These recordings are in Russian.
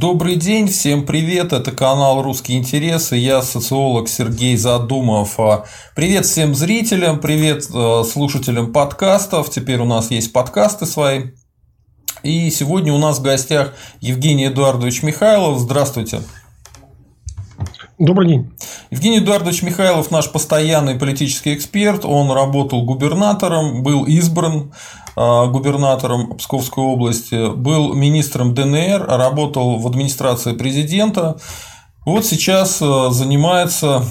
Добрый день, всем привет, это канал «Русские интересы», я социолог Сергей Задумов. А, привет всем зрителям, привет э, слушателям подкастов, теперь у нас есть подкасты свои. И сегодня у нас в гостях Евгений Эдуардович Михайлов, здравствуйте. Добрый день. Евгений Эдуардович Михайлов наш постоянный политический эксперт. Он работал губернатором, был избран а, губернатором Псковской области, был министром ДНР, работал в администрации президента. Вот сейчас а, занимается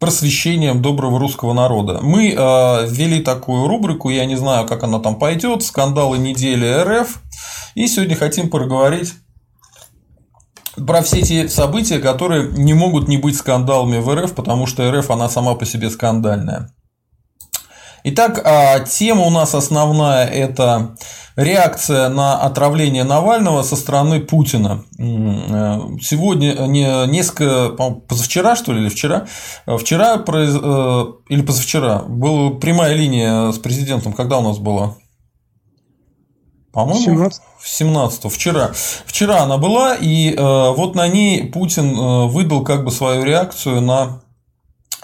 просвещением доброго русского народа. Мы а, ввели такую рубрику, я не знаю, как она там пойдет, скандалы недели РФ. И сегодня хотим поговорить про все эти события, которые не могут не быть скандалами в РФ, потому что РФ, она сама по себе скандальная. Итак, а, тема у нас основная – это реакция на отравление Навального со стороны Путина. Э, сегодня, не, несколько, позавчера, что ли, или вчера, вчера э, или позавчера была прямая линия с президентом, когда у нас была? По-моему, 17. 17 вчера. Вчера она была, и э, вот на ней Путин выдал как бы свою реакцию на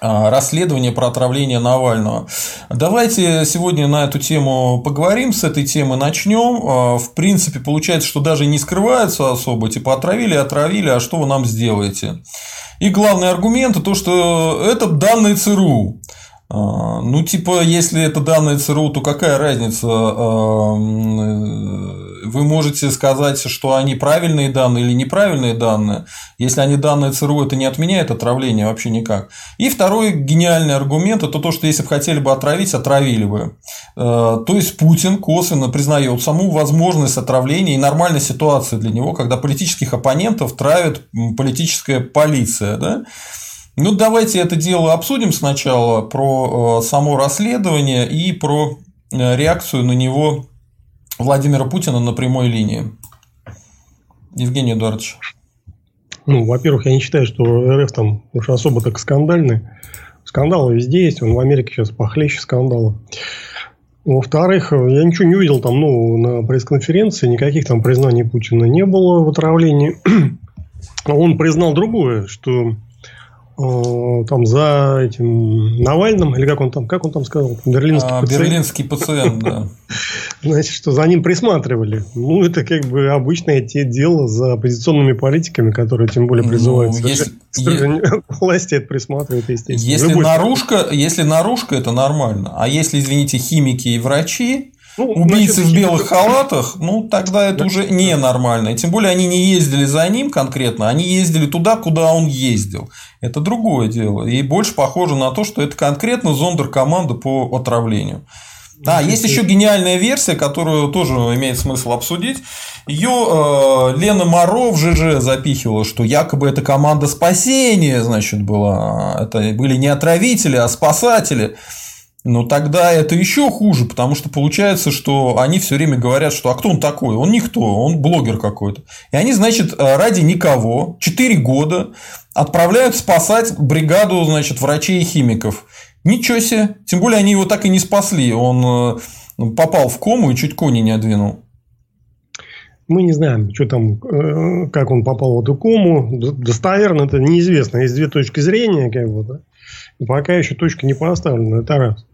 а, расследование про отравление Навального. Давайте сегодня на эту тему поговорим, с этой темы начнем. А, в принципе, получается, что даже не скрываются особо, типа отравили, отравили, а что вы нам сделаете? И главный аргумент – то, что это данные ЦРУ. А, ну, типа, если это данные ЦРУ, то какая разница? А, вы можете сказать, что они правильные данные или неправильные данные. Если они данные ЦРУ, это не отменяет отравление вообще никак. И второй гениальный аргумент – это то, что если бы хотели бы отравить, отравили бы. А, то есть Путин косвенно признает саму возможность отравления и нормальной ситуации для него, когда политических оппонентов травит политическая полиция. Да? Ну, давайте это дело обсудим сначала про э, само расследование и про э, реакцию на него Владимира Путина на прямой линии. Евгений Эдуардович. Ну, во-первых, я не считаю, что РФ там уж особо так скандальный. Скандалы везде есть, он в Америке сейчас похлеще скандала. Во-вторых, я ничего не увидел там, ну, на пресс-конференции, никаких там признаний Путина не было в отравлении. Он признал другое, что там за этим Навальным, или как он там, как он там сказал, берлинский а, пациент. Берлинский пациент, да. Значит, что за ним присматривали. Ну, это как бы обычное те дело за оппозиционными политиками, которые тем более призывают ну, если, власти это присматривают, естественно. Если наружка, если наружка, это нормально. А если, извините, химики и врачи, ну, Убийцы значит, в белых халатах, ну тогда это да, уже ненормально. И тем более они не ездили за ним конкретно, они ездили туда, куда он ездил. Это другое дело. И больше похоже на то, что это конкретно зондер команда по отравлению. Да, есть еще гениальная версия, которую тоже имеет смысл обсудить. Ее э, Лена Моро в ЖЖ запихивала, что якобы это команда спасения, значит, была. Это были не отравители, а спасатели. Но тогда это еще хуже, потому что получается, что они все время говорят, что а кто он такой? Он никто, он блогер какой-то. И они, значит, ради никого 4 года отправляют спасать бригаду, значит, врачей и химиков. Ничего себе. Тем более они его так и не спасли. Он э, попал в кому и чуть кони не одвинул. Мы не знаем, что там, э, как он попал в эту кому. Достоверно это неизвестно. Есть две точки зрения, как бы, да. Пока еще точка не поставлена. Это раз.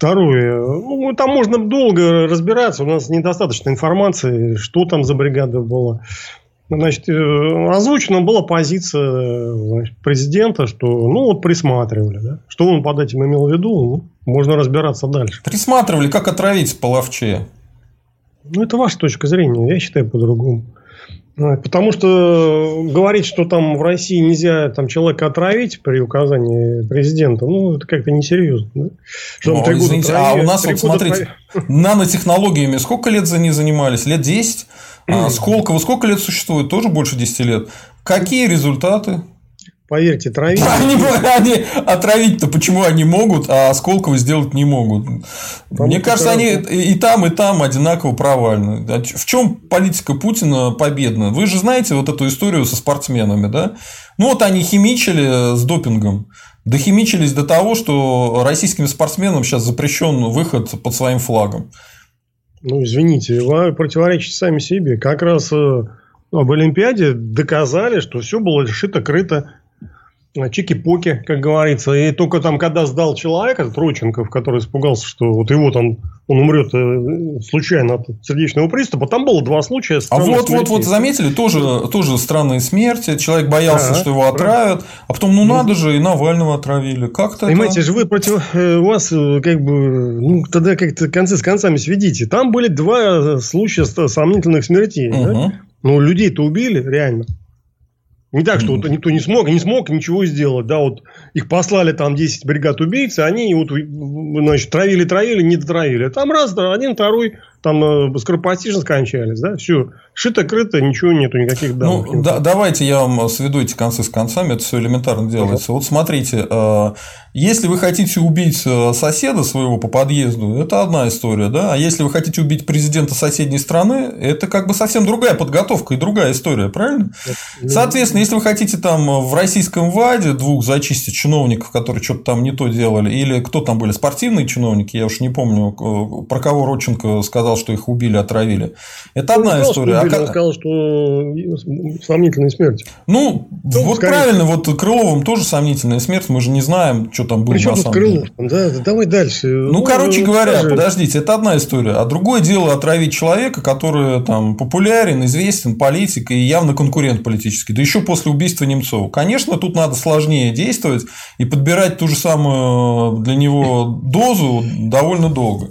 Второе, ну, там можно долго разбираться, у нас недостаточно информации, что там за бригада была. Значит, э, озвучена была позиция значит, президента, что ну вот присматривали. Да? Что он под этим имел в виду, ну, можно разбираться дальше. Присматривали, как отравить половче. Ну, это ваша точка зрения, я считаю по-другому. Потому что говорить, что там в России нельзя там, человека отравить при указании президента, ну, это как-то несерьезно. Да? Что ну, извините, а у нас, вот смотрите, нанотехнологиями сколько лет за ней занимались? Лет 10? А Сколково сколько лет существует? Тоже больше 10 лет. Какие результаты? Поверьте, травить. Они, они отравить-то почему они могут, а Сколково сделать не могут? Потому Мне кажется, они и там, и там одинаково провальны. А в чем политика Путина победна? Вы же знаете вот эту историю со спортсменами, да? Ну вот они химичили с допингом. Дохимичились до того, что российским спортсменам сейчас запрещен выход под своим флагом. Ну, извините, вы противоречите сами себе. Как раз э, об Олимпиаде доказали, что все было шито-крыто чики-поки, как говорится. И только там, когда сдал человек, этот Роченков, который испугался, что вот его там он умрет э, случайно от сердечного приступа, там было два случая. А вот, вот, вот, заметили, тоже, тоже странные смерти. Человек боялся, а, что его отравят, а потом, ну, ну надо же, и Навального отравили. Как-то Понимаете, это... же вы против... Э, у вас э, как бы... Ну, тогда как-то концы с концами сведите. Там были два случая сомнительных смертей. Угу. Да? Ну, людей-то убили, реально. Не так, что вот никто не смог, не смог ничего сделать, да, вот их послали там 10 бригад убийц, они вот, значит, травили, травили, не дотравили. Там раз, один, второй, там э, скоропостижно скончались, да, все, шито-крыто, ничего нету, никаких данных. Ну, да, давайте я вам сведу эти концы с концами, это все элементарно делается. Ага. Вот смотрите, э, если вы хотите убить э, соседа своего по подъезду, это одна история, да, а если вы хотите убить президента соседней страны, это как бы совсем другая подготовка и другая история, правильно? Соответственно, если вы хотите там в российском ВАДе двух зачистить чиновников, которые что-то там не то делали, или кто там были, спортивные чиновники, я уж не помню, про кого Родченко сказал, сказал, что их убили, отравили. Это он одна сказал, история. Что убили, а... Он сказал, что сомнительная смерть. Ну, ну вот скорее. правильно, вот Крыловым тоже сомнительная смерть, мы же не знаем, что там было Причем на самом Крылов? деле. Да, давай дальше. Ну, ну короче говоря, скажи. подождите, это одна история. А другое дело отравить человека, который там популярен, известен, политик и явно конкурент политический. Да еще после убийства Немцова. Конечно, тут надо сложнее действовать и подбирать ту же самую для него дозу довольно долго.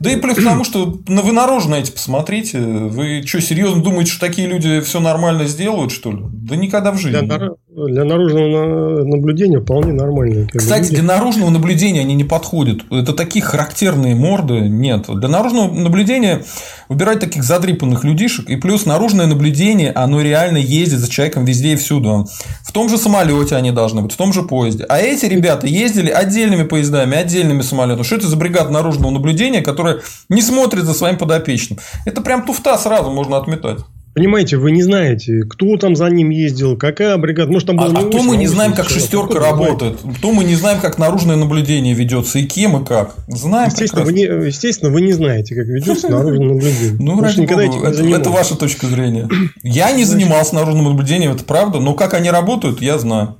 Да и плюс к тому, что ну, вы наружу на эти посмотрите. Вы что, серьезно думаете, что такие люди все нормально сделают, что ли? Да никогда в жизни. Для, для наружного наблюдения вполне нормально. Кстати, люди. для наружного наблюдения они не подходят. Это такие характерные морды нет. Для наружного наблюдения выбирать таких задрипанных людишек. И плюс наружное наблюдение, оно реально ездит за человеком везде и всюду. В том же самолете они должны быть, в том же поезде. А эти ребята ездили отдельными поездами, отдельными самолетами. Что это за бригада наружного наблюдения, которая не смотрит за своим подопечным? Это прям туфта сразу можно отметать. Понимаете, вы не знаете, кто там за ним ездил, какая бригада. Может, там было а, а то мы не знаем, как шестерка работает. То мы не знаем, как наружное наблюдение ведется, и кем, и как. Знаем естественно, вы не, естественно, вы не знаете, как ведется наружное наблюдение. Ну, ради никогда богу, это, это ваша точка зрения. Я не занимался наружным наблюдением, это правда, но как они работают, я знаю.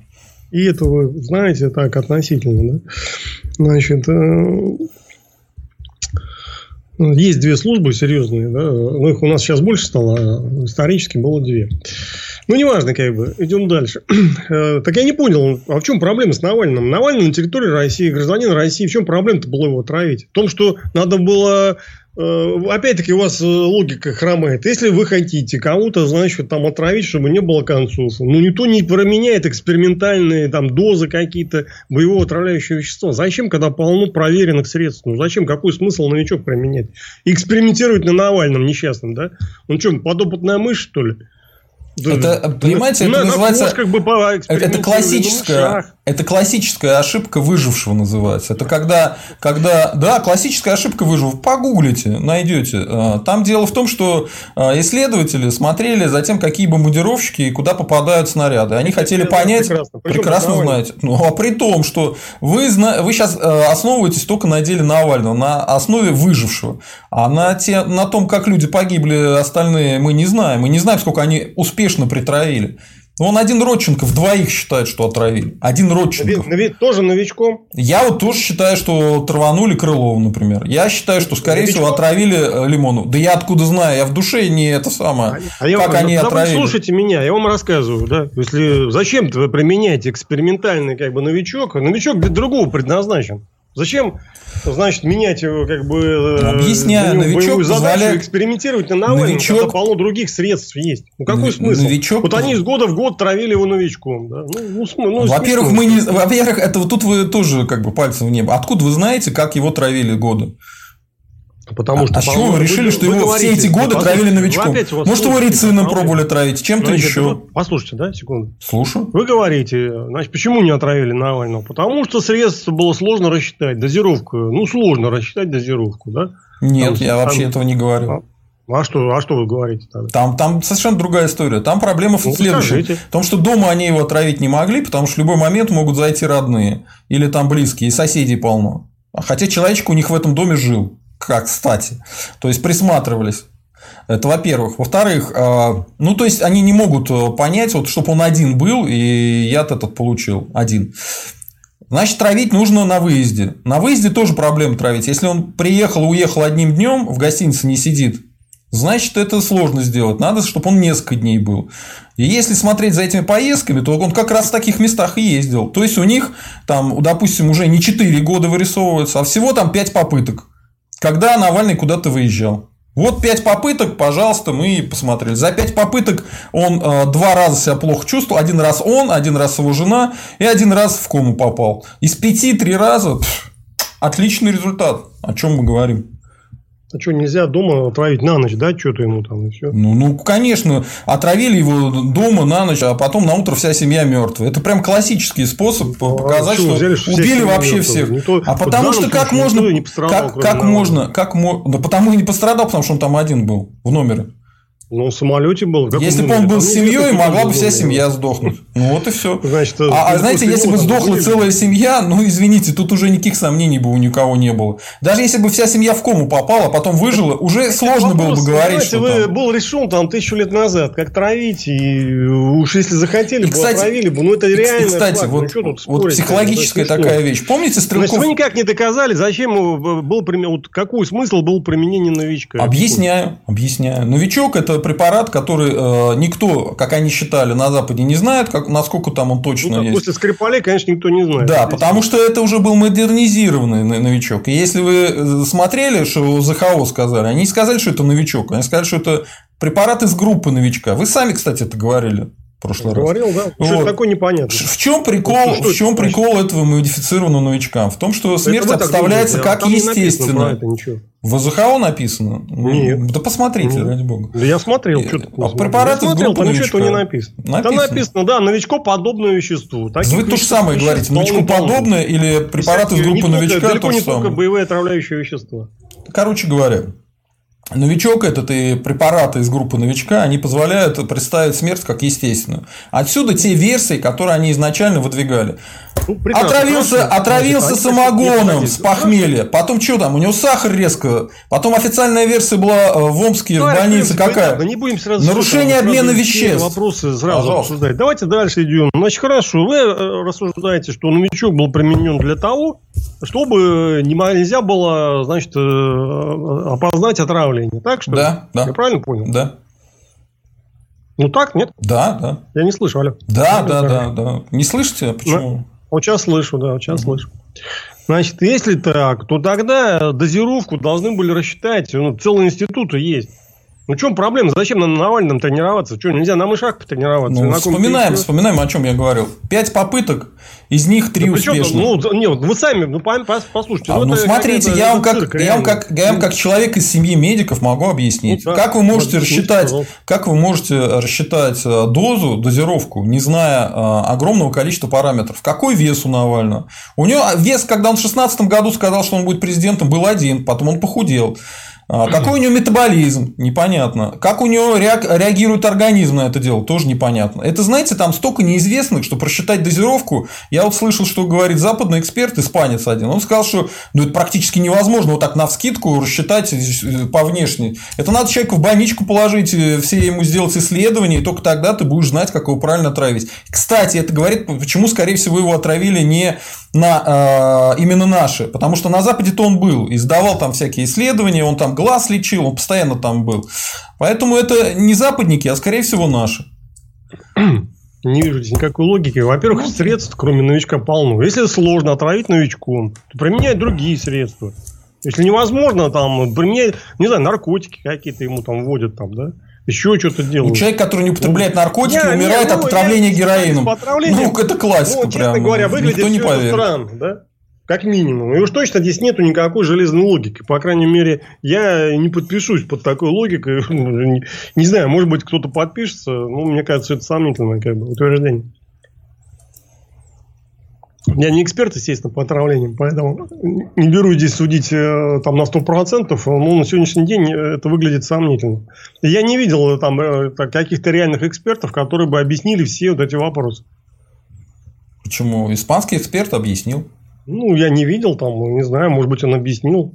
И это вы знаете так относительно, да? Значит, э, есть две службы серьезные, да, ну, их у нас сейчас больше стало, а исторически было две. Ну, неважно, как бы, идем дальше. Э, так я не понял, а в чем проблема с Навальным? Навальный на территории России, гражданин России, в чем проблема-то было его отравить? В том, что надо было опять-таки у вас э, логика хромает. Если вы хотите кому-то, значит, там отравить, чтобы не было концов, ну, никто не променяет экспериментальные там дозы какие-то боевого отравляющего вещества. Зачем, когда полно проверенных средств? Ну, зачем? Какой смысл новичок применять? Экспериментировать на Навальном несчастном, да? Он что, подопытная мышь, что ли? Это, понимаете, это называется... Как бы это классическая, это классическая ошибка выжившего называется. Это когда, когда, да, классическая ошибка выжившего. Погуглите, найдете. А, там дело в том, что а, исследователи смотрели за тем, какие бомбардировщики и куда попадают снаряды. Они хотели понять, прекрасно, прекрасно знаете. Ну, а при том, что вы, вы сейчас а, основываетесь только на деле Навального, на основе выжившего. А на, те, на том, как люди погибли, остальные мы не знаем. Мы не знаем, сколько они успешно притравили. Он один Родченков двоих считает, что отравили. Один Родченков. Но ведь тоже новичком. Я вот тоже считаю, что траванули Крылова, например. Я считаю, что, скорее новичком? всего, отравили э, Лимону. Да я откуда знаю? Я в душе не это самое. А, а как я, они отравили. Слушайте меня, я вам рассказываю. Да? Если зачем-то вы применяете экспериментальный как бы новичок, новичок для другого предназначен. Зачем, значит, менять его, как бы... Э, Объясняю, новичок задачу позволяет... экспериментировать на Навальном, новичок... когда полно других средств есть. Ну, какой Н- смысл? Новичок... Вот они из года в год травили его новичком. Да? Ну, ну, ну, во-первых, мы не... Во-первых, это вот тут вы тоже как бы пальцем в небо. Откуда вы знаете, как его травили годы? Потому а, что, а чего вы решили, что его говорите, все эти годы травили новичком? Может, его рицином пробовали травить, чем-то еще? Послушайте, да, секунду. Слушаю. Вы говорите, значит, почему не отравили Навального? Потому что средства было сложно рассчитать, дозировку. Ну, сложно рассчитать дозировку, да? Нет, там, я там, вообще этого не говорю. А, что, а что вы говорите тогда? Там, там совершенно другая история. Там проблема в ну, следующем. Скажите. В том, что дома они его отравить не могли, потому что в любой момент могут зайти родные или там близкие, и соседей полно. Хотя человечек у них в этом доме жил как кстати. То есть присматривались. Это во-первых. Во-вторых, э, ну, то есть, они не могут э, понять, вот, чтобы он один был, и яд этот получил один. Значит, травить нужно на выезде. На выезде тоже проблема травить. Если он приехал уехал одним днем, в гостинице не сидит, значит, это сложно сделать. Надо, чтобы он несколько дней был. И если смотреть за этими поездками, то он как раз в таких местах и ездил. То есть, у них там, допустим, уже не 4 года вырисовывается, а всего там 5 попыток, когда Навальный куда-то выезжал. Вот пять попыток, пожалуйста, мы посмотрели. За пять попыток он э, два раза себя плохо чувствовал. Один раз он, один раз его жена и один раз в кому попал. Из пяти три раза пфф, отличный результат. О чем мы говорим? А что, нельзя дома отравить на ночь, да, что-то ему там и все? Ну, ну, конечно, отравили его дома на ночь, а потом на утро вся семья мертвая. Это прям классический способ а показать, что, взяли, что убили вообще всех. Никто, а потому что как можно, не как, как можно, как можно, да потому и не пострадал, потому что он там один был в номере. Ну, в самолете был. Если бы он был с семьей, могла бы вся семья сдохнуть. Ну вот и все. Значит, а, а знаете, если бы сдохла целая семья, ну извините, тут уже никаких сомнений бы у никого не было. Даже если бы вся семья в кому попала, потом выжила, уже сложно было бы говорить, что вы там... был решен там тысячу лет назад, как травить, и уж если захотели, бы отравили бы. Ну это реально. Кстати, ну, вот, ну, вот психологическая такая вещь. Помните Стрелков? Значит, вы никак не доказали, зачем был вот какой смысл был применения новичка? Объясняю, объясняю. Новичок это препарат, который э, никто, как они считали, на Западе не знает, как, насколько там он точно ну, есть. После Скрипалей, конечно, никто не знает. Да, потому что это уже был модернизированный новичок. И если вы э, смотрели, что ЗХО сказали, они не сказали, что это новичок, они сказали, что это препарат из группы новичка. Вы сами, кстати, это говорили прошлый Говорил, раз. да. Что вот. такое непонятно. В чем прикол, ну, в чем прикол этого модифицированного новичка? В том, что смерть это обставляется думаете, как а естественно. В ЗХО написано? Нет. Да посмотрите, Нет. ради бога. Да я смотрел, что такое. А препараты я смотрел, там ничего не написано. написано. Там написано, да, новичкоподобное вещество. Таких Вы то же самое говорите, новичкоподобное или препараты из группы новичка, то же самое. боевые отравляющие вещества. Короче говоря, Новичок этот и препараты из группы новичка, они позволяют представить смерть как естественную. Отсюда те версии, которые они изначально выдвигали. Ну, отравился хорошо. отравился Значит, самогоном с похмелья. Потом что там? У него сахар резко. Потом официальная версия была э, в Омске ну, в больнице какая? Не будем сразу Нарушение там, обмена веществ. Вопросы сразу Пожалуйста. обсуждать. Давайте дальше идем. Значит, хорошо. Вы э, рассуждаете, что новичок был применен для того, чтобы нельзя было, значит, э, опознать отравление. Так что? Да, да. Я правильно понял? Да. Ну так, нет? Да, да. Я не слышу, алло. Да, да, да, да. Не слышите? Почему? Вот сейчас слышу, да, вот сейчас угу. слышу. Значит, если так, то тогда дозировку должны были рассчитать. Ну, целый институт есть. Ну, в чем проблема? Зачем на Навальном тренироваться? Что, нельзя на мышах потренироваться? Ну, вспоминаем, вспоминаем, о чем я говорил. Пять попыток, из них три да успешных. Ну, нет, вы сами, ну, послушайте. А, ну, ну смотрите, я вам, как, я, вам как, я вам как человек из семьи медиков могу объяснить. Ну, да, как вы можете рассчитать, как вы можете рассчитать э, дозу, дозировку, не зная э, огромного количества параметров? Какой вес у Навального? У него вес, когда он в 2016 году сказал, что он будет президентом, был один, потом он похудел. А, какой у него метаболизм? Непонятно. Как у него реагирует организм на это дело? Тоже непонятно. Это, знаете, там столько неизвестных, что просчитать дозировку. Я вот слышал, что говорит западный эксперт, испанец один. Он сказал, что ну, это практически невозможно вот так на вскидку рассчитать э, по внешней. Это надо человека в больничку положить, э, все ему сделать исследования, и только тогда ты будешь знать, как его правильно отравить. Кстати, это говорит, почему, скорее всего, его отравили не на э, именно наши, потому что на Западе-то он был, и сдавал там всякие исследования, он там глаз лечил, он постоянно там был. Поэтому это не западники, а скорее всего наши. Не вижу здесь никакой логики. Во-первых, средств, кроме новичка, полно. Если сложно отравить новичком, то применяй другие средства. Если невозможно, там, применяй, не знаю, наркотики какие-то ему там вводят, там, да? еще что-то делают. Человек, который не употребляет наркотики, не, умирает не, ну, от отравления героином. Ну, это классика ну, честно прям. говоря, выглядит Никто не поверит. странно, да? Как минимум. И уж точно здесь нету никакой железной логики. По крайней мере, я не подпишусь под такой логикой. не, не знаю, может быть, кто-то подпишется. Ну, мне кажется, это сомнительное как бы, утверждение. Я не эксперт, естественно, по отравлениям, поэтому не беру здесь судить э, там на 100%, но на сегодняшний день это выглядит сомнительно. Я не видел там э, каких-то реальных экспертов, которые бы объяснили все вот эти вопросы. Почему? Испанский эксперт объяснил. Ну, я не видел там, не знаю, может быть, он объяснил.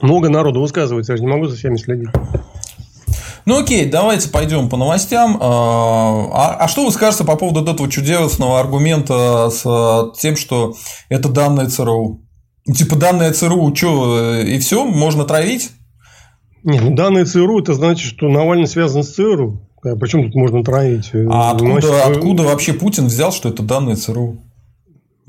Много народу высказывается, я же не могу за всеми следить. Ну окей, давайте пойдем по новостям. А, а, а что вы скажете по поводу этого чудесного аргумента с тем, что это данные ЦРУ? Типа данные ЦРУ, что, и все, можно травить? Не, ну данные ЦРУ, это значит, что Навальный связан с ЦРУ. А почему тут можно травить? А откуда, значит, откуда вообще Путин взял, что это данные ЦРУ?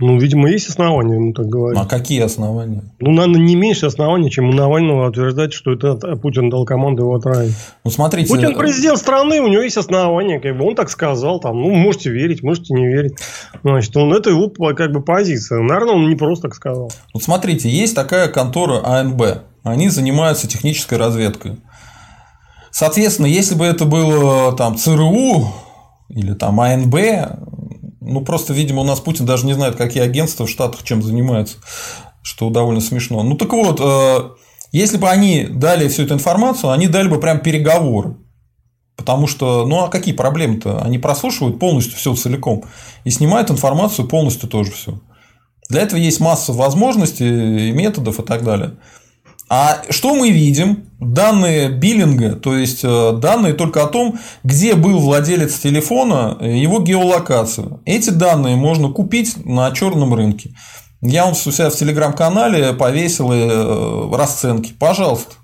Ну, видимо, есть основания ему так говорить. А какие основания? Ну, наверное, не меньше оснований, чем у Навального утверждать, что это Путин дал команду его отравить. Ну, смотрите... Путин президент страны, у него есть основания, как бы он так сказал, там, ну, можете верить, можете не верить. Значит, он, это его как бы позиция. Наверное, он не просто так сказал. Вот смотрите, есть такая контора АНБ. Они занимаются технической разведкой. Соответственно, если бы это было там ЦРУ или там АНБ, ну, просто, видимо, у нас Путин даже не знает, какие агентства в Штатах чем занимаются, что довольно смешно. Ну, так вот, э, если бы они дали всю эту информацию, они дали бы прям переговоры. Потому что, ну а какие проблемы-то? Они прослушивают полностью все целиком и снимают информацию полностью тоже все. Для этого есть масса возможностей и методов и так далее. А что мы видим? Данные биллинга, то есть э, данные только о том, где был владелец телефона, его геолокацию. Эти данные можно купить на черном рынке. Я вам у себя в телеграм-канале повесил э, расценки. Пожалуйста.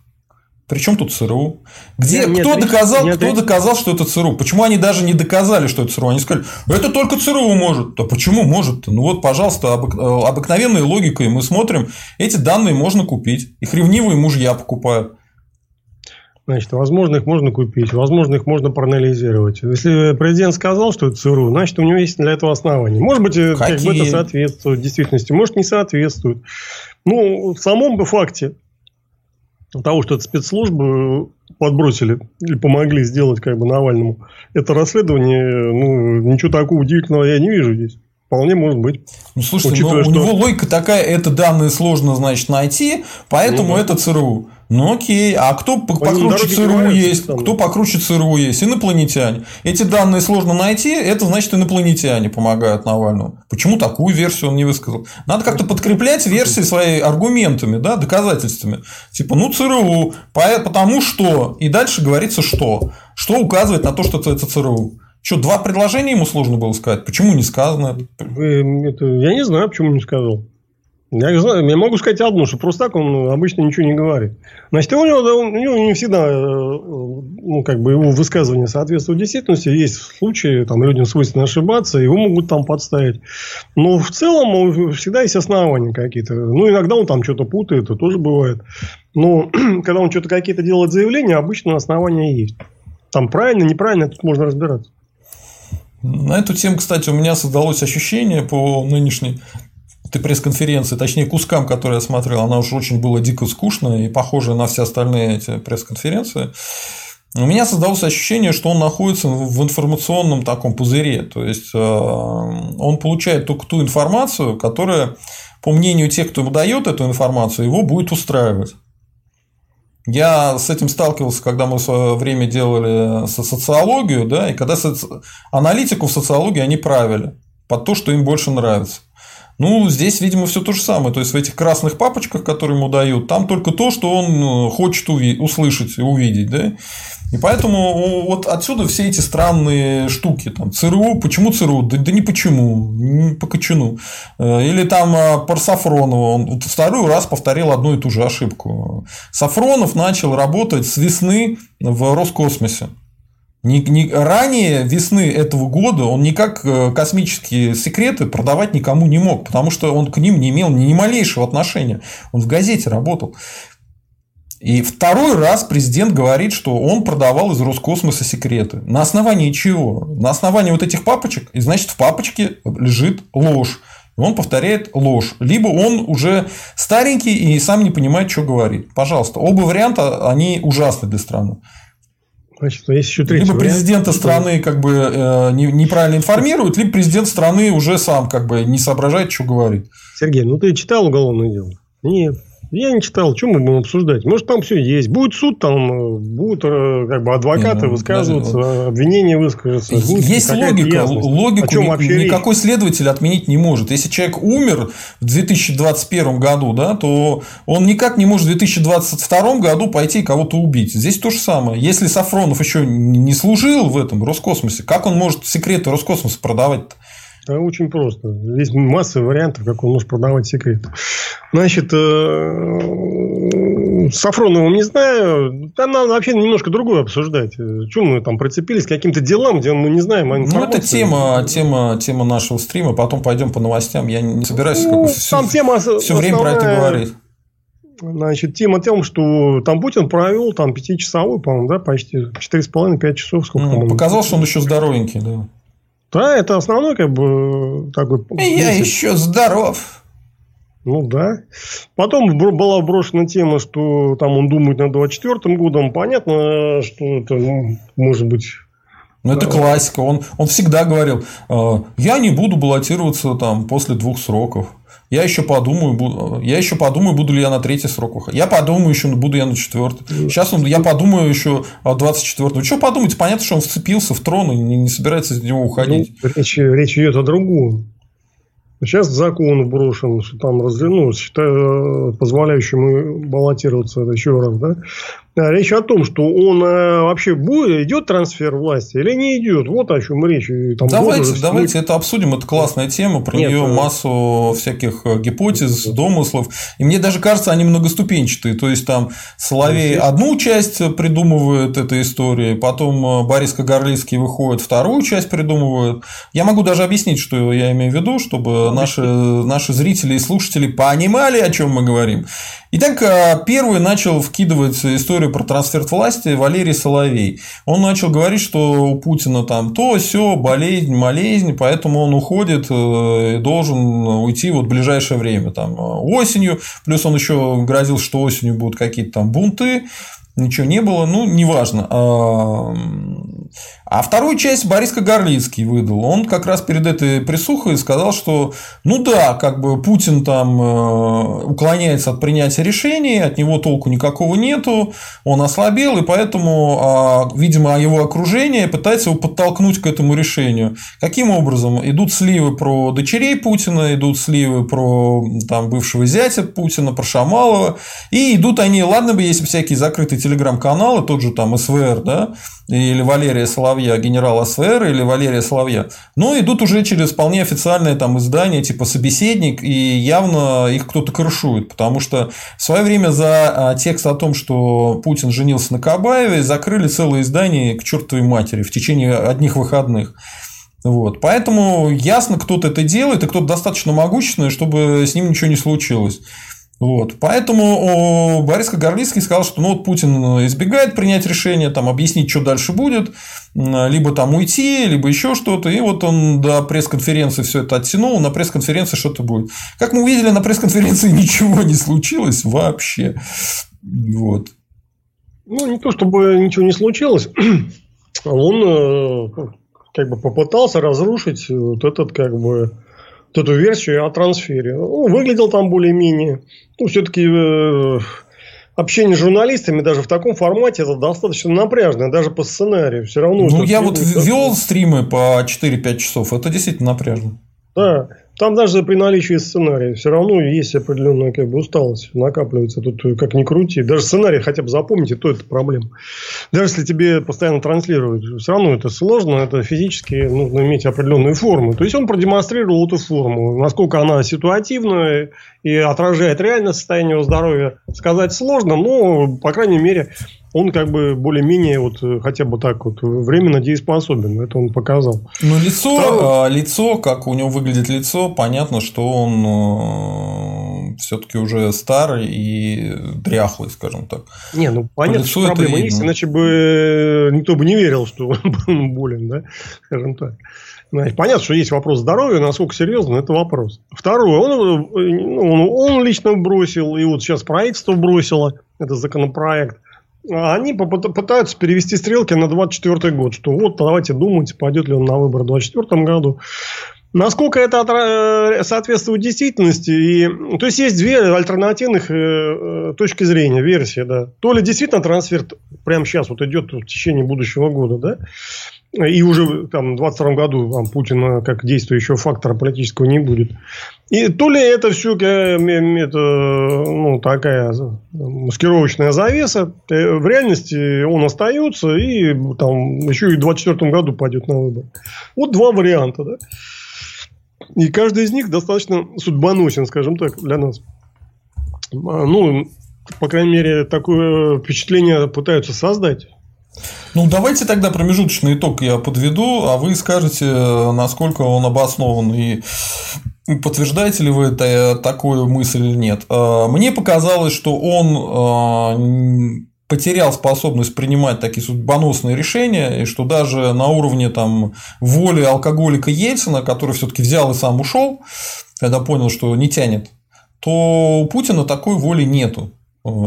Причем тут ЦРУ? Где, нет, кто, нет, доказал, нет, кто нет. доказал, что это ЦРУ? Почему они даже не доказали, что это ЦРУ? Они сказали, это только ЦРУ может. А почему может? Ну вот, пожалуйста, обык... Э, обыкновенной логикой мы смотрим, эти данные можно купить. Их ревнивые мужья покупают. Значит, возможно, их можно купить, возможно, их можно проанализировать. Если президент сказал, что это ЦРУ, значит, у него есть для этого основания. Может быть, Какие? как бы это соответствует действительности, может, не соответствует. Ну, в самом бы факте того, что это спецслужбы подбросили или помогли сделать как бы Навальному, это расследование, ну, ничего такого удивительного я не вижу здесь. Вполне может быть. Ну, слушайте, Учитывая, ну, у что... него логика такая, это данные сложно, значит, найти, поэтому ну, да. это ЦРУ. Ну окей, а кто покруче ЦРУ есть? Кто покруче ЦРУ есть? Инопланетяне. Эти данные сложно найти, это значит инопланетяне помогают Навальному. Почему такую версию он не высказал? Надо как-то подкреплять версии своими аргументами, да, доказательствами. Типа, ну ЦРУ, потому что. И дальше говорится что. Что указывает на то, что это ЦРУ. Что, два предложения ему сложно было сказать? Почему не сказано? Я не знаю, почему не сказал. Я, знаю, я могу сказать одну, что просто так он обычно ничего не говорит. Значит, у него, у него не всегда э, ну, как бы его высказывания соответствуют действительности. Есть случаи, там людям свойственно ошибаться, его могут там подставить. Но в целом всегда есть основания какие-то. Ну, иногда он там что-то путает, это тоже бывает. Но когда он что-то какие-то делает заявления, обычно основания есть. Там правильно, неправильно, тут можно разбираться. На эту тему, кстати, у меня создалось ощущение по нынешней этой пресс-конференции, точнее кускам, которые я смотрел, она уж очень была дико скучная и похожая на все остальные эти пресс-конференции. У меня создалось ощущение, что он находится в информационном таком пузыре. То есть э, он получает только ту информацию, которая, по мнению тех, кто дает эту информацию, его будет устраивать. Я с этим сталкивался, когда мы в свое время делали социологию, да, и когда аналитику в социологии они правили под то, что им больше нравится. Ну, здесь, видимо, все то же самое. То есть в этих красных папочках, которые ему дают, там только то, что он э, хочет услышать и увидеть. Да? И поэтому вот отсюда все эти странные штуки. Там, ЦРУ, почему ЦРУ? Да, да не почему, не по кочану. Э, или там э, про Сафронова. Он второй раз повторил одну и ту же ошибку. Сафронов начал работать с весны в Роскосмосе. Не, не, ранее весны этого года он никак э, космические секреты продавать никому не мог, потому что он к ним не имел ни малейшего отношения. Он в газете работал. И второй раз президент говорит, что он продавал из Роскосмоса секреты. На основании чего? На основании вот этих папочек. И значит, в папочке лежит ложь. И он повторяет ложь. Либо он уже старенький и сам не понимает, что говорит. Пожалуйста, оба варианта, они ужасны для страны. Значит, есть еще третий либо президента вариант. страны как бы э, неправильно информируют, либо президент страны уже сам как бы не соображает, что говорит. Сергей, ну ты читал уголовное дело? Нет. Я не читал, что мы будем обсуждать. Может, там все есть. Будет суд, там э, будут э, как бы адвокаты ну, высказываться, даже, обвинения выскажутся. Есть логика. Ясность. Логику ни, никакой речь? следователь отменить не может. Если человек умер в 2021 году, да, то он никак не может в 2022 году пойти кого-то убить. Здесь то же самое. Если Сафронов еще не служил в этом Роскосмосе, как он может секреты Роскосмоса продавать? -то? Да, очень просто. Есть масса вариантов, как он может продавать секреты. Значит, э, Сафроновым не знаю. Там надо вообще немножко другое обсуждать. Чем мы там прицепились к каким-то делам, где мы не знаем о Ну, это тема, тема, тема нашего стрима. Потом пойдем по новостям. Я не собираюсь ну, все, там тема все основная... время про это говорить. Значит, тема тем, что там Путин провел там пятичасовой, по-моему, да, почти 4,5-5 часов. Сколько, ну, показал, что он еще здоровенький, да. Да, это основной как бы такой... Я еще здоров. Ну да. Потом была брошена тема, что там он думает над 24 годом. Понятно, что это ну, может быть ну, это классика. Он, он всегда говорил, «Э, я не буду баллотироваться там после двух сроков. Я еще подумаю, буду, я еще подумаю, буду ли я на третий срок Я подумаю еще, буду я на четвертый. Сейчас он, я подумаю еще о 24 Что подумать? Понятно, что он вцепился в трон и не, не собирается из него уходить. Ну, речь, речь идет о другом. Сейчас закон брошен, что там ну, считаю, позволяющий ему баллотироваться еще раз, да? Речь о том, что он э, вообще будет, идет трансфер власти или не идет. Вот о чем речь. Там давайте, годы, давайте это обсудим. Это классная тема. Про Нет, нее э... массу всяких э, гипотез, домыслов. И мне даже кажется, они многоступенчатые. То есть там Соловей одну часть придумывает этой истории, потом э, Борис Кагарлицкий выходит, вторую часть придумывает. Я могу даже объяснить, что я имею в виду, чтобы наши, наши зрители и слушатели понимали, о чем мы говорим. Итак, первый начал вкидывать историю про трансфер власти Валерий Соловей. Он начал говорить, что у Путина там то, все, болезнь, болезнь, поэтому он уходит э, должен уйти вот в ближайшее время, там, э, осенью. Плюс он еще грозил, что осенью будут какие-то там бунты ничего не было, ну, неважно. А, вторую часть Борис Кагарлицкий выдал. Он как раз перед этой присухой сказал, что, ну да, как бы Путин там э, уклоняется от принятия решений, от него толку никакого нету, он ослабел, и поэтому, а, видимо, его окружение пытается его подтолкнуть к этому решению. Каким образом? Идут сливы про дочерей Путина, идут сливы про там, бывшего зятя Путина, про Шамалова, и идут они, ладно бы, если всякие закрытые телеграм-каналы, тот же там СВР, да, или Валерия Соловья, генерал СВР, или Валерия Соловья, но идут уже через вполне официальные там издания, типа «Собеседник», и явно их кто-то крышует, потому что в свое время за а, текст о том, что Путин женился на Кабаеве, закрыли целое издание к чертовой матери в течение одних выходных. Вот. Поэтому ясно, кто-то это делает, и кто-то достаточно могущественный, чтобы с ним ничего не случилось. Вот. Поэтому Борис Кагарлицкий сказал, что ну, вот Путин избегает принять решение, там, объяснить, что дальше будет, либо там уйти, либо еще что-то. И вот он до пресс-конференции все это оттянул, на пресс-конференции что-то будет. Как мы увидели, на пресс-конференции ничего не случилось вообще. Вот. Ну, не то чтобы ничего не случилось, он э, как бы попытался разрушить вот этот как бы эту версию о трансфере. Ну, выглядел там более-менее. Ну, все-таки э, общение с журналистами даже в таком формате это достаточно напряжно, даже по сценарию. Все равно. Ну, я вот вел стримы по 4-5 часов, это действительно напряжно. Да. Там даже при наличии сценария все равно есть определенная как бы, усталость, накапливается. Тут как ни крути. Даже сценарий хотя бы запомните, то это проблема. Даже если тебе постоянно транслируют, все равно это сложно, это физически нужно иметь определенную форму. То есть он продемонстрировал эту форму. Насколько она ситуативная и отражает реальное состояние здоровья, сказать сложно, но, по крайней мере, он как бы более-менее вот э, хотя бы так вот временно дееспособен. Это он показал. Ну, лицо, Второе... лицо, как у него выглядит лицо, понятно, что он э, все-таки уже старый и дряхлый, скажем так. Не, ну понятно, что проблема есть, иначе бы э, никто бы не верил, что он болен, да, скажем так. Значит, понятно, что есть вопрос здоровья, насколько серьезно, это вопрос. Второе, он, он, он лично бросил, и вот сейчас правительство бросило этот законопроект они пытаются перевести стрелки на 24 год, что вот давайте думать, пойдет ли он на выборы в 24 году. Насколько это э, соответствует действительности? И, то есть, есть две альтернативных э, э, точки зрения, версии. Да. То ли действительно трансфер прямо сейчас вот идет в течение будущего года, да, и уже там, в 2022 году там, Путина как действующего фактора политического не будет. И то ли это все это, ну, такая маскировочная завеса, в реальности он остается и там еще и в 2024 году пойдет на выбор. Вот два варианта. Да? И каждый из них достаточно судьбоносен, скажем так, для нас. А, ну, по крайней мере, такое впечатление пытаются создать. Ну, давайте тогда промежуточный итог я подведу, а вы скажете, насколько он обоснован и подтверждаете ли вы это, такую мысль или нет. А, мне показалось, что он а, потерял способность принимать такие судьбоносные решения, и что даже на уровне там, воли алкоголика Ельцина, который все-таки взял и сам ушел, когда понял, что не тянет, то у Путина такой воли нету.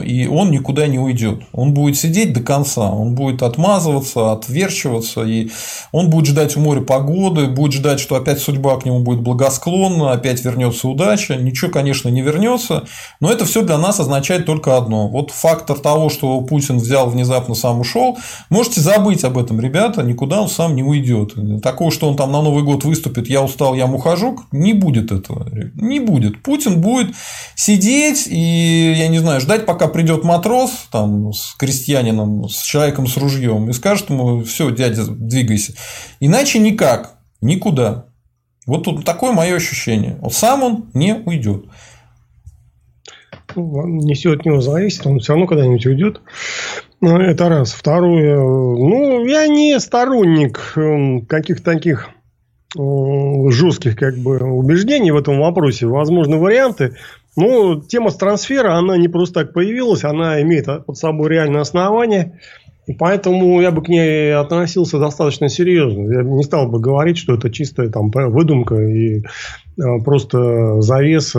И он никуда не уйдет. Он будет сидеть до конца, он будет отмазываться, отверчиваться, и он будет ждать у моря погоды, будет ждать, что опять судьба к нему будет благосклонна, опять вернется удача. Ничего, конечно, не вернется, но это все для нас означает только одно. Вот фактор того, что Путин взял внезапно сам ушел, можете забыть об этом, ребята, никуда он сам не уйдет. Такого, что он там на Новый год выступит, я устал, я мухожук, не будет этого. Не будет. Путин будет сидеть и, я не знаю, ждать пока придет матрос там, с крестьянином, с человеком с ружьем и скажет ему, все, дядя, двигайся. Иначе никак, никуда. Вот тут такое мое ощущение. Вот сам он не уйдет. Ну, не все от него зависит, он все равно когда-нибудь уйдет. Ну, это раз. Второе. Ну, я не сторонник каких-то таких жестких как бы убеждений в этом вопросе. Возможны варианты. Ну, тема трансфера, она не просто так появилась, она имеет под собой реальное основание. И поэтому я бы к ней относился достаточно серьезно. Я не стал бы говорить, что это чистая там, выдумка и э, просто завес э,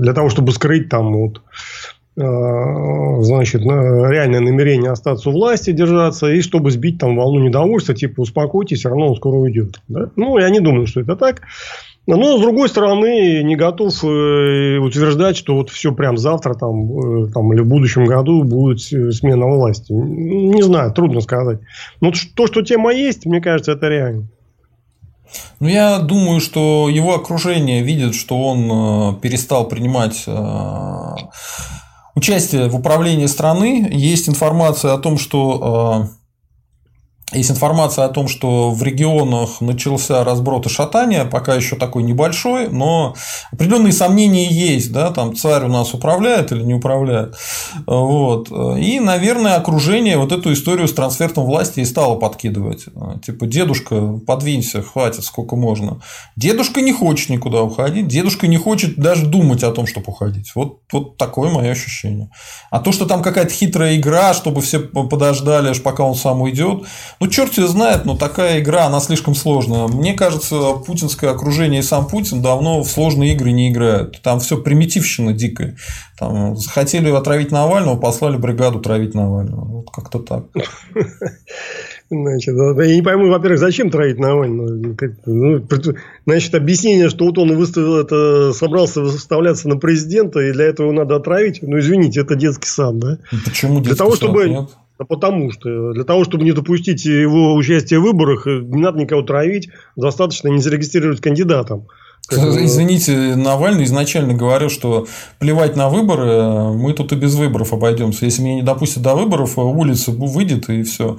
для того, чтобы скрыть там вот, э, значит, реальное намерение остаться у власти, держаться, и чтобы сбить там волну недовольства, типа успокойтесь, все равно он скоро уйдет. Да? Ну, я не думаю, что это так. Но, с другой стороны, не готов э, утверждать, что вот все прям завтра там, э, там, или в будущем году будет смена власти. Не знаю, трудно сказать. Но то, что тема есть, мне кажется, это реально. Ну, я думаю, что его окружение видит, что он э, перестал принимать участие в управлении страны. Есть информация о том, что есть информация о том, что в регионах начался разброд и шатание, пока еще такой небольшой, но определенные сомнения есть, да, там царь у нас управляет или не управляет. Вот. И, наверное, окружение вот эту историю с трансфертом власти и стало подкидывать. Типа, дедушка, подвинься, хватит, сколько можно. Дедушка не хочет никуда уходить, дедушка не хочет даже думать о том, чтобы уходить. Вот, вот такое мое ощущение. А то, что там какая-то хитрая игра, чтобы все подождали, аж пока он сам уйдет, ну, черт ее знает, но такая игра, она слишком сложная. Мне кажется, путинское окружение и сам Путин давно в сложные игры не играют. Там все примитивщина дикая. Там хотели отравить Навального, послали бригаду травить Навального. Вот как-то так. Значит, я не пойму, во-первых, зачем травить Навального? Ну, значит, объяснение, что вот он выставил это, собрался выставляться на президента, и для этого надо отравить. Ну, извините, это детский сад, да? Почему детский Для того, сад? чтобы Нет? Да потому что для того, чтобы не допустить его участия в выборах, не надо никого травить, достаточно не зарегистрировать кандидатом. Извините, Навальный изначально говорил, что плевать на выборы, мы тут и без выборов обойдемся. Если меня не допустят до выборов, улица выйдет и все.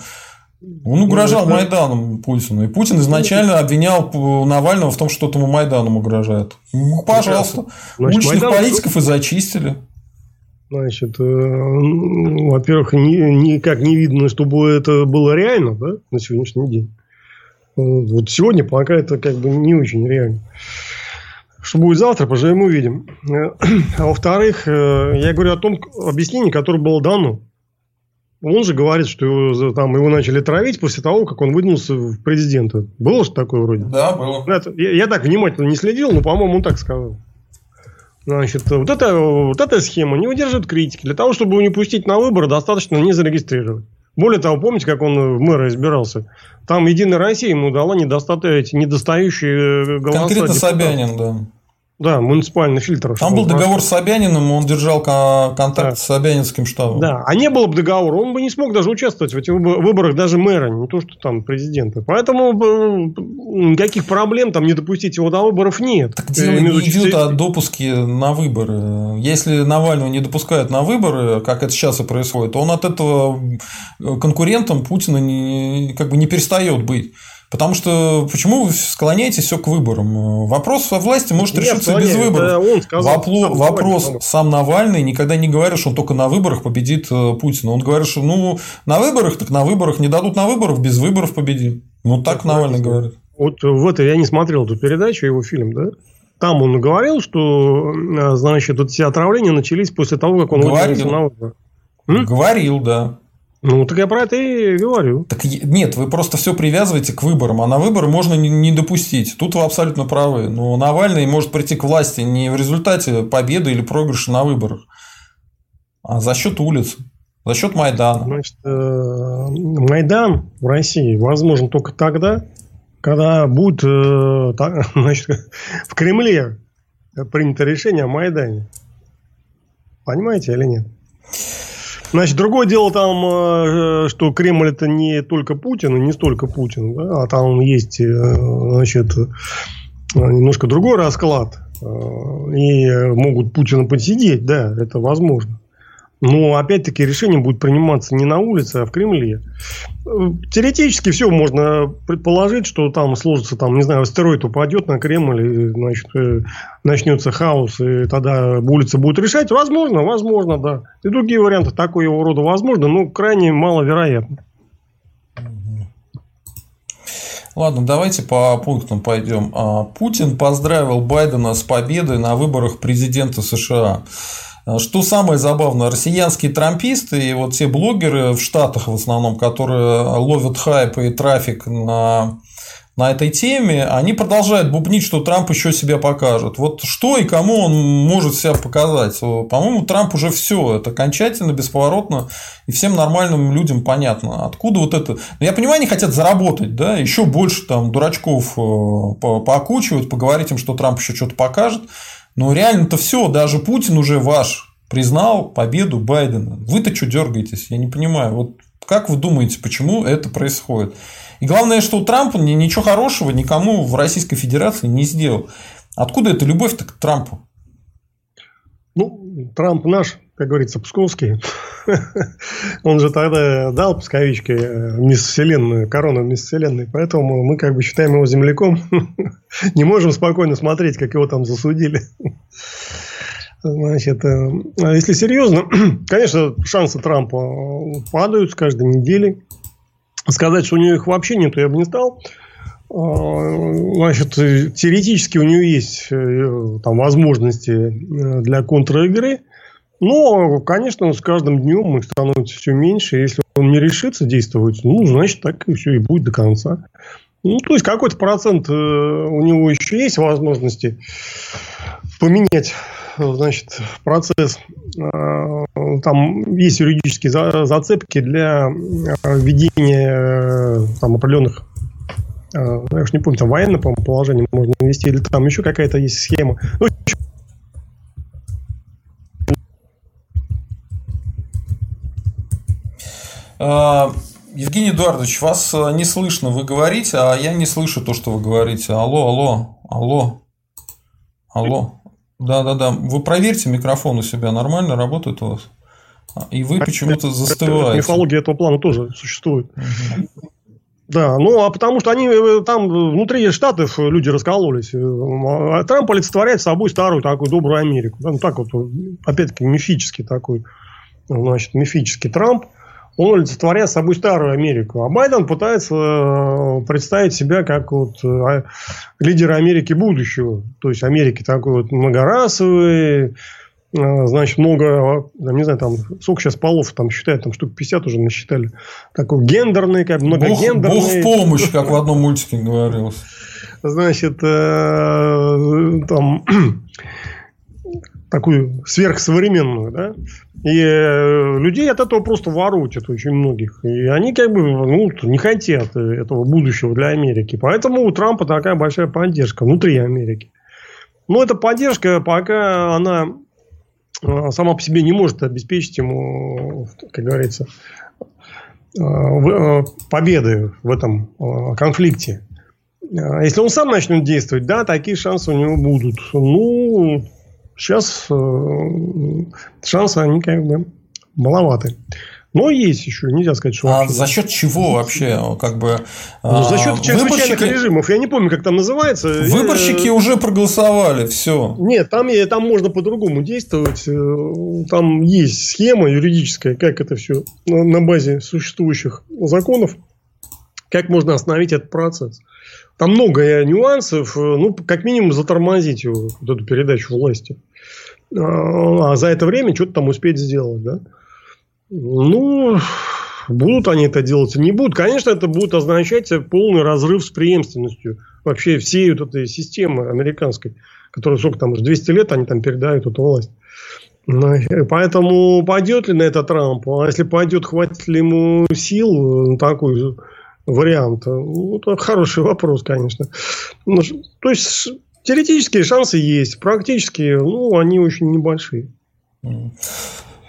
Он ну, угрожал ну, Майданом Путину. И Путин изначально обвинял Навального в том, что этому Майданом угрожает. Ну, пожалуйста. Значит, Уличных Майдан... политиков и зачистили. Значит, э, во-первых, ни, никак не видно, чтобы это было реально да, на сегодняшний день. Вот сегодня пока это как бы не очень реально. Что будет завтра, поживем увидим. А во-вторых, э, я говорю о том объяснении, которое было дано. Он же говорит, что его, там, его начали травить после того, как он выдвинулся в президенты. Было же такое вроде? Да, было. Я, я так внимательно не следил, но, по-моему, он так сказал. Значит, вот, это, вот эта схема не выдерживает критики. Для того, чтобы его не пустить на выборы, достаточно не зарегистрировать. Более того, помните, как он в мэра избирался? Там Единая Россия ему дала недостающие голоса. Конкретно депутатов. Собянин, да. Да, муниципальный фильтр. Там был договор с Собяниным, он держал контакт да. с Собянинским штабом. Да, а не было бы договора, он бы не смог даже участвовать в этих выборах, даже мэра, не то, что там президента. Поэтому никаких проблем там не допустить его до выборов нет. Так дело не идет о допуске на выборы. Если Навального не допускают на выборы, как это сейчас и происходит, то он от этого конкурентом Путина не, как бы не перестает быть. Потому что почему вы склоняетесь все к выборам? Вопрос во власти может Нет, решиться без выборов. он сказал, Вопло, сам вопрос Навальный. сам Навальный никогда не говорил, что он только на выборах победит э, Путина. Он говорит, что ну на выборах, так на выборах не дадут на выборах, без выборов победим. Ну так, так Навальный так, говорит. Вот в это я не смотрел эту передачу, его фильм, да? Там он говорил, что э, значит, вот все отравления начались после того, как он говорил на выборах. Говорил, да. Ну, так я про это и говорю. Так нет, вы просто все привязываете к выборам, а на выборы можно не допустить. Тут вы абсолютно правы. Но Навальный может прийти к власти не в результате победы или проигрыша на выборах, а за счет улиц, за счет Майдана. Значит, э, Майдан в России возможен только тогда, когда будет э, значит, в Кремле принято решение о Майдане. Понимаете или нет? Значит, другое дело там, э, что Кремль это не только Путин, и не столько Путин, да, а там есть, э, значит, немножко другой расклад. Э, и могут Путина подсидеть, да, это возможно. Но опять-таки решение будет приниматься не на улице, а в Кремле. Теоретически все можно предположить, что там сложится, там, не знаю, астероид упадет на Кремль, и значит, э, начнется хаос, и тогда улица будет решать. Возможно, возможно, да. И другие варианты такого рода возможно, но крайне маловероятно. Ладно, давайте по пунктам пойдем. А, Путин поздравил Байдена с победой на выборах президента США. А что самое забавное, россиянские трамписты и вот те блогеры в Штатах в основном, которые ловят хайп и трафик на на этой теме, они продолжают бубнить, что Трамп еще себя покажет. Вот что и кому он может себя показать? По-моему, Трамп уже все, это окончательно, бесповоротно, и всем нормальным людям понятно, откуда вот это. Ну, я понимаю, они хотят заработать, да, еще больше там дурачков э, поокучивать, поговорить им, что Трамп еще что-то покажет. Но реально-то все, даже Путин уже ваш признал победу Байдена. Вы-то что дергаетесь? Я не понимаю. Вот как вы думаете, почему это происходит? И главное, что Трамп ничего хорошего никому в Российской Федерации не сделал. Откуда эта любовь-то к Трампу? Ну, Трамп наш, как говорится, псковский. Он же тогда дал псковичке э, мисс Вселенную, корону мисс Вселенной. Поэтому мы как бы считаем его земляком. Не можем спокойно смотреть, как его там засудили. Значит, э, если серьезно, конечно, шансы Трампа падают с каждой недели. Сказать, что у него их вообще нет, я бы не стал. А, значит, теоретически у него есть э, там возможности для контр-игры. Но, конечно, с каждым днем их становится все меньше. Если он не решится действовать, ну, значит, так и все и будет до конца. Ну, то есть, какой-то процент э, у него еще есть возможности поменять значит, процесс. Там есть юридические зацепки для введения там, определенных я уж не помню, там военное, по-моему, положение можно ввести, или там еще какая-то есть схема. Ну, Евгений Эдуардович, вас э, не слышно, вы говорите, а я не слышу то, что вы говорите. Алло, алло, алло, алло. Да, да, да. Вы проверьте микрофон у себя, нормально работает у вас? И вы почему-то застываете. Мифология этого плана тоже существует. Угу. Да, ну а потому что они э, там внутри штатов люди раскололись. А Трамп олицетворяет собой старую такую добрую Америку. Ну так вот, опять-таки, мифический такой, значит, мифический Трамп. Он олицетворяет собой старую Америку. А Байден пытается э, представить себя как вот э, лидера Америки будущего. То есть Америки такой вот многорасовый, а, значит, много, не знаю, там, сколько сейчас полов там считают, там штук 50 уже насчитали. Такой гендерный, как многогендерный. Бог, бог в помощь, как в одном мультике говорилось. Значит, э, там такую сверхсовременную, да, И э, людей от этого просто воротят очень многих. И они как бы ну, не хотят этого будущего для Америки. Поэтому у Трампа такая большая поддержка внутри Америки. Но эта поддержка, пока она э, сама по себе не может обеспечить ему, как говорится, э, победы в этом конфликте. Если он сам начнет действовать, да, такие шансы у него будут. Ну, Сейчас э, шансы, они как бы маловаты. Но есть еще, нельзя сказать, что... А за счет чего вообще? Как бы, ну, за счет а, чрезвычайных выборщики... режимов. Я не помню, как там называется. Выборщики я... уже проголосовали, все. Нет, там, там можно по-другому действовать. Э, там есть схема юридическая, как это все на базе существующих законов, как можно остановить этот процесс. Там много нюансов, э, ну, как минимум затормозить его, вот эту передачу власти. А, а за это время что-то там успеть сделать, да? Ну, будут они это делать или не будут. Конечно, это будет означать полный разрыв с преемственностью вообще всей вот этой системы американской, которая сколько там уже 200 лет они там передают эту власть. Поэтому пойдет ли на это Трамп? А если пойдет, хватит ли ему сил на такой вариант? Ну, это хороший вопрос, конечно. Ну, то есть Теоретические шансы есть, практически, ну, они очень небольшие.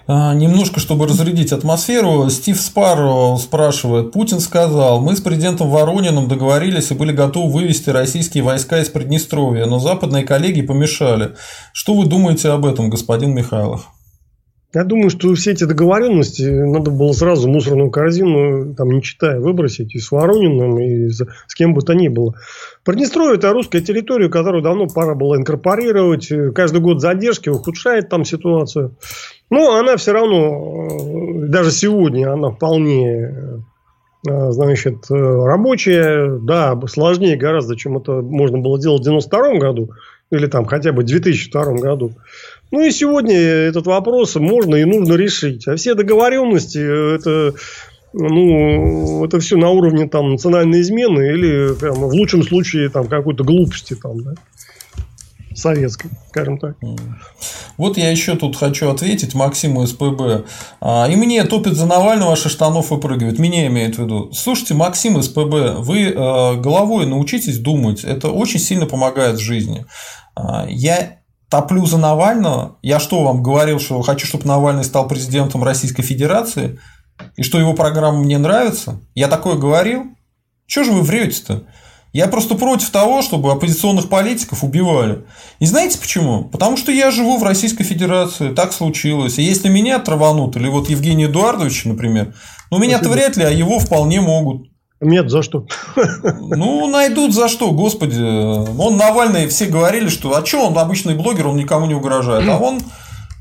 А, немножко, чтобы разрядить атмосферу, Стив Спарро спрашивает, Путин сказал, мы с президентом Ворониным договорились и были готовы вывести российские войска из Приднестровья, но западные коллеги помешали. Что вы думаете об этом, господин Михайлов? Я думаю, что все эти договоренности надо было сразу мусорную корзину, там, не читая, выбросить и с Ворониным, и с, кем бы то ни было. Приднестровье – это русская территория, которую давно пора было инкорпорировать. Каждый год задержки ухудшает там ситуацию. Но она все равно, э, даже сегодня, она вполне э, значит, э, рабочая. Да, сложнее гораздо, чем это можно было делать в 92 году или там хотя бы в 2002 году. Ну и сегодня этот вопрос можно и нужно решить. А все договоренности это ну, это все на уровне там национальной измены или прям, в лучшем случае там какой-то глупости там, да советской, скажем так. Вот я еще тут хочу ответить Максиму СПБ. А, и мне топит за Навального, аж штанов выпрыгивает. Меня имеет в виду. Слушайте, Максим СПБ, вы э, головой научитесь думать. Это очень сильно помогает в жизни. А, я топлю за Навального. Я что вам говорил, что хочу, чтобы Навальный стал президентом Российской Федерации? И что его программа мне нравится? Я такое говорил? Чего же вы врете-то? Я просто против того, чтобы оппозиционных политиков убивали. И знаете почему? Потому что я живу в Российской Федерации, так случилось. И если меня траванут, или вот Евгений Эдуардович, например, ну меня-то вряд ли, а его вполне могут. Нет, за что? Ну, найдут за что, господи. Он Навальный, все говорили, что а что он обычный блогер, он никому не угрожает. А он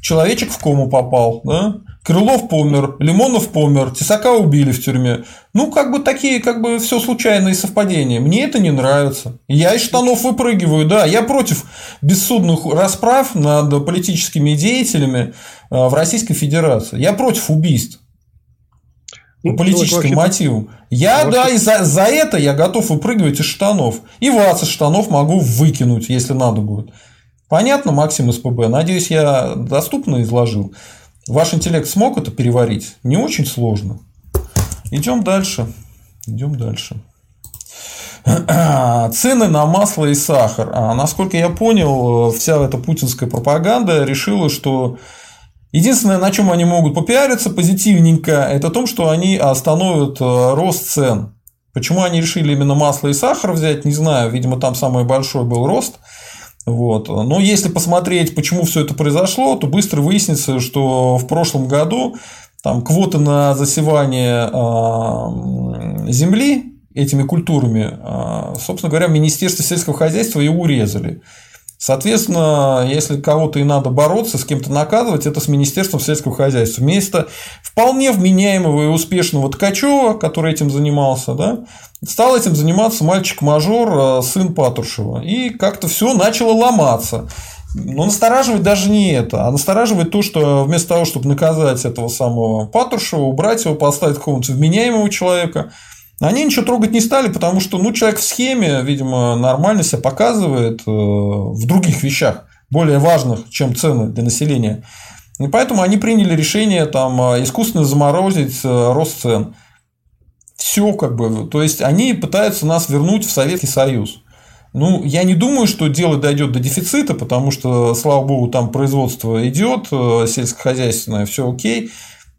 человечек в кому попал, да? Крылов помер, Лимонов помер, Тесака убили в тюрьме. Ну, как бы такие, как бы все случайные совпадения. Мне это не нравится. Я из штанов выпрыгиваю, да. Я против бессудных расправ над политическими деятелями э, в Российской Федерации. Я против убийств. Ну, политическим мотивом. Я, вообще... да, и за, за это я готов выпрыгивать из штанов. И вас из штанов могу выкинуть, если надо будет. Понятно, Максим СПБ? Надеюсь, я доступно изложил. Ваш интеллект смог это переварить? Не очень сложно. Идем дальше. Идем дальше. Цены на масло и сахар. А, насколько я понял, вся эта путинская пропаганда решила, что Единственное, на чем они могут попиариться позитивненько, это то, что они остановят э, рост цен. Почему они решили именно масло и сахар взять, не знаю. Видимо, там самый большой был рост. Вот. Но если посмотреть, почему все это произошло, то быстро выяснится, что в прошлом году там квоты на засевание э, земли этими культурами, э, собственно говоря, Министерство сельского хозяйства и урезали. Соответственно, если кого-то и надо бороться, с кем-то наказывать, это с Министерством сельского хозяйства. Вместо вполне вменяемого и успешного Ткачева, который этим занимался, да, стал этим заниматься мальчик-мажор, э, сын Патрушева. И как-то все начало ломаться. Но настораживает даже не это, а настораживает то, что вместо того, чтобы наказать этого самого Патрушева, убрать его, поставить какого-то вменяемого человека, они ничего трогать не стали, потому что ну, человек в схеме, видимо, нормально себя показывает э, в других вещах, более важных, чем цены для населения. И поэтому они приняли решение там искусственно заморозить рост цен. Все как бы. То есть они пытаются нас вернуть в Советский Союз. Ну, я не думаю, что дело дойдет до дефицита, потому что, слава богу, там производство идет, э, сельскохозяйственное, все окей.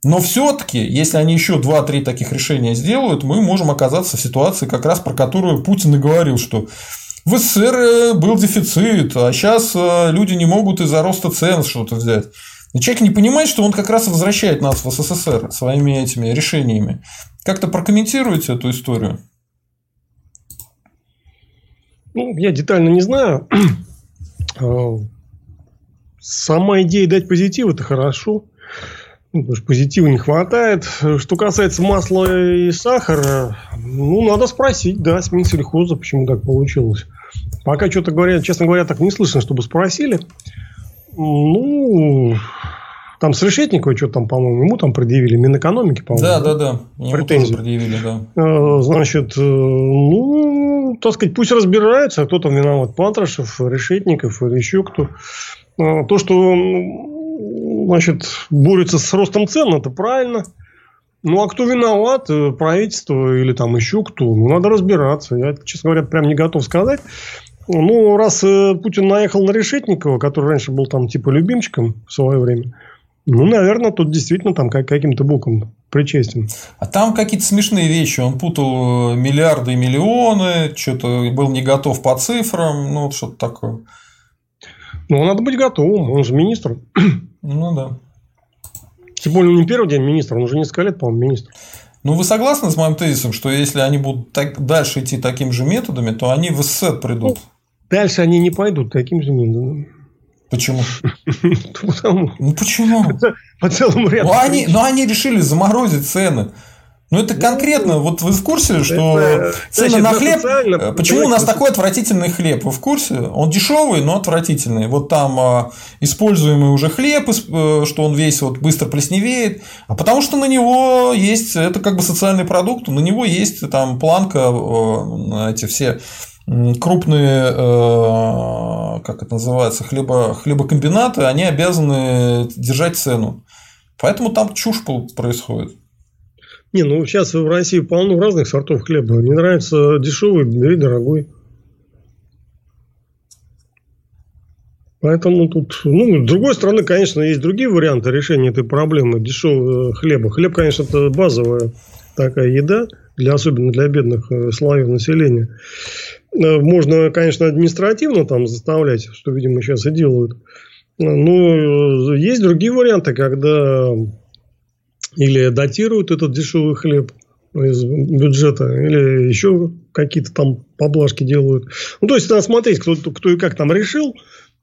Но все-таки, если они еще 2-3 таких решения сделают, мы можем оказаться в ситуации, как раз про которую Путин и говорил, что в СССР э, был дефицит, а сейчас э, люди не могут из-за роста цен что-то взять. И человек не понимает, что он как раз возвращает нас в СССР своими этими решениями. Как-то прокомментируете эту историю? Ну, я детально не знаю. А, сама идея дать позитив – это хорошо. Ну, потому что позитива не хватает. Что касается масла и сахара, ну, надо спросить, да, с Минсельхоза, почему так получилось. Пока что-то говорят, честно говоря, так не слышно, чтобы спросили. Ну, там с Решетниковой что-то там, по-моему, ему там предъявили, Минэкономики, по-моему. Да, да, да. Ему Претензии. предъявили, да. А, значит, э, ну, так сказать, пусть разбираются, кто там виноват, Патрушев, Решетников или еще кто. А, то, что значит, борется с ростом цен, это правильно. Ну, а кто виноват? Э, правительство или там еще кто? Ну, надо разбираться. Я, честно говоря, прям не готов сказать. Ну, раз э, Путин наехал на Решетникова, который раньше был там типа любимчиком в свое время, ну, наверное, тут действительно там как, каким-то боком причастен. А там какие-то смешные вещи. Он путал э, миллиарды и миллионы, что-то был не готов по цифрам, ну, вот что-то такое. Ну, надо быть готовым, он же министр. Ну, да. Тем более, он не первый день министр, он уже несколько лет, по-моему, министр. Ну, вы согласны с моим тезисом, что если они будут так, дальше идти такими же методами, то они в СССР придут? Ну, дальше они не пойдут таким же методом. Почему? Потому... Ну почему? По целому ряду. Ну они, ну они решили заморозить цены. Ну, это конкретно, вот вы в курсе, что это, цены значит, на хлеб... Э, почему у нас такой отвратительный хлеб? Вы в курсе? Он дешевый, но отвратительный. Вот там а, используемый уже хлеб, э, что он весь вот быстро плесневеет. А потому что на него есть, это как бы социальный продукт, на него есть там планка, э, эти все крупные, э, как это называется, хлебо, хлебокомбинаты, они обязаны держать цену. Поэтому там чушь происходит. Не, ну сейчас в России полно разных сортов хлеба. Мне нравится дешевый, бери дорогой. Поэтому тут, ну, с другой стороны, конечно, есть другие варианты решения этой проблемы дешевого хлеба. Хлеб, конечно, это базовая такая еда, для, особенно для бедных э, слоев населения. Э, можно, конечно, административно там заставлять, что, видимо, сейчас и делают. Но есть другие варианты, когда или датируют этот дешевый хлеб из бюджета, или еще какие-то там поблажки делают. Ну, то есть, надо смотреть, кто, кто и как там решил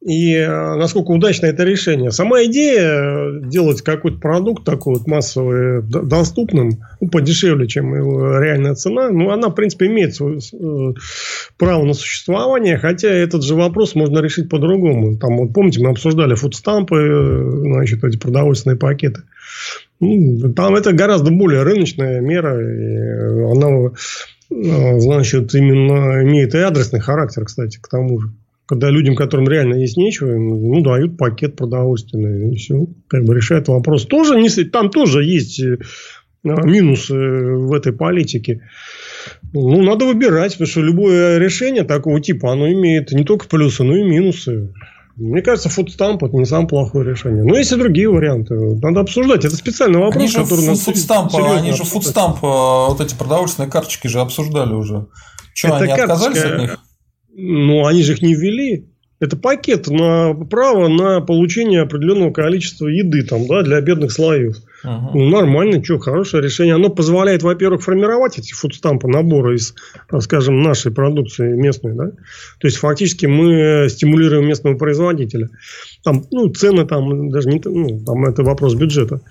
и э, насколько удачно это решение. Сама идея делать какой-то продукт такой вот массовый, доступным, ну, подешевле, чем его реальная цена, ну, она, в принципе, имеет свое, э, право на существование, хотя этот же вопрос можно решить по-другому. Там, вот помните, мы обсуждали фудстампы, э, значит, эти продовольственные пакеты. Там это гораздо более рыночная мера, и она, значит, именно имеет и адресный характер, кстати, к тому же когда людям, которым реально есть нечего, ну, дают пакет продовольственный, и все. Как бы решает вопрос. Тоже не, там тоже есть э, минусы в этой политике. Ну, надо выбирать, потому что любое решение такого типа, оно имеет не только плюсы, но и минусы. Мне кажется, фудстамп это не самое плохое решение. Но есть и другие варианты. Надо обсуждать. Это специальный вопрос, они же который фуд, фудстамп, Они же фудстамп, вот эти продовольственные карточки же обсуждали уже. Что, они карточка, отказались от них? Ну, они же их не ввели. Это пакет на право на получение определенного количества еды там, да, для бедных слоев. Ну, нормально, что, хорошее решение. Оно позволяет, во-первых, формировать эти фудстампы, наборы из, скажем, нашей продукции местной. Да? То есть, фактически мы стимулируем местного производителя. Там, ну, цены там даже не... Ну, там это вопрос бюджета.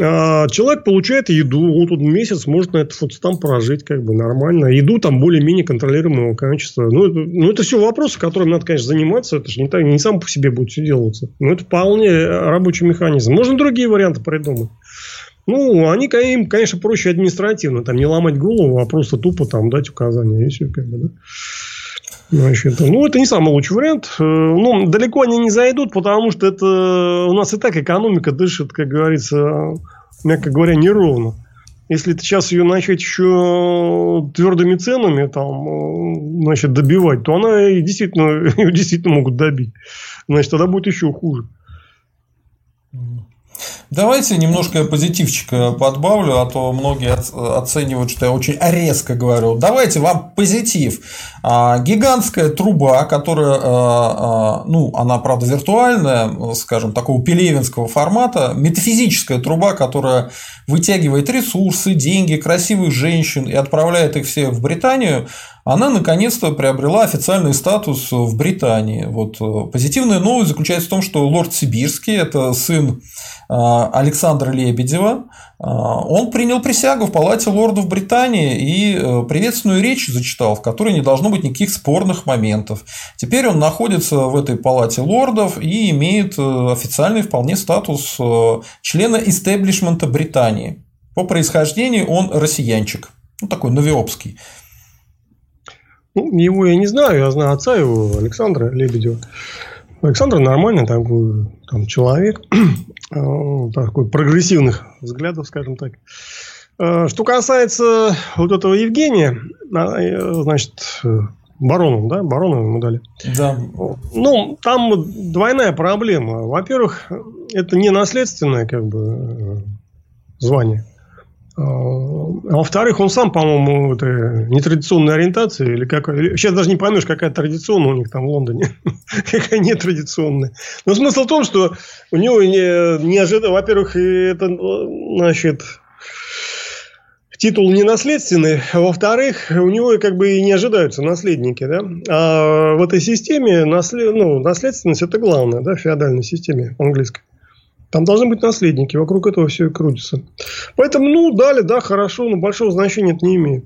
А человек получает еду, он тут месяц может на этот фудстамп прожить как бы нормально. Еду там более-менее контролируемого качества. Ну это, ну, это все вопросы, которыми надо, конечно, заниматься. Это же не, так, не сам по себе будет все делаться. Но это вполне рабочий механизм. Можно другие варианты придумать. Ну, они, им, конечно, проще административно. Там не ломать голову, а просто тупо там дать указания. И все, как бы, да. Значит, ну, это не самый лучший вариант. Э, ну, далеко они не зайдут, потому что это у нас и так экономика дышит, как говорится, мягко говоря, неровно. Если ты сейчас ее начать еще твердыми ценами там, э, значит, добивать, то она и действительно, ее действительно могут добить. Значит, тогда будет еще хуже. Давайте немножко позитивчика подбавлю, а то многие оценивают, что я очень резко говорю. Давайте вам позитив. А, гигантская труба, которая, а, а, ну, она, правда, виртуальная, скажем, такого пелевинского формата, метафизическая труба, которая вытягивает ресурсы, деньги, красивых женщин и отправляет их всех в Британию, она наконец-то приобрела официальный статус в Британии. Вот. Э, позитивная новость заключается в том, что лорд Сибирский, это сын Александра Лебедева, он принял присягу в Палате лордов Британии и приветственную речь зачитал, в которой не должно быть никаких спорных моментов. Теперь он находится в этой Палате лордов и имеет официальный вполне статус члена истеблишмента Британии. По происхождению он россиянчик, ну такой новиопский. Ну, его я не знаю, я знаю отца его, Александра Лебедева. Александр нормальный такой там, человек, а, такой прогрессивных взглядов, скажем так. А, что касается вот этого Евгения, а, значит, Барону, да, Барону ему дали. Да. Ну, там двойная проблема. Во-первых, это не наследственное, как бы, звание. А, во-вторых, он сам, по-моему, это нетрадиционной ориентации, или как... Сейчас даже не поймешь, какая традиционная у них там в Лондоне. какая нетрадиционная. Но смысл в том, что у него не, не ожидал... Во-первых, это, значит, титул не наследственный, а во-вторых, у него как бы и не ожидаются наследники, да. А в этой системе наслед... ну, наследственность это главное, да, в феодальной системе английской. Там должны быть наследники, вокруг этого все и крутится. Поэтому, ну, дали, да, хорошо, но большого значения это не имеет.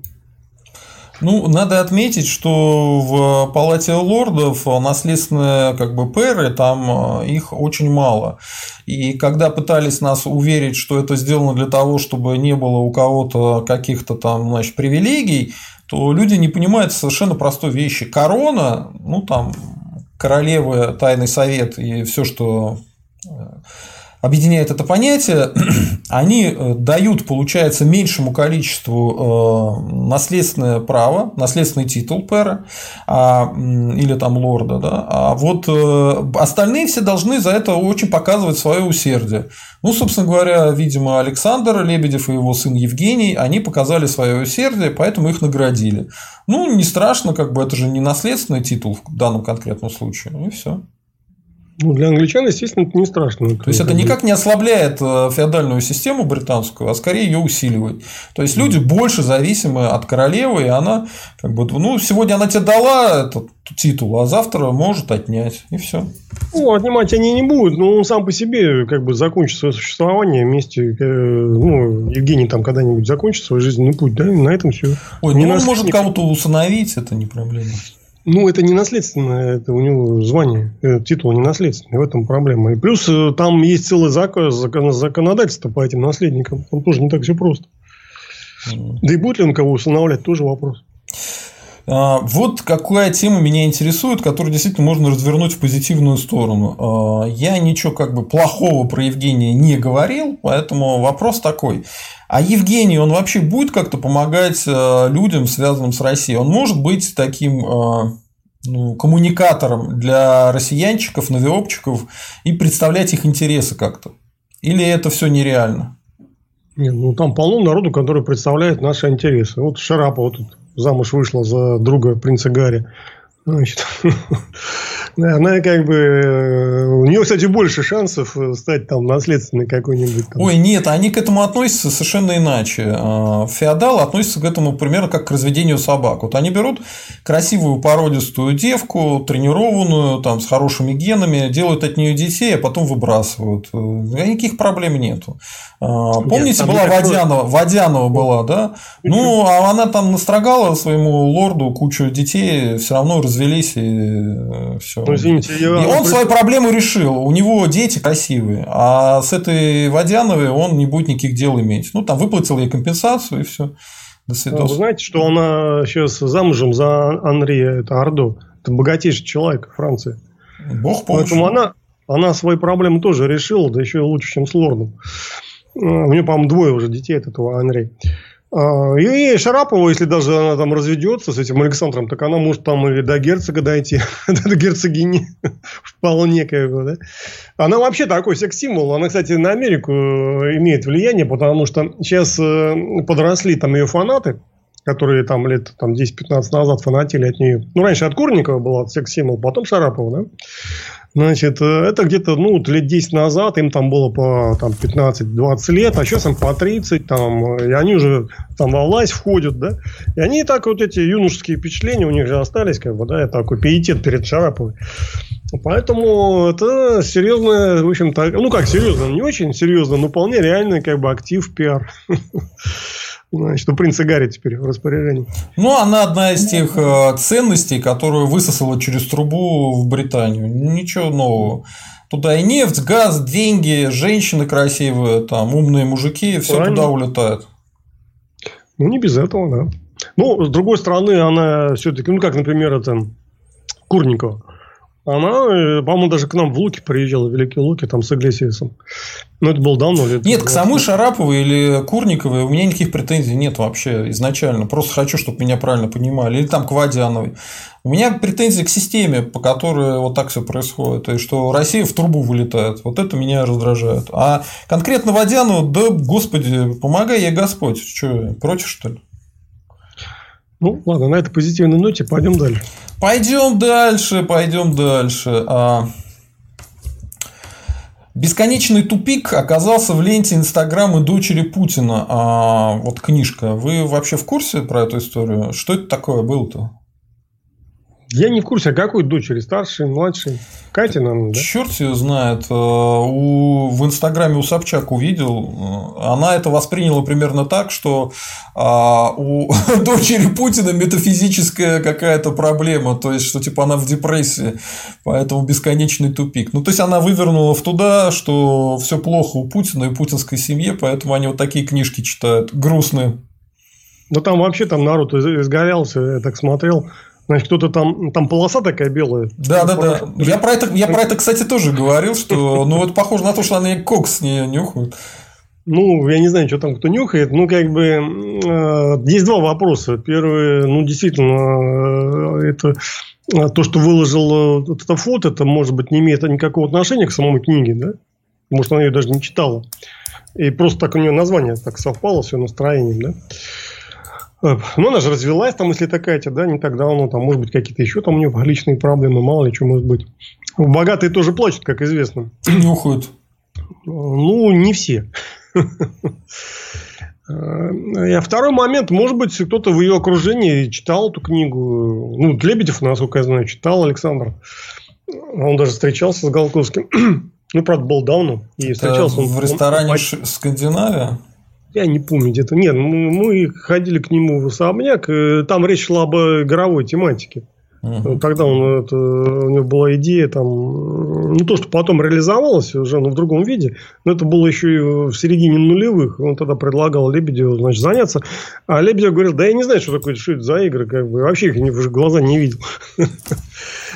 Ну, надо отметить, что в Палате лордов наследственные как бы пэры, там э, их очень мало. И когда пытались нас уверить, что это сделано для того, чтобы не было у кого-то каких-то там, значит, привилегий, то люди не понимают совершенно простой вещи. Корона, ну там королевы, тайный совет и все, что э, объединяет это понятие, они э, дают, получается, меньшему количеству э, наследственное право, наследственный титул пэра а, или там лорда, да, а вот э, остальные все должны за это очень показывать свое усердие. Ну, собственно говоря, видимо, Александр Лебедев и его сын Евгений, они показали свое усердие, поэтому их наградили. Ну, не страшно, как бы это же не наследственный титул в данном конкретном случае, ну и все. Ну, для англичан, естественно, это не страшно. То есть это никак не ослабляет э, феодальную систему британскую, а скорее ее усиливает. То есть люди больше зависимы от королевы, и она как бы, ну, сегодня она тебе дала этот титул, а завтра может отнять, и все. Ну, отнимать они не будут, но он сам по себе как бы закончит свое существование вместе, э, ну, Евгений там когда-нибудь закончит свой жизненный путь, да, и на этом все. Ой, ну, он может кого-то усыновить, это не проблема. Ну, это не наследственное, это у него звание, титул не наследственный, в этом проблема. И плюс э, там есть целый закон, законодательство по этим наследникам. Он тоже не так все просто. Да и будет ли он кого усыновлять, тоже вопрос. А, вот какая тема меня интересует, которую действительно можно развернуть в позитивную сторону. А, я ничего как бы плохого про Евгения не говорил, поэтому вопрос такой. А Евгений, он вообще будет как-то помогать э, людям, связанным с Россией? Он может быть таким э, ну, коммуникатором для россиянчиков, новиопчиков и представлять их интересы как-то? Или это все нереально? Нет, ну там полно народу, который представляет наши интересы. Вот Шарапова тут замуж вышла за друга принца Гарри. Значит, она как бы... Э, у нее, кстати, больше шансов э, стать там наследственной какой-нибудь. Там. Ой, нет, они к этому относятся совершенно иначе. А, феодалы относятся к этому примерно как к разведению собак. Вот они берут красивую породистую девку, тренированную, там, с хорошими генами, делают от нее детей, а потом выбрасывают. Э, никаких проблем нету. Помните, нет, была Водянова, Водянова была, да? Ну, а она там настрогала своему лорду кучу детей, все равно развелись и все. Ну, извините, я... И он свои проблемы решил. У него дети красивые, а с этой Водяновой он не будет никаких дел иметь. Ну, там выплатил ей компенсацию и все. До свидос. Вы знаете, что она сейчас замужем за Андрея, это Ордо. Это богатейший человек Франции. Бог помощь. Поэтому она, она свои проблемы тоже решила, да еще и лучше, чем с лордом. Э, у нее, по-моему, двое уже детей от этого Анри. А, и Шарапова, если даже она там разведется с этим Александром, так она может там и до герцога дойти, до герцогини вполне как бы, да. Она вообще такой секс-символ. Она, кстати, на Америку э, имеет влияние, потому что сейчас э, подросли там ее фанаты, которые там лет там, 10-15 назад фанатели от нее. Ну, раньше от Курникова была секс-символ, потом Шарапова, да. Значит, э, это где-то, ну, лет 10 назад им там было по там, 15-20 лет, а сейчас им по 30, там, и они уже там во власть входят, да. И они так вот эти юношеские впечатления у них же остались, как бы, да, такой пиетет перед Шараповой. Поэтому это серьезно, в общем-то, ну как серьезно, не очень серьезно, но вполне реальный как бы актив пиар. Значит, у принца Гарри теперь в распоряжении. Ну, она одна из тех э, ценностей, которую высосала через трубу в Британию. Ничего нового. Туда и нефть, газ, деньги, женщины красивые, там умные мужики, все туда улетает. Ну, не без этого, да. Ну, с другой стороны, она все-таки, ну, как, например, это Курникова. Она, э, по-моему, даже к нам в Луки приезжала, в Великие Луки, там с Иглесиасом. Но это было давно. Лет нет, к самой Шараповой или Курниковой у меня никаких претензий нет вообще изначально. Просто хочу, чтобы меня правильно понимали. Или там к Вадяновой. У меня претензии к системе, по которой вот так все происходит. И что Россия в трубу вылетает. Вот это меня раздражает. А конкретно Водяну, да, господи, помогай ей Господь. Что, против, что ли? Ну, ладно, на этой позитивной ноте пойдем дальше. Пойдем дальше, пойдем дальше. А... Бесконечный тупик оказался в ленте Инстаграма дочери Путина. А, вот книжка. Вы вообще в курсе про эту историю? Что это такое было-то? Я не в курсе, а какой дочери? Старший, младший? Катя, наверное, да? Черт ее знает. Э, у, в Инстаграме у Собчак увидел. Э, она это восприняла примерно так, что а, у дочери Путина метафизическая какая-то проблема. То есть, что типа она в депрессии. Поэтому бесконечный тупик. Ну, то есть, она вывернула в туда, что все плохо у Путина и путинской семье, поэтому они вот такие книжки читают. Грустные. Ну, там вообще там народ изгорялся, я так смотрел. Значит, кто-то там, там полоса такая белая. Да, да, да. Я про, это, я про это, кстати, тоже говорил, что ну это похоже на то, что они кокс не нюхают. Ну, я не знаю, что там кто нюхает. Ну, как бы, э, есть два вопроса. Первый, ну, действительно, э, это э, то, что выложил вот это фото, это, может быть, не имеет никакого отношения к самой книге, да? Может, она ее даже не читала. И просто так у нее название так совпало с ее настроением, да? Ну, она же развелась, там, если такая, да, не так давно, там, может быть, какие-то еще там у нее личные проблемы, мало ли что может быть. Богатые тоже плачут, как известно. Нюхают. Ну, не все. А второй момент, может быть, кто-то в ее окружении читал эту книгу. Ну, Лебедев, насколько я знаю, читал Александр. Он даже встречался с Голковским. Ну, правда, был давно. И встречался он в ресторане он... Скандинавия? Я не помню где-то. Нет, мы ходили к нему в особняк. Э, там речь шла об игровой тематике. Uh-huh. Тогда он, это, у него была идея, там, ну, то, что потом реализовалось уже, но в другом виде, но это было еще и в середине нулевых. Он тогда предлагал Лебедеву, значит, заняться. А Лебедев говорил, да я не знаю, что такое, что это за игры, как бы, вообще их в глаза не видел.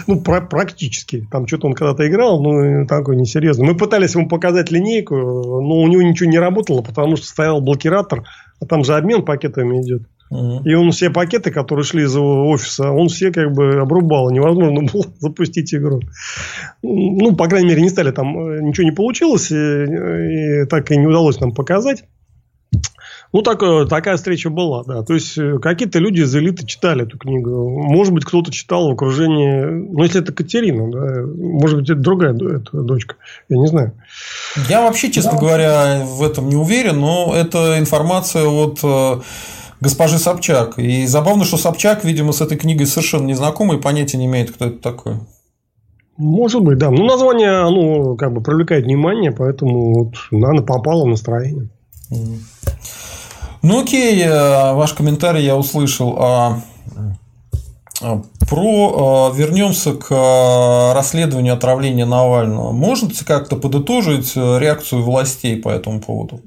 Ну, практически. Там что-то он когда-то играл, ну, такой несерьезный. Мы пытались ему показать линейку, но у него ничего не работало, потому что стоял блокиратор, а там же обмен пакетами идет. И он все пакеты, которые шли из его офиса, он все как бы обрубал. Невозможно было запустить игру. Ну, по крайней мере, не стали там, э, ничего не получилось, и, и так и не удалось нам показать. Ну, так, такая встреча была, да. То есть, э, какие-то люди из элиты читали эту книгу. Может быть, кто-то читал в окружении... Ну, если это Катерина, да. Может быть, это другая это дочка. Я не знаю. Я вообще, честно да. говоря, в этом не уверен, но это информация от э, госпожи Собчак. И забавно, что Собчак, видимо, с этой книгой совершенно не знакома и понятия не имеет, кто это такой. Может быть, да. Ну, название, оно как бы привлекает внимание, поэтому вот, наверное, попало в настроение. Ну, окей, э, ваш комментарий я услышал. А, а про а, вернемся к расследованию отравления Навального. Можете как-то подытожить реакцию властей по этому поводу?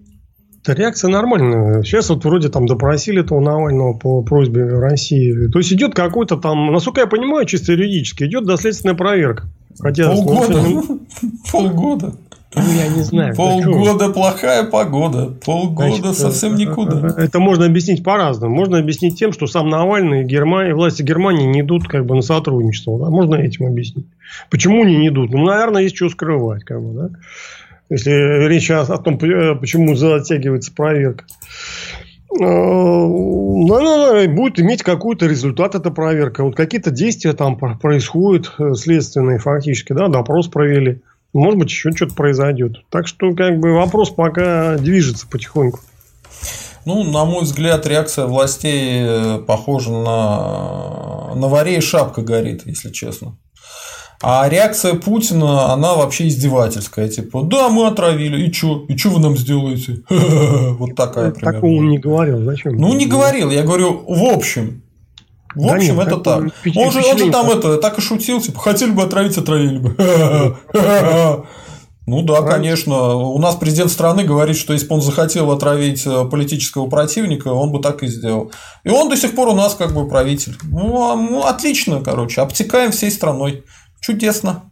Да реакция нормальная. Сейчас вот вроде там допросили этого Навального по просьбе России. То есть идет какой-то там, насколько я понимаю, чисто юридически, идет доследственная проверка. Хотя Полгода. Полгода. Ну, я не знаю. Полгода плохая погода. Полгода Значит, совсем никуда. Это можно объяснить по-разному. Можно объяснить тем, что сам Навальный и Германия, власти Германии не идут как бы на сотрудничество. Да? Можно этим объяснить. Почему они не идут? Ну, наверное, есть что скрывать. Как бы, да? Если речь о, о том, э, почему затягивается проверка. Наверное, будет иметь какой-то результат эта проверка. Вот какие-то действия там происходят э, следственные фактически, да, допрос провели. Может быть, еще что-то произойдет. Так что, как бы, вопрос пока движется потихоньку. Ну, на мой взгляд, реакция властей э, похожа на на варе шапка горит, если честно. А реакция Путина, она вообще издевательская. Типа, да, мы отравили, и что? И что вы нам сделаете? Вот такая примерно. Такого он не говорил, зачем? Ну, не говорил, я говорю, в общем. В да общем, нет, это так. Он же, он же там это так и шутил, типа, хотели бы отравить, отравили бы. Ну да, конечно. У нас президент страны говорит, что если бы он захотел отравить э, политического противника, он бы так и сделал. И он до сих пор у нас как бы правитель. Ну, ну отлично, короче, обтекаем всей страной. Чудесно.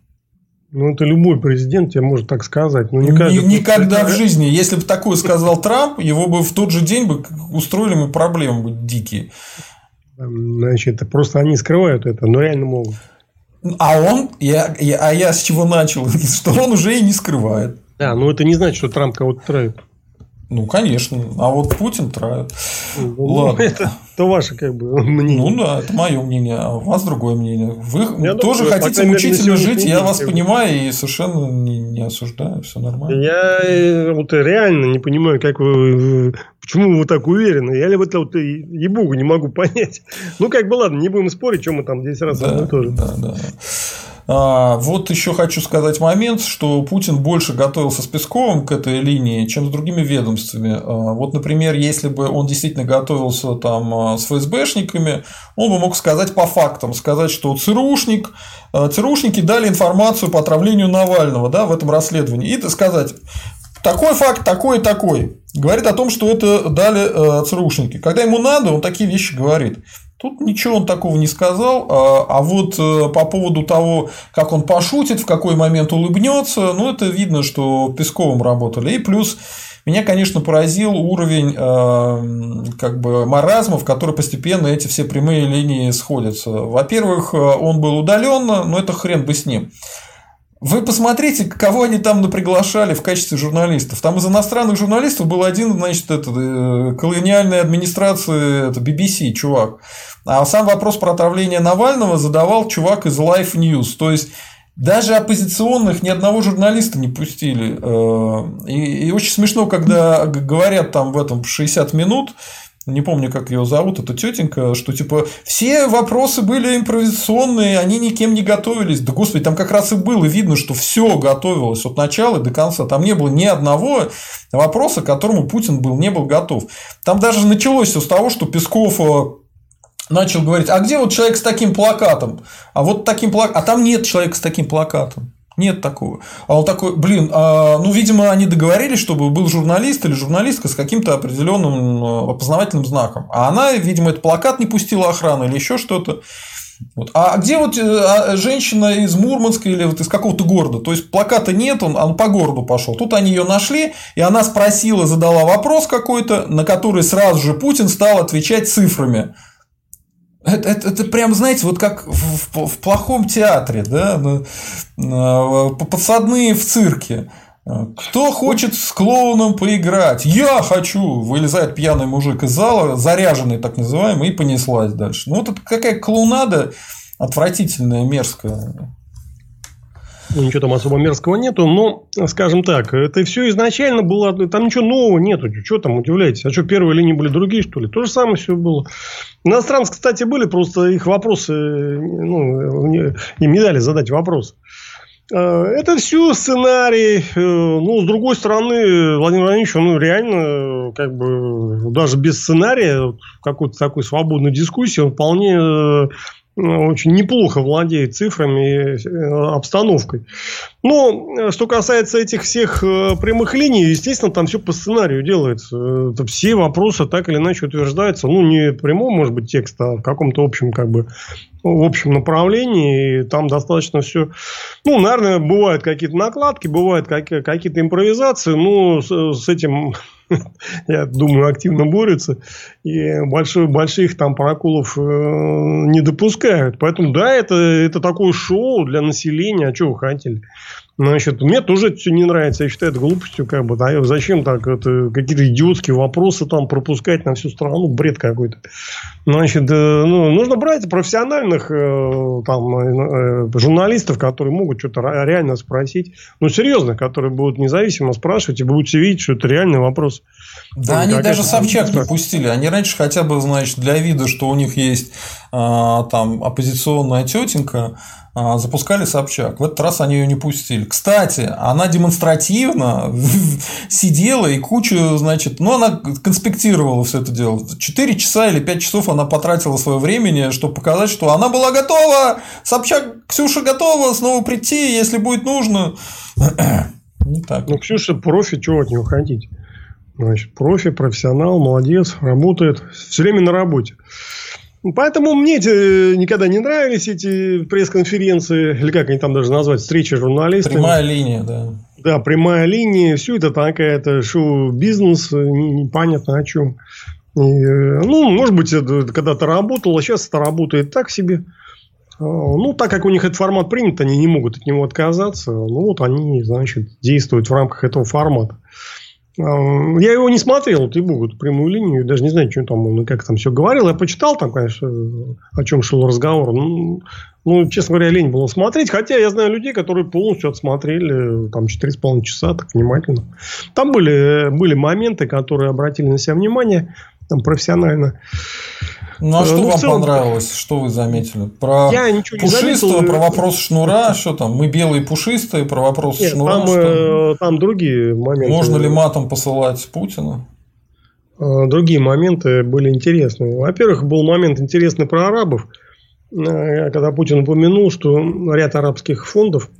Ну, это любой президент тебе может так сказать. Но не каждый Никогда в жизни. Если бы такое сказал Трамп, его бы в тот же день бы устроили мы проблемы дикие. Значит, просто они скрывают это, но реально могут. А он, я, я, а я с чего начал, что он уже и не скрывает. Да, но это не значит, что Трамп кого-то травит. Ну, конечно. А вот Путин травит. Ну, Ладно. Это, это ваше как бы мнение. Ну да, это мое мнение, а у вас другое мнение. Вы я тоже думаю, хотите мучительно жить, я вас понимаю и совершенно не, не осуждаю, все нормально. Я э, вот реально не понимаю, как вы Почему вы так уверены? Я ли в это вот ебугу не могу понять. Ну, как бы ладно, не будем спорить, чем мы там 10 раз да, тоже. Да, да. А, вот еще хочу сказать момент, что Путин больше готовился с Песковым к этой линии, чем с другими ведомствами. А, вот, например, если бы он действительно готовился там а, с ФСБшниками, он бы мог сказать по фактам, сказать, что ЦРУшник, ЦРУшники дали информацию по отравлению Навального да, в этом расследовании, и сказать, такой факт, такой и такой. Говорит о том, что это дали ЦРУшники. Когда ему надо, он такие вещи говорит. Тут ничего он такого не сказал, а, а вот э, по поводу того, как он пошутит, в какой момент улыбнется, ну, это видно, что Песковым работали. И плюс меня, конечно, поразил уровень э, как бы маразма, в который постепенно эти все прямые линии сходятся. Во-первых, э, он был удаленно, но это хрен бы с ним. Вы посмотрите, кого они там наприглашали в качестве журналистов. Там из иностранных журналистов был один, значит, это, э, колониальной администрации, это BBC, чувак. А сам вопрос про отравление Навального задавал чувак из Life News. То есть, даже оппозиционных ни одного журналиста не пустили. Э, и, и очень смешно, когда говорят там в этом 60 минут, не помню, как ее зовут, эта тетенька, что типа все вопросы были импровизационные, они никем не готовились. Да господи, там как раз и было видно, что все готовилось от начала до конца. Там не было ни одного вопроса, к которому Путин был, не был готов. Там даже началось все с того, что Песков э, начал говорить, а где вот человек с таким плакатом? А вот таким плакатом, а там нет человека с таким плакатом. Нет такого. А он такой, блин, а, ну, видимо, они договорились, чтобы был журналист или журналистка с каким-то определенным э, опознавательным знаком. А она, видимо, этот плакат не пустила охрану или еще что-то. Вот. А где вот э, а, женщина из Мурманска или вот из какого-то города? То есть плаката нет, он, он по городу пошел. Тут они ее нашли, и она спросила, задала вопрос какой-то, на который сразу же Путин стал отвечать цифрами. Это, это, это прям, знаете, вот как в, в, в плохом театре, да, подсадные в цирке. Кто хочет с клоуном поиграть? Я хочу! Вылезает пьяный мужик из зала, заряженный так называемый, и понеслась дальше. Ну, вот это какая клоунада отвратительная, мерзкая. Ну, ничего там особо мерзкого нету, но, скажем так, это все изначально было, там ничего нового нету, что там удивляетесь, а что, первые линии были другие, что ли? То же самое все было. Иностранцы, кстати, были, просто их вопросы, ну, им не дали задать вопрос. А, это все сценарий. Э, ну, с другой стороны, Владимир Владимирович, ну, реально, как бы, даже без сценария, какой-то такой свободной дискуссии, он вполне э, очень неплохо владеет цифрами и э, обстановкой. Но э, что касается этих всех э, прямых линий, естественно, там все по сценарию делается. Это все вопросы так или иначе утверждаются. Ну, не прямом, может быть, текст, а в каком-то общем, как бы, в общем направлении. И там достаточно все... Ну, наверное, бывают какие-то накладки, бывают какие-то импровизации. Но с, с этим я думаю, активно борются. И большой, больших там проколов э, не допускают. Поэтому, да, это, это такое шоу для населения. А что вы хотели? Значит, мне тоже это все не нравится. Я считаю это глупостью. Как бы, да, зачем так это, какие-то идиотские вопросы там пропускать на всю страну? Бред какой-то. Значит, э, ну, нужно брать профессиональных э, там, э, журналистов, которые могут что-то реально спросить. Ну, серьезно, которые будут независимо спрашивать и будете видеть, что это реальный вопрос. Да, ну, они даже Собчак не пустили. Они раньше хотя бы, значит, для вида, что у них есть а, там оппозиционная тетенька, запускали Собчак. В этот раз они ее не пустили. Кстати, она демонстративно сидела и кучу, значит, ну, она конспектировала все это дело. Четыре часа или пять часов она потратила свое времени, чтобы показать, что она была готова, Собчак, Ксюша готова снова прийти, если будет нужно. Не так. Ну, Ксюша профи, чего от нее хотите? Значит, профи, профессионал, молодец, работает, все время на работе. Поэтому мне эти, никогда не нравились эти пресс-конференции, или как они там даже назвать, встречи журналистов. Прямая линия, да. Да, прямая линия. Все это такая-то шоу-бизнес, непонятно о чем. И, ну, может быть, это когда-то работало, сейчас это работает так себе. А, ну, так как у них этот формат принят, они не могут от него отказаться. Ну, вот они, значит, действуют в рамках этого формата. Я его не смотрел, ты богу, прямую линию, даже не знаю, что там он и как там все говорил. Я почитал там, конечно, о чем шел разговор. Ну, ну, честно говоря, лень было смотреть. Хотя я знаю людей, которые полностью отсмотрели там 4,5 часа так внимательно. Там были, были моменты, которые обратили на себя внимание там, профессионально. Ну а э, что ну, вам целом... понравилось? Что вы заметили? Про я ничего пушистого, заметил. про вопрос шнура, что там? Мы белые пушистые, про вопрос Нет, шнура. Там, что? Э, там другие моменты. Можно ли матом посылать Путина? Э, другие моменты были интересные. Во-первых, был момент интересный про арабов, когда Путин упомянул, что ряд арабских фондов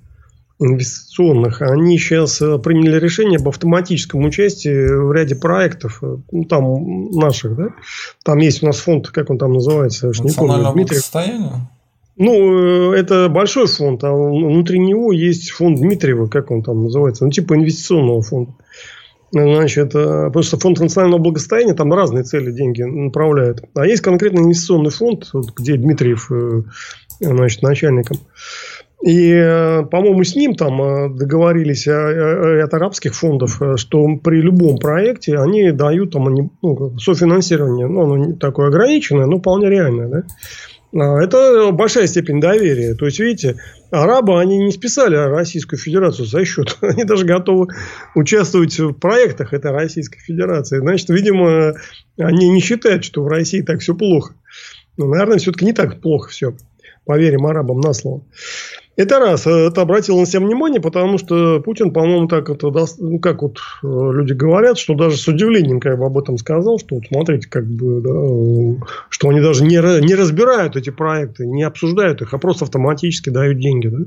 инвестиционных, они сейчас э, приняли решение об автоматическом участии в ряде проектов, э, ну, там наших, да? Там есть у нас фонд, как он там называется? Национального благосостояния? Ну, э, это большой фонд, а внутри него есть фонд Дмитриева, как он там называется, ну, типа инвестиционного фонда. Значит, потому что фонд национального благосостояния там разные цели деньги направляют. А есть конкретно инвестиционный фонд, где Дмитриев значит, начальником. И, э, по-моему, с ним там э, договорились от арабских фондов, э, что при любом проекте они дают там ну, софинансирование. Ну, оно не такое ограниченное, но вполне реальное. Да? А, это большая степень доверия. То есть, видите, арабы, они не списали Российскую Федерацию за счет. Они даже готовы участвовать в проектах этой Российской Федерации. Значит, видимо, они не считают, что в России так все плохо. Но, наверное, все-таки не так плохо все. Поверим арабам на слово. Это раз. Это обратило на себя внимание, потому что Путин, по-моему, так это, ну, как вот э, люди говорят, что даже с удивлением как бы об этом сказал, что вот смотрите, как бы, да, что они даже не, не разбирают эти проекты, не обсуждают их, а просто автоматически дают деньги. Да?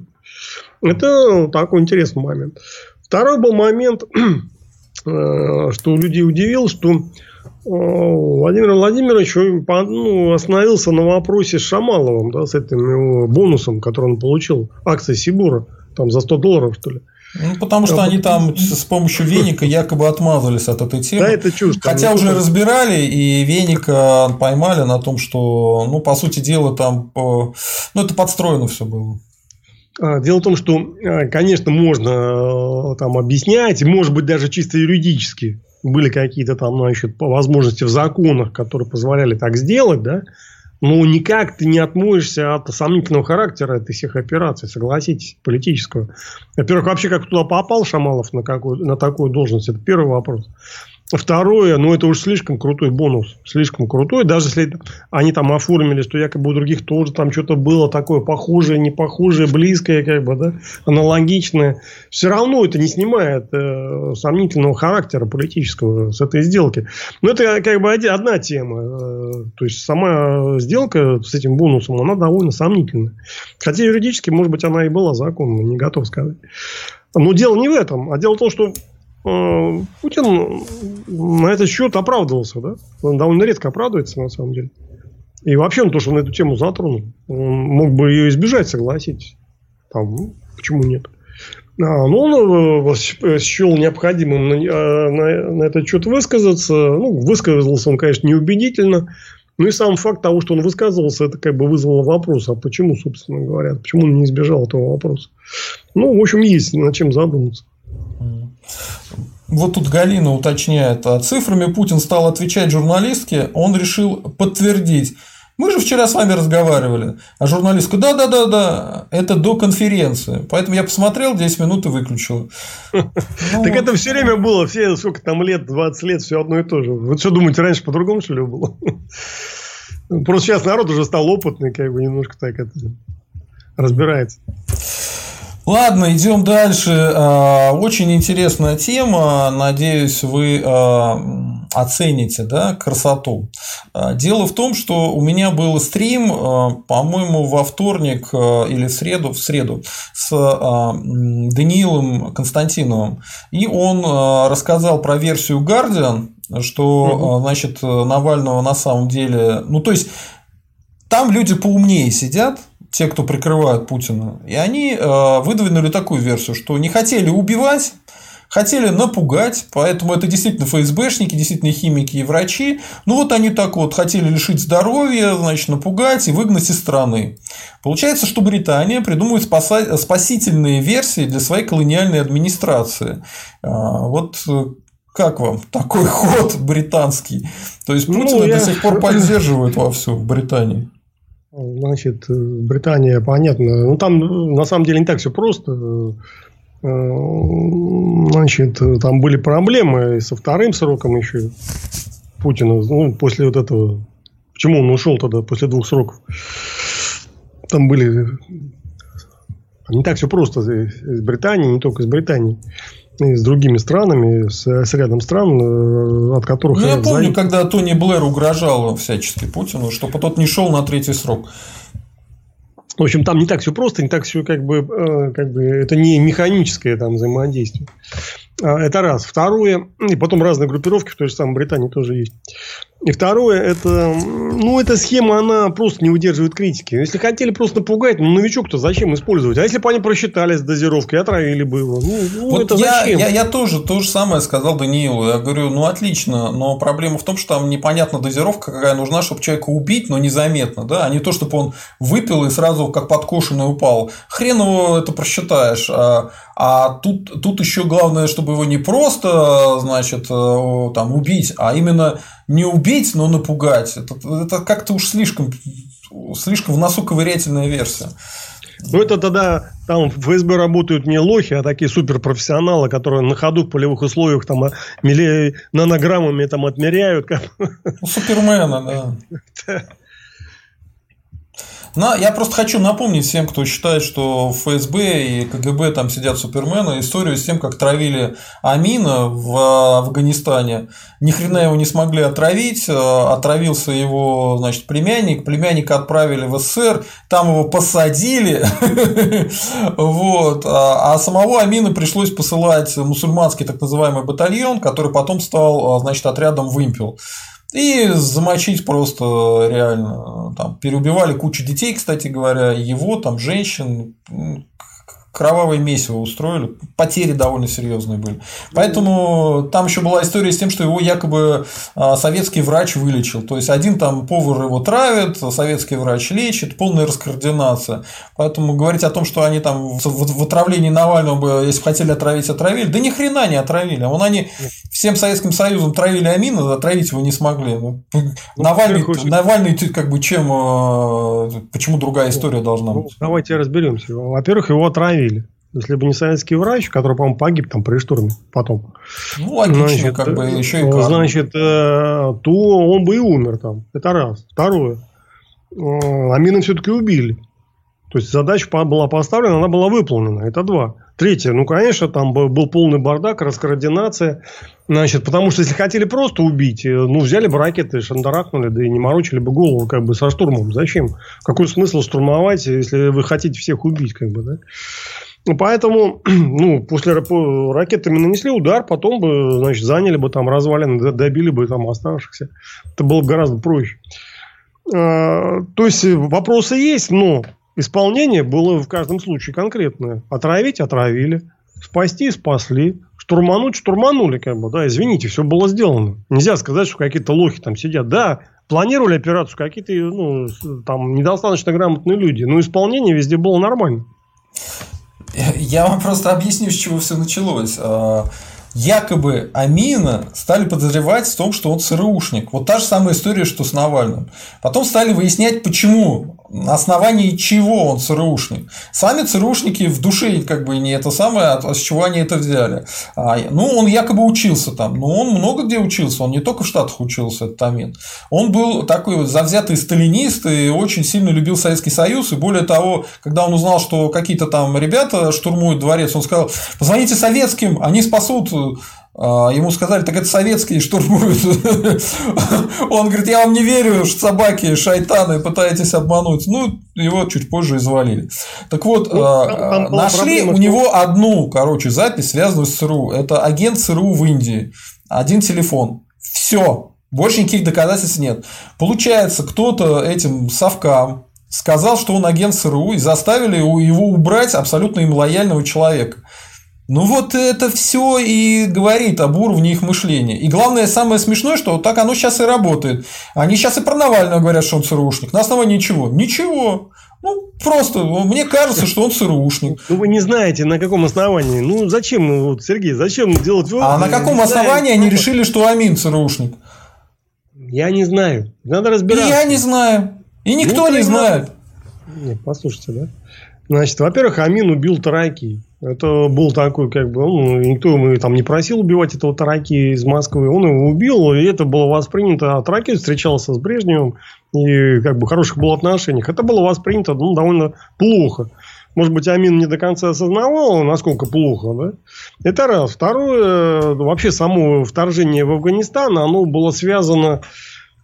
Это такой интересный момент. Второй был момент, э, что людей удивил, что Владимир Владимирович ну, остановился на вопросе с Шамаловым, да, с этим его бонусом, который он получил, акции Сибура, там за 100 долларов, что ли. Ну, потому что а, они там с помощью веника якобы отмазались от этой темы. Да, это чушь. Хотя уже разбирали, и веника поймали на том, что, ну, по сути дела, там, ну, это подстроено все было. А, дело в том, что, а, конечно, можно там объяснять, может быть, даже чисто юридически были какие-то там, значит, возможности в законах, которые позволяли так сделать, да, но никак ты не отмоешься от сомнительного характера этих всех операций, согласитесь, политического. Во-первых, вообще как туда попал Шамалов на, какую, на такую должность, это первый вопрос. Второе, ну это уж слишком крутой бонус, слишком крутой, даже если они там оформили, что якобы у других тоже там что-то было такое похожее, не похожее, близкое, как бы, да, аналогичное, все равно это не снимает э, сомнительного характера политического с этой сделки. Но это как бы одна тема, э, то есть сама сделка с этим бонусом, она довольно сомнительная. Хотя юридически, может быть, она и была законной, не готов сказать. Но дело не в этом, а дело в том, что Путин на этот счет оправдывался, да? Он довольно редко оправдывается, на самом деле. И вообще, он то, что он эту тему затронул, он мог бы ее избежать, согласитесь. Там, ну, почему нет? А, но он э, счел необходимым на, э, на, на этот счет высказаться. Ну, высказался он, конечно, неубедительно. Ну и сам факт того, что он высказывался, это как бы вызвало вопрос, а почему, собственно говоря, почему он не избежал этого вопроса. Ну, в общем, есть над чем задуматься. Вот тут Галина уточняет, а цифрами Путин стал отвечать журналистке, он решил подтвердить. Мы же вчера с вами разговаривали, а журналистка, да-да-да-да, это до конференции. Поэтому я посмотрел 10 минут и выключил. Так это все время было, все сколько там лет, 20 лет, все одно и то же. Вы что думаете, раньше по-другому, что ли, было? Просто сейчас народ уже стал опытный, как бы немножко так это разбирается. Ладно, идем дальше. А, очень интересная тема. Надеюсь, вы а, оцените да, красоту. А, дело в том, что у меня был стрим, по-моему, во вторник или в среду, в среду с Даниилом Константиновым. И он рассказал про версию Guardian, что угу. значит, Навального на самом деле. Ну, то есть, там люди поумнее сидят, те, кто прикрывают Путина, и они э, выдвинули такую версию, что не хотели убивать, хотели напугать, поэтому это действительно ФСБшники, действительно химики и врачи. Ну вот они так вот хотели лишить здоровья, значит, напугать и выгнать из страны. Получается, что Британия придумывает спасительные версии для своей колониальной администрации. А, вот э, как вам такой ход британский? То есть Путина ну, я... до сих пор поддерживают вовсю в Британии. Значит, Британия, понятно. Ну, там на самом деле не так все просто. Э, значит, там были проблемы со вторым сроком еще Путина. Ну, после вот этого. Почему он ушел тогда после двух сроков? Там были не так все просто из Британии, не только из Британии и с другими странами, с, с рядом стран, э, от которых... Ну, я помню, зависит... когда Тони Блэр угрожал всячески Путину, чтобы тот не шел на третий срок. В общем, там не так все просто, не так все как бы, э, как бы это не механическое там взаимодействие. А, это раз. Второе, и потом разные группировки в той же самой Британии тоже есть. И второе, это, ну, эта схема, она просто не выдерживает критики. Если хотели просто напугать, ну, новичок-то зачем использовать? А если бы они просчитали с дозировкой, отравили бы его? Ну, ну вот это я, зачем? Я, я тоже то же самое сказал Даниилу. Я говорю, ну, отлично, но проблема в том, что там непонятна дозировка, какая нужна, чтобы человека убить, но незаметно, да, а не то, чтобы он выпил и сразу как подкошенный упал. Хрен его это просчитаешь. А, а тут, тут еще главное, чтобы его не просто, значит, э, там, убить, а именно не убить, но напугать. Это, это как-то уж слишком, слишком в носу ковырятельная версия. Ну, это тогда там в ФСБ работают не лохи, а такие суперпрофессионалы, которые на ходу в полевых условиях там а, мили... нанограммами там отмеряют. Ну, супермена, да. Но я просто хочу напомнить всем, кто считает, что в ФСБ и КГБ там сидят супермены, историю с тем, как травили Амина в Афганистане. Ни хрена его не смогли отравить, э, отравился его, значит, племянник, племянника отправили в СССР, там его посадили, вот, а, а самого Амина пришлось посылать мусульманский так называемый батальон, который потом стал, значит, отрядом «Вымпел». И замочить просто реально. Там переубивали кучу детей, кстати говоря, его, там, женщин кровавое месиво устроили, потери довольно серьезные были. Поэтому там еще была история с тем, что его якобы а, советский врач вылечил. То есть один там повар его травит, советский врач лечит, полная раскоординация. Поэтому говорить о том, что они там в отравлении Навального бы, если бы хотели отравить, отравили, да ни хрена не отравили. Вон они всем Советским Союзом травили Амина, отравить его не смогли. Ну, ну Навальный, Навальный как бы чем, а, почему другая история должна ну, быть? Давайте разберемся. Во-первых, его отравили. Если бы не советский врач, который, по-моему, погиб там при штурме потом. Ну, логично, значит, как бы еще и карма. Значит, то он бы и умер там. Это раз. Второе. Амина все-таки убили. То есть задача была поставлена, она была выполнена. Это два. Третье, ну, конечно, там был полный бардак, раскоординация. Значит, потому что если хотели просто убить, э, ну, взяли бы ракеты, шандарахнули, да и не морочили бы голову как бы со штурмом. Зачем? Какой смысл штурмовать, если вы хотите всех убить, как бы, да? Поэтому, ну, после ракетами нанесли удар, потом бы, значит, заняли бы там развалины, добили бы там оставшихся. Это было бы гораздо проще. А, то есть, вопросы есть, но Исполнение было в каждом случае конкретное. Отравить – отравили. Спасти – спасли. Штурмануть – штурманули, как бы, да, извините, все было сделано. Нельзя сказать, что какие-то лохи там сидят. Да, планировали операцию какие-то, ну, там, недостаточно грамотные люди, но исполнение везде было нормально. Я вам просто объясню, с чего все началось. А, якобы Амина стали подозревать в том, что он ЦРУшник. Вот та же самая история, что с Навальным. Потом стали выяснять, почему, на основании чего он ЦРУшник. Сами ЦРУшники в душе как бы не это самое, а с чего они это взяли. А, ну, он якобы учился там, но он много где учился, он не только в Штатах учился, этот Амин. Он был такой завзятый сталинист и очень сильно любил Советский Союз, и более того, когда он узнал, что какие-то там ребята штурмуют дворец, он сказал, позвоните советским, они спасут ему сказали, так это советские штурмуют. Он говорит, я вам не верю, что собаки, шайтаны, пытаетесь обмануть. Ну, его чуть позже извалили. Так вот, ну, а, нашли у него одну, короче, запись, связанную с ЦРУ. Это агент ЦРУ в Индии. Один телефон. Все. Больше никаких доказательств нет. Получается, кто-то этим совкам сказал, что он агент ЦРУ, и заставили его убрать абсолютно им лояльного человека. Ну вот это все и говорит об уровне их мышления. И главное, самое смешное, что так оно сейчас и работает. Они сейчас и про Навального говорят, что он ЦРУшник. На основании чего? Ничего. Ну, просто мне кажется, что он ЦРУшник. Ну, вы не знаете, на каком основании. Ну, зачем, вот, Сергей, зачем делать выводы? А на каком основании они решили, что Амин ЦРУшник? Я не знаю. Надо разбираться. И я не знаю. И никто ну, не знает. Нет, послушайте, да? Значит, во-первых, Амин убил Тараки. Это был такой, как бы, ну, никто ему там не просил убивать этого Тараки из Москвы. Он его убил, и это было воспринято. А Тараки встречался с Брежневым, и как бы хороших было отношениях. Это было воспринято ну, довольно плохо. Может быть, Амин не до конца осознавал, насколько плохо, да? Это раз. Второе, вообще само вторжение в Афганистан, оно было связано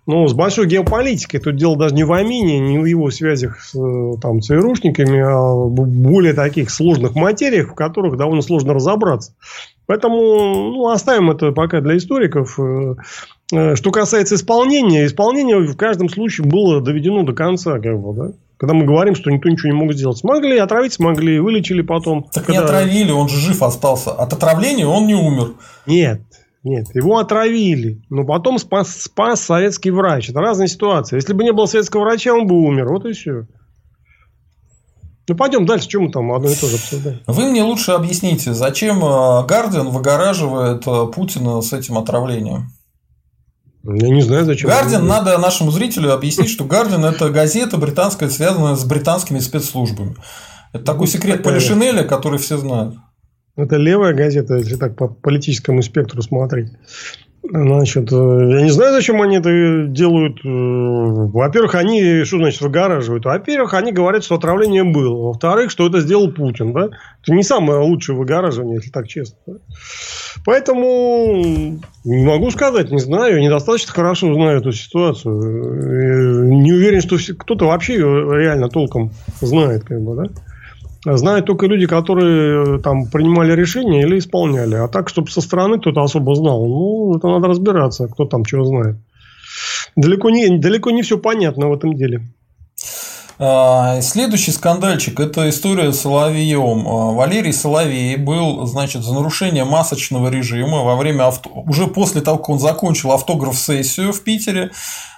ну, с большой геополитикой. Тут дело даже не в Амине, не в его связях с там, ЦРУшниками, а в более таких сложных материях, в которых довольно сложно разобраться. Поэтому ну, оставим это пока для историков. Э, э, что касается исполнения, исполнение в каждом случае было доведено до конца. Как бы, да? Когда мы говорим, что никто ничего не мог сделать. Смогли, отравить смогли, вылечили потом. Так когда... не отравили, он же жив остался. От отравления он не умер. Нет, нет, его отравили, но потом спас, спас советский врач. Это разная ситуация. Если бы не было советского врача, он бы умер. Вот и все. Ну, пойдем дальше, чем мы там одно и то же обсуждаем. Вы мне лучше объясните, зачем э, Гардиан выгораживает э, Путина с этим отравлением? Я не знаю, зачем. Гардиан, надо нашему зрителю объяснить, что Гардиан – это газета британская, связанная с британскими спецслужбами. Это такой секрет Полишинеля, который все знают. Это левая газета, если так по политическому спектру смотреть. Значит, э, я не знаю, зачем они это делают. Э, во-первых, они, что значит, выгораживают? Во-первых, они говорят, что отравление было. Во-вторых, что это сделал Путин. Да? Это не самое лучшее выгораживание, если так честно. Поэтому не могу сказать, не знаю. недостаточно хорошо знаю эту ситуацию. Э, не уверен, что кто-то вообще реально толком знает. Как бы, да? Знают только люди, которые э, там принимали решения или исполняли. А так, чтобы со стороны кто-то особо знал, ну, это надо разбираться, кто там чего знает. Далеко не, далеко не все понятно в этом деле. А, следующий скандальчик – это история с Соловьем. А, Валерий Соловей был, значит, за нарушение масочного режима во время авто... уже после того, как он закончил автограф-сессию в Питере,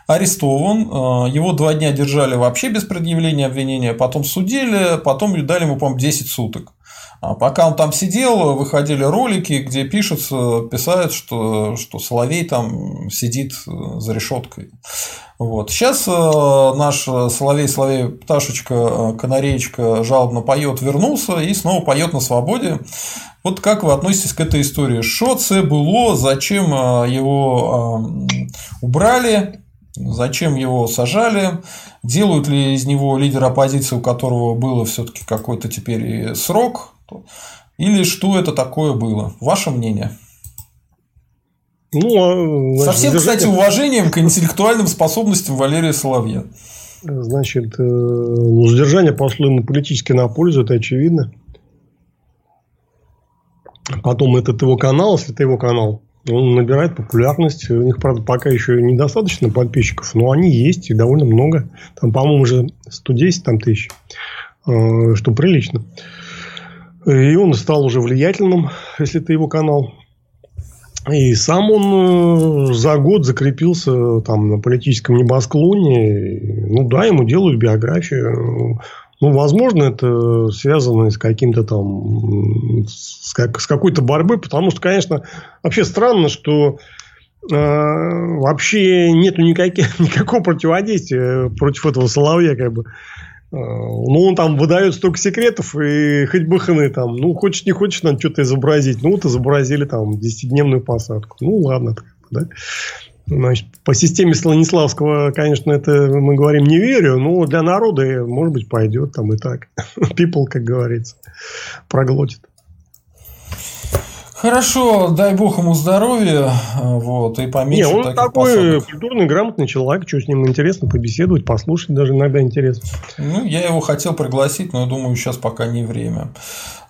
арестован. А, его два дня держали вообще без предъявления обвинения, потом судили, потом дали ему, по-моему, 10 суток. А пока он там сидел, выходили ролики, где пишется, писают, что, что Соловей там сидит за решеткой. Вот. Сейчас э, наш Соловей, Соловей, Пташечка, э, Канареечка жалобно поет, вернулся и снова поет на свободе. Вот как вы относитесь к этой истории? Что это было? Зачем э, его убрали? Зачем его сажали? Делают ли из него лидера оппозиции, у которого было все-таки какой-то теперь срок? Или что это такое было? Ваше мнение? Ну, а, значит, Совсем, кстати, уважением к интеллектуальным способностям Валерия Соловья. Значит, э, ну, задержание пошло ему политически на пользу, это очевидно. Потом этот его канал, если это его канал, он набирает популярность. У них, правда, пока еще недостаточно подписчиков, но они есть и довольно много. Там, по-моему, уже 110 там, тысяч, э, что прилично. И он стал уже влиятельным, если это его канал. И сам он э, за год закрепился там на политическом небосклоне. Ну да, ему делают биографию. Ну, возможно, это связано с каким-то там, с, как, с какой-то борьбой, потому что, конечно, вообще странно, что э, вообще нету никаких, никакого противодействия против этого Соловья, как бы. Э, ну, он там выдает столько секретов, и хоть бы хны там. Ну, хочешь не хочешь, надо что-то изобразить. Ну, вот изобразили там 10-дневную посадку. Ну, ладно, да. Значит, по системе Станиславского, конечно, это мы говорим не верю, но для народа, может быть, пойдет там и так. People, как говорится, проглотит. Хорошо, дай бог ему здоровья, вот, и поменьше Не, он такой посадок. культурный, грамотный человек, что с ним интересно побеседовать, послушать даже иногда интересно. Ну, я его хотел пригласить, но думаю, сейчас пока не время.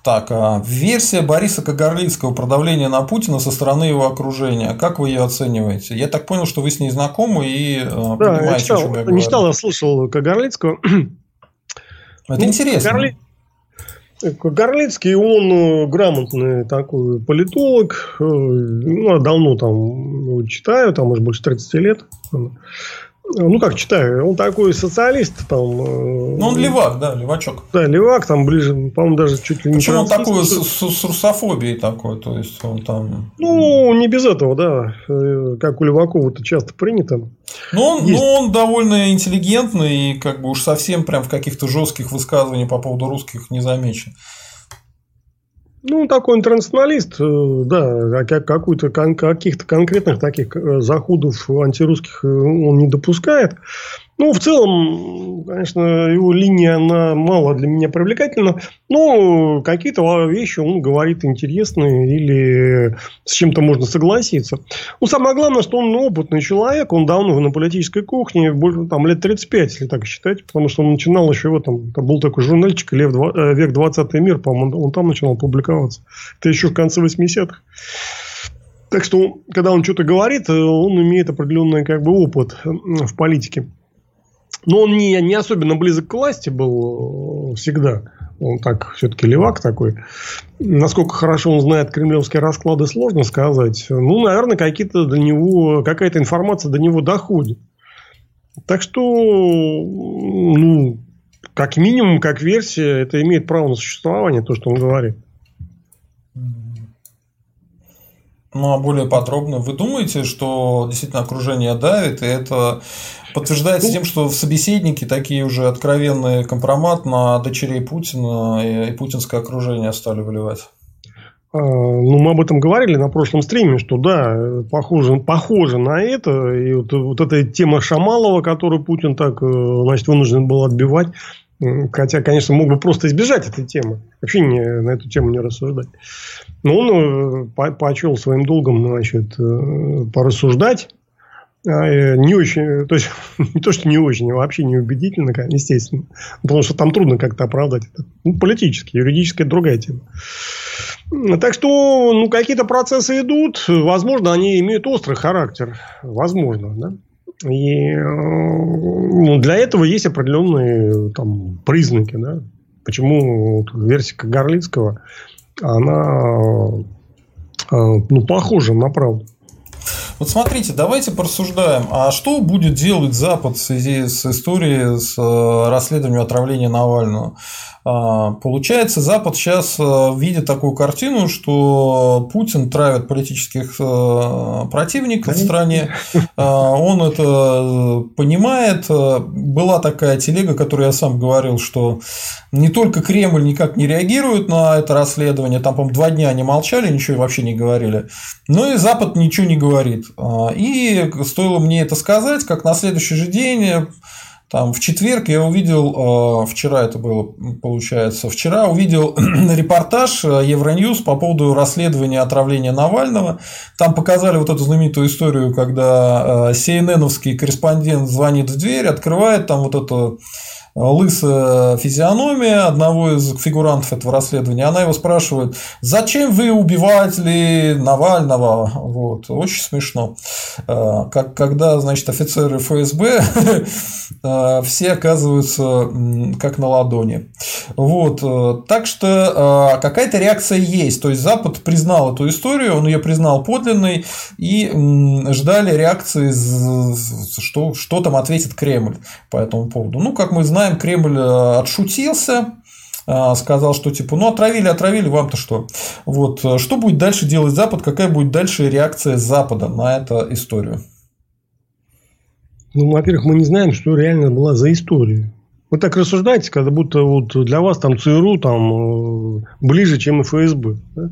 Так, а, версия Бориса Кагарлицкого про давление на Путина со стороны его окружения. Как вы ее оцениваете? Я так понял, что вы с ней знакомы и а, да, понимаете, я читал, о чем я говорю. Не читал, я слушал Кагарлицкого. Это ну, интересно. Кагарли... Горлицкий, он э, грамотный такой политолог, э, ну, давно там читаю, там уже больше 30 лет. Ну, как читаю, он такой социалист там. Э, ну, он левак, да, левачок. Да, левак, там ближе, по-моему, даже чуть ли не Причем он такой с, с, с русофобией такой, то есть он там... Ну, не без этого, да, как у Левакова это часто принято. Ну, он, Есть... но он довольно интеллигентный и как бы уж совсем прям в каких-то жестких высказываниях по поводу русских не замечен. Ну, такой интернационалист, э, да, а какой-то каких-то конкретных таких э, заходов антирусских э, он не допускает. Ну, в целом, конечно, его линия, она мало для меня привлекательна. Но какие-то вещи он говорит интересные или с чем-то можно согласиться. Ну, самое главное, что он опытный человек. Он давно на политической кухне, там, лет 35, если так считать. Потому что он начинал еще этом... Там был такой журнальчик «Лев, «Век 20 мир», по-моему, он там начинал публиковаться. Это еще в конце 80-х. Так что, когда он что-то говорит, он имеет определенный как бы, опыт в политике. Но он не, не особенно близок к власти был э, всегда. Он так все-таки левак такой. Насколько хорошо он знает кремлевские расклады, сложно сказать. Ну, наверное, какие-то для него, какая-то информация до него доходит. Так что, ну, как минимум, как версия, это имеет право на существование, то, что он говорит. Ну, а более подробно, вы думаете, что действительно окружение давит, и это подтверждается ну, тем, что в собеседнике такие уже откровенные компромат на дочерей Путина и путинское окружение стали выливать? А, ну, мы об этом говорили на прошлом стриме, что да, похоже, похоже на это. И вот, вот эта тема Шамалова, которую Путин так, э, значит, вынужден был отбивать, Хотя, конечно, мог бы просто избежать этой темы. Вообще не, на эту тему не рассуждать. Но он э, по почел своим долгом значит, э, порассуждать. А, э, не очень, то есть не то, что не очень, а вообще не убедительно, естественно. Потому что там трудно как-то оправдать это. Ну, политически, юридически это другая тема. Так что, ну, какие-то процессы идут. Возможно, они имеют острый характер. Возможно, да. И ну, для этого есть определенные там, признаки. Да? Почему версия Горлицкого, она ну, похожа на правду. Вот смотрите, давайте порассуждаем, а что будет делать Запад в связи с историей с э, расследованием отравления Навального? А, получается, Запад сейчас э, видит такую картину, что Путин травит политических э, противников в стране. А, он это понимает. Была такая телега, которую я сам говорил, что не только Кремль никак не реагирует на это расследование, там, по-моему, два дня они молчали, ничего вообще не говорили, но и Запад ничего не говорит. А, и стоило мне это сказать, как на следующий же день там в четверг я увидел, э, вчера это было, получается, вчера увидел репортаж э, Евроньюз по поводу расследования отравления Навального. Там показали вот эту знаменитую историю, когда э, корреспондент звонит в дверь, открывает там вот эту лысая физиономия одного из фигурантов этого расследования, она его спрашивает, зачем вы убивали Навального? Вот, очень смешно. Э, как, когда, значит, офицеры ФСБ э, все оказываются как на ладони. Вот, э, так что какая-то реакция есть. То есть Запад признал эту историю, он ее признал подлинной, и ждали реакции, что, что там ответит Кремль по этому поводу. Ну, как мы знаем, знаем, Кремль э, отшутился, э, сказал, что типа, ну отравили, отравили, вам-то что? Вот, э, что будет дальше делать Запад, какая будет дальше реакция Запада на эту историю? Ну, во-первых, мы не знаем, что реально была за история. Вы так рассуждаете, когда будто вот для вас там ЦРУ там ближе, чем и ФСБ. Да?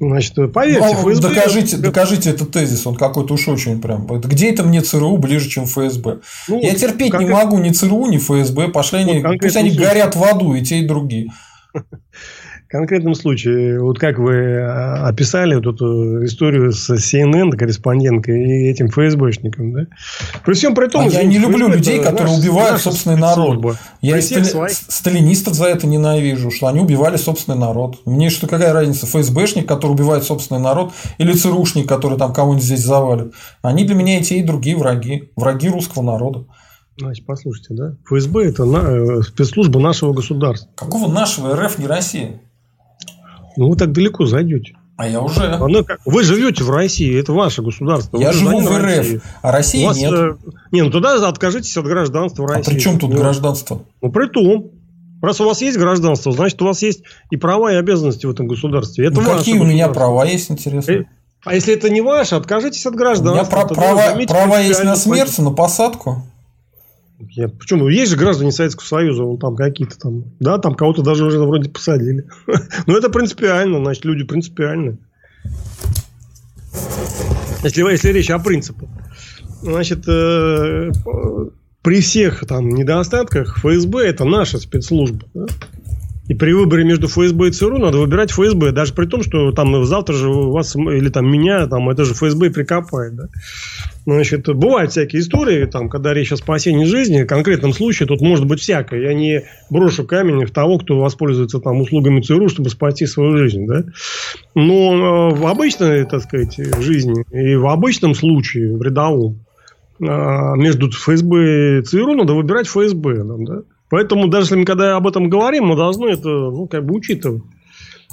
Значит, поверьте, ну, ФСБ... Докажите, докажите этот тезис, он какой-то уж очень прям. Где это мне ЦРУ ближе, чем ФСБ? Ну, Я терпеть не могу ни ЦРУ, ни ФСБ. Пошли они, пусть они горят в аду, и те, и другие. конкретном случае, вот как вы а, описали вот эту историю с CNN, корреспонденткой, и этим ФСБшником, да? При всем при том... А я не люблю людей, которые наш, убивают собственный народ. Я стали... своих... сталинистов за это ненавижу, что они убивали собственный народ. Мне что, какая разница, ФСБшник, который убивает собственный народ, или ЦРУшник, который там кого-нибудь здесь завалит. Они для меня и те, и другие враги. Враги русского народа. Значит, послушайте, да? ФСБ – это на, э, спецслужба нашего государства. Какого нашего? РФ не Россия. Ну, вы так далеко зайдете. А я уже. Оно как... Вы живете в России, это ваше государство. Я живу в РФ, России. а России вас, нет. Э... Не, ну тогда откажитесь от гражданства России. А при чем тут ну, гражданство? Ну, при том. Раз у вас есть гражданство, значит, у вас есть и права, и обязанности в этом государстве. Это ну, какие у меня права есть, интересно? Э, а если это не ваше, откажитесь от гражданства. У меня права, права есть на смерть, на посадку. Я, почему? Есть же граждане Советского Союза, вон там какие-то там, да, там кого-то даже уже вроде посадили. Но это принципиально, значит, люди принципиальны. Если, если речь о принципах. Значит, э, при всех там недостатках ФСБ это наша спецслужба. Да? И при выборе между ФСБ и ЦРУ надо выбирать ФСБ, даже при том, что там завтра же у вас или там меня, там это же ФСБ прикопает. Да? Значит, бывают всякие истории, там, когда речь о спасении жизни, в конкретном случае тут может быть всякое. Я не брошу камень в того, кто воспользуется там услугами ЦРУ, чтобы спасти свою жизнь. Да? Но э, в обычной, так сказать, жизни и в обычном случае, в рядовом, э, между ФСБ и ЦРУ надо выбирать ФСБ. Да? Поэтому даже если мы когда об этом говорим, мы должны это ну, как бы учитывать.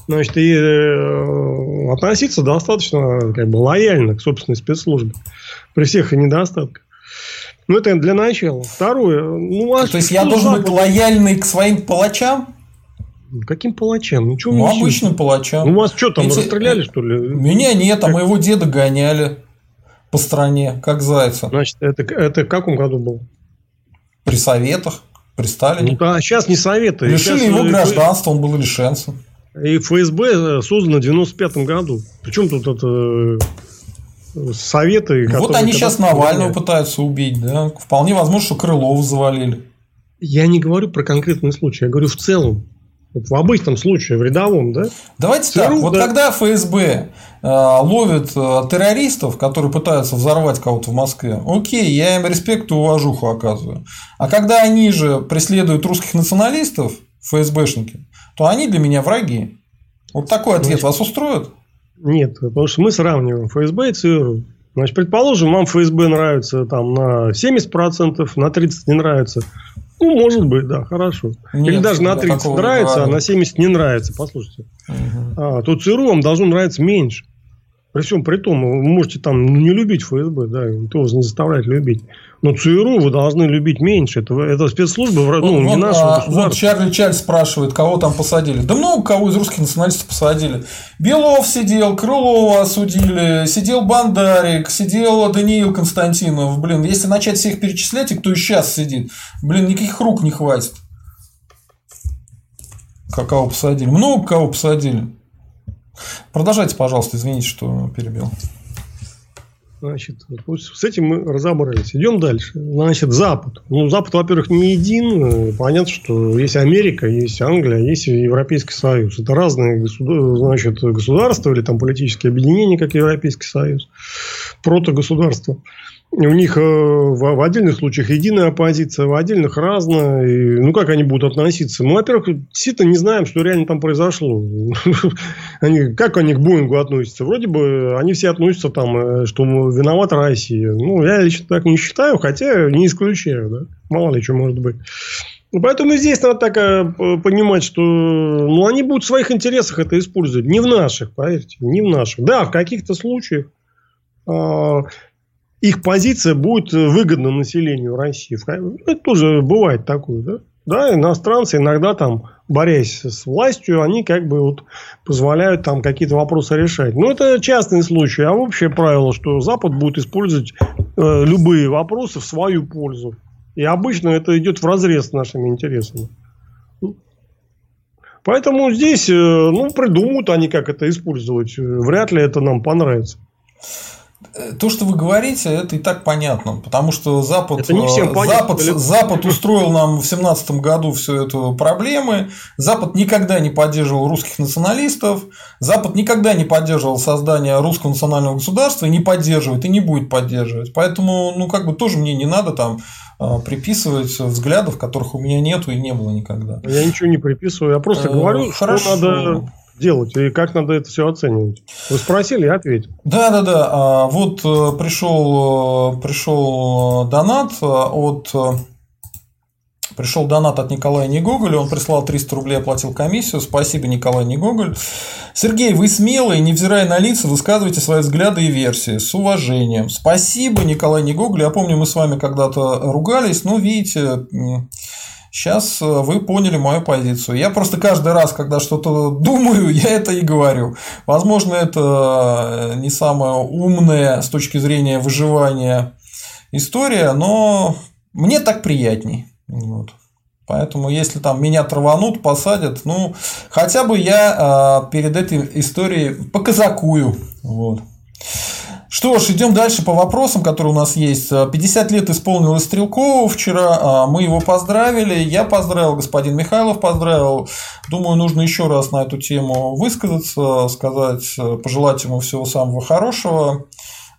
Значит, и э, относиться достаточно как бы лояльно к собственной спецслужбе при всех недостатках. Ну, это для начала. Второе. Ну, а То есть я должен быть лояльный к своим палачам? Каким палачам? Ничего ну, обычным палачам. Ну, вас что там, Эти... расстреляли, что ли? Меня нет, а моего деда гоняли по стране, как зайца. Значит, это, это в каком году было? При советах. При Сталине? Ну, да, сейчас не советы. Лишили сейчас его гражданства, он был лишенцем. И ФСБ создано в 95 году. Причем тут это э, советы. Вот они сейчас Навального пытаются убить, да? Вполне возможно, что Крылова завалили. Я не говорю про конкретный случай, я говорю в целом. Вот в обычном случае, в рядовом, да? Давайте ЦРУ, так, вот да. когда ФСБ э, ловит э, террористов, которые пытаются взорвать кого-то в Москве, окей, я им респект и уважуху оказываю. А когда они же преследуют русских националистов, ФСБшники, то они для меня враги. Вот такой ответ Значит, вас устроит? Нет, потому что мы сравниваем ФСБ и ЦРУ. Значит, предположим, вам ФСБ нравится там на 70%, на 30% не нравится. Ну, может быть, да, хорошо. Нет, Или даже на 30 нравится, а на 70 не нравится. Послушайте. Угу. А, то ЦРУ вам должно нравиться меньше. При всем при том, вы можете там не любить ФСБ, да, никто вас не заставляет любить. Но ЦРУ вы должны любить меньше. Это, это спецслужбы, ну, не вот, нашего а, Вот Чарли Чарльз спрашивает, кого там посадили. Да много кого из русских националистов посадили. Белов сидел, Крылова осудили, сидел Бандарик, сидел Даниил Константинов. Блин, если начать всех перечислять, и кто и сейчас сидит, блин, никаких рук не хватит. Кого посадили? Много кого посадили. Продолжайте, пожалуйста, извините, что перебил. Значит, с этим мы разобрались. Идем дальше. Значит, Запад. Ну, Запад, во-первых, не един. Понятно, что есть Америка, есть Англия, есть Европейский Союз. Это разные значит, государства или там политические объединения, как Европейский Союз. Протогосударства. государства у них э, в отдельных случаях единая оппозиция, в отдельных разная. И, ну, как они будут относиться? Мы, во-первых, действительно не знаем, что реально там произошло. они, как они к Боингу относятся? Вроде бы они все относятся там, э, что виновата Россия. Ну, я лично так не считаю, хотя не исключаю. Да? Мало ли что может быть. Поэтому здесь надо так э, понимать, что ну, они будут в своих интересах это использовать. Не в наших, поверьте, не в наших. Да, в каких-то случаях а, их позиция будет выгодна населению России. Это тоже бывает такое, да? Да, иностранцы иногда там, борясь с властью, они как бы вот позволяют там какие-то вопросы решать. Но это частный случай, а общее правило, что Запад будет использовать э, любые вопросы в свою пользу. И обычно это идет в разрез с нашими интересами. Поэтому здесь, э, ну, придумают они, как это использовать. Вряд ли это нам понравится. То, что вы говорите, это и так понятно, потому что Запад, это не всем понятно, Запад, Запад устроил нам в семнадцатом году всю эту проблемы. Запад никогда не поддерживал русских националистов. Запад никогда не поддерживал создание русского национального государства и не поддерживает и не будет поддерживать. Поэтому, ну как бы тоже мне не надо там а, приписывать взглядов, которых у меня нету и не было никогда. Я ничего не приписываю, я просто э, говорю, Хорошо. что надо делать и как надо это все оценивать? Вы спросили, я ответил. Да, да, да. А, вот э, пришел, э, пришел донат э, от Пришел донат от Николая Негоголя, он прислал 300 рублей, оплатил комиссию. Спасибо, Николай Негоголь. Сергей, вы смелые, невзирая на лица, высказывайте свои взгляды и версии. С уважением. Спасибо, Николай Негоголь. Я помню, мы с вами когда-то ругались, но видите, Сейчас э, вы поняли мою позицию. Я просто каждый раз, когда что-то думаю, я это и говорю. Возможно, это э, не самая умная с точки зрения выживания история, но мне так приятней. Вот. Поэтому, если там меня траванут, посадят, ну, хотя бы я э, перед этой историей показакую. Вот. Что ж, идем дальше по вопросам, которые у нас есть. 50 лет исполнилось Стрелкову вчера, а, мы его поздравили, я поздравил, господин Михайлов поздравил. Думаю, нужно еще раз на эту тему высказаться, сказать, пожелать ему всего самого хорошего,